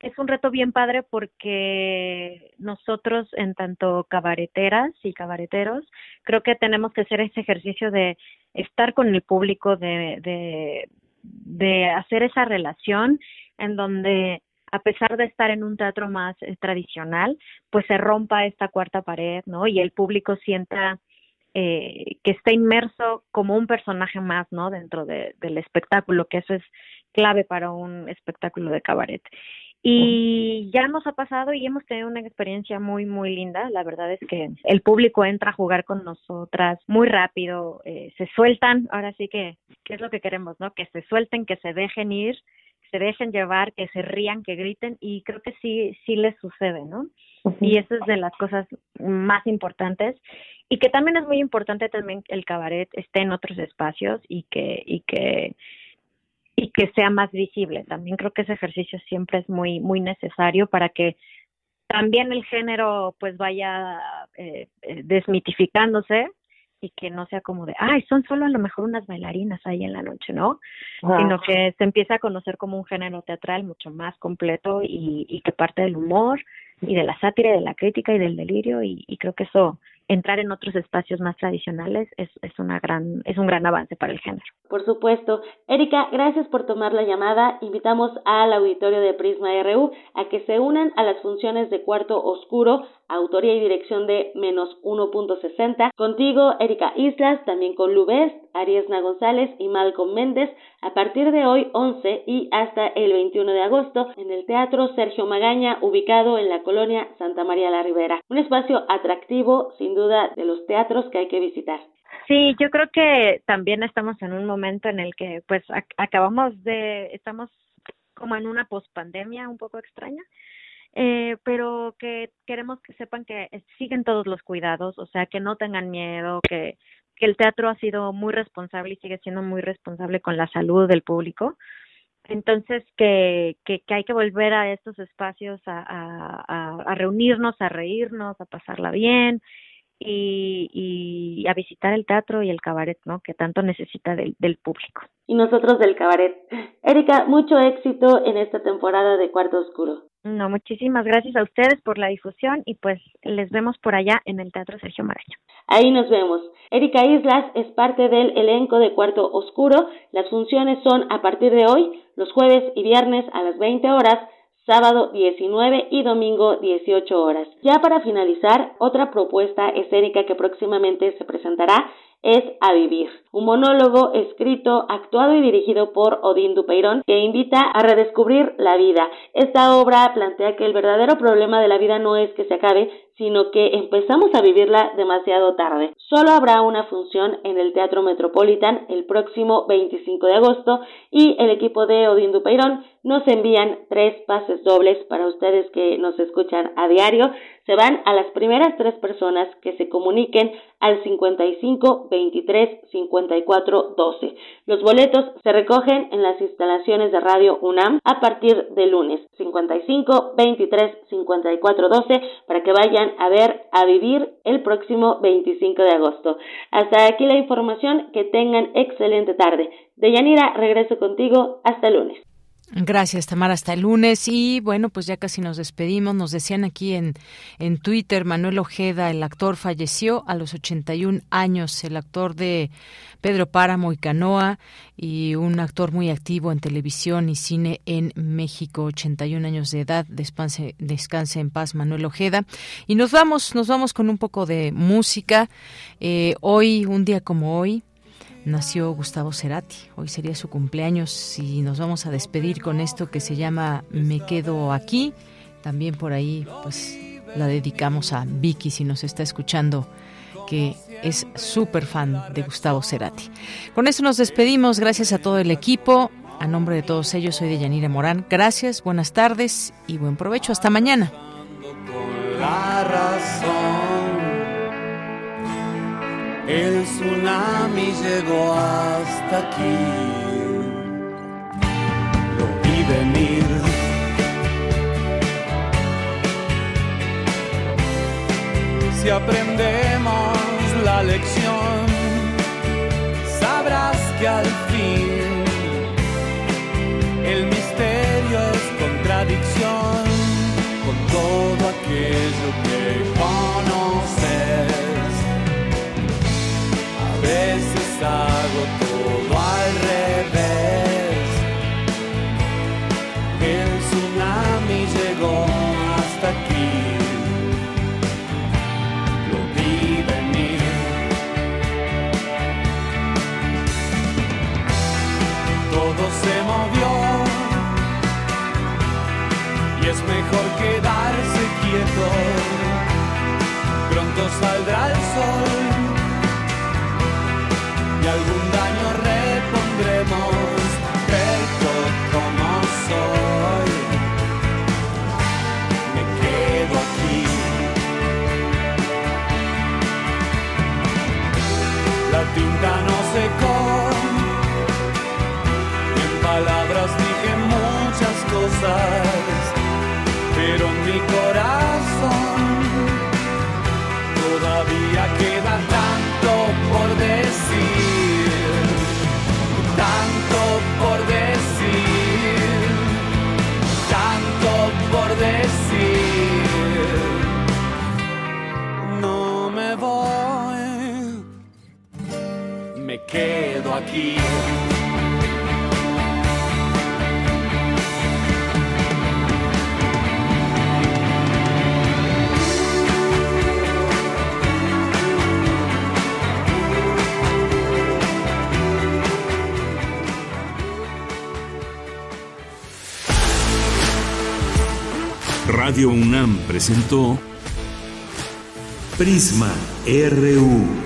es un reto bien padre porque nosotros, en tanto cabareteras y cabareteros, creo que tenemos que hacer ese ejercicio de estar con el público, de, de, de hacer esa relación en donde a pesar de estar en un teatro más eh, tradicional, pues se rompa esta cuarta pared, ¿no? Y el público sienta eh, que está inmerso como un personaje más, ¿no? Dentro de, del espectáculo, que eso es clave para un espectáculo de cabaret. Y ya nos ha pasado y hemos tenido una experiencia muy, muy linda. La verdad es que el público entra a jugar con nosotras muy rápido, eh, se sueltan, ahora sí que, ¿qué es lo que queremos, no? Que se suelten, que se dejen ir, se dejen llevar, que se rían, que griten y creo que sí, sí les sucede, ¿no? Y eso es de las cosas más importantes y que también es muy importante también que el cabaret esté en otros espacios y que, y que y que sea más visible. También creo que ese ejercicio siempre es muy, muy necesario para que también el género pues vaya eh, eh, desmitificándose y que no sea como de, ay, son solo a lo mejor unas bailarinas ahí en la noche, ¿no? Wow. Sino que se empieza a conocer como un género teatral mucho más completo y, y que parte del humor y de la sátira, y de la crítica y del delirio y, y creo que eso entrar en otros espacios más tradicionales es, es una gran es un gran avance para el género. Por supuesto. Erika, gracias por tomar la llamada. Invitamos al auditorio de Prisma RU a que se unan a las funciones de Cuarto Oscuro, autoría y dirección de menos 1.60. Contigo, Erika Islas, también con Lubest, Ariesna González y Malcolm Méndez, a partir de hoy 11 y hasta el 21 de agosto en el Teatro Sergio Magaña, ubicado en la colonia Santa María la Ribera. Un espacio atractivo, sin duda, de los teatros que hay que visitar. Sí, yo creo que también estamos en un momento en el que pues ac acabamos de, estamos como en una pospandemia un poco extraña, eh, pero que queremos que sepan que siguen todos los cuidados, o sea, que no tengan miedo, que, que el teatro ha sido muy responsable y sigue siendo muy responsable con la salud del público. Entonces, que, que, que hay que volver a estos espacios a, a, a reunirnos, a reírnos, a pasarla bien y, y a visitar el teatro y el cabaret, ¿no? Que tanto necesita del, del público. Y nosotros del cabaret. Erika, mucho éxito en esta temporada de Cuarto Oscuro. No, muchísimas gracias a ustedes por la difusión y pues les vemos por allá en el Teatro Sergio Maraño. Ahí nos vemos. Erika Islas es parte del elenco de Cuarto Oscuro. Las funciones son a partir de hoy, los jueves y viernes a las 20 horas, sábado 19 y domingo 18 horas. Ya para finalizar, otra propuesta escénica que próximamente se presentará es A Vivir, un monólogo escrito, actuado y dirigido por Odín Dupeirón que invita a redescubrir la vida. Esta obra plantea que el verdadero problema de la vida no es que se acabe, sino que empezamos a vivirla demasiado tarde. Solo habrá una función en el Teatro Metropolitan el próximo 25 de agosto y el equipo de Odín Dupeirón nos envían tres pases dobles para ustedes que nos escuchan a diario. Se van a las primeras tres personas que se comuniquen al 55 23 54 12. Los boletos se recogen en las instalaciones de Radio UNAM a partir de lunes 55 23 54 12 para que vayan a ver, a vivir el próximo 25 de agosto. Hasta aquí la información, que tengan excelente tarde. Deyanira, regreso contigo hasta el lunes. Gracias, Tamara. Hasta el lunes. Y bueno, pues ya casi nos despedimos. Nos decían aquí en, en Twitter, Manuel Ojeda, el actor, falleció a los 81 años. El actor de Pedro Páramo y Canoa y un actor muy activo en televisión y cine en México, 81 años de edad. Descanse, descanse en paz, Manuel Ojeda. Y nos vamos, nos vamos con un poco de música. Eh, hoy, un día como hoy, nació Gustavo Cerati. Hoy sería su cumpleaños y nos vamos a despedir con esto que se llama Me quedo aquí. También por ahí pues la dedicamos a Vicky si nos está escuchando que es súper fan de Gustavo Cerati. Con esto nos despedimos. Gracias a todo el equipo. A nombre de todos ellos, soy de Yanira Morán. Gracias, buenas tardes y buen provecho. Hasta mañana. El tsunami llegó hasta aquí. Lo vi venir. Si aprendemos la lección, sabrás que al fin el misterio es contradicción con todo aquello que veces quedo aquí. Radio UNAM presentó Prisma RU.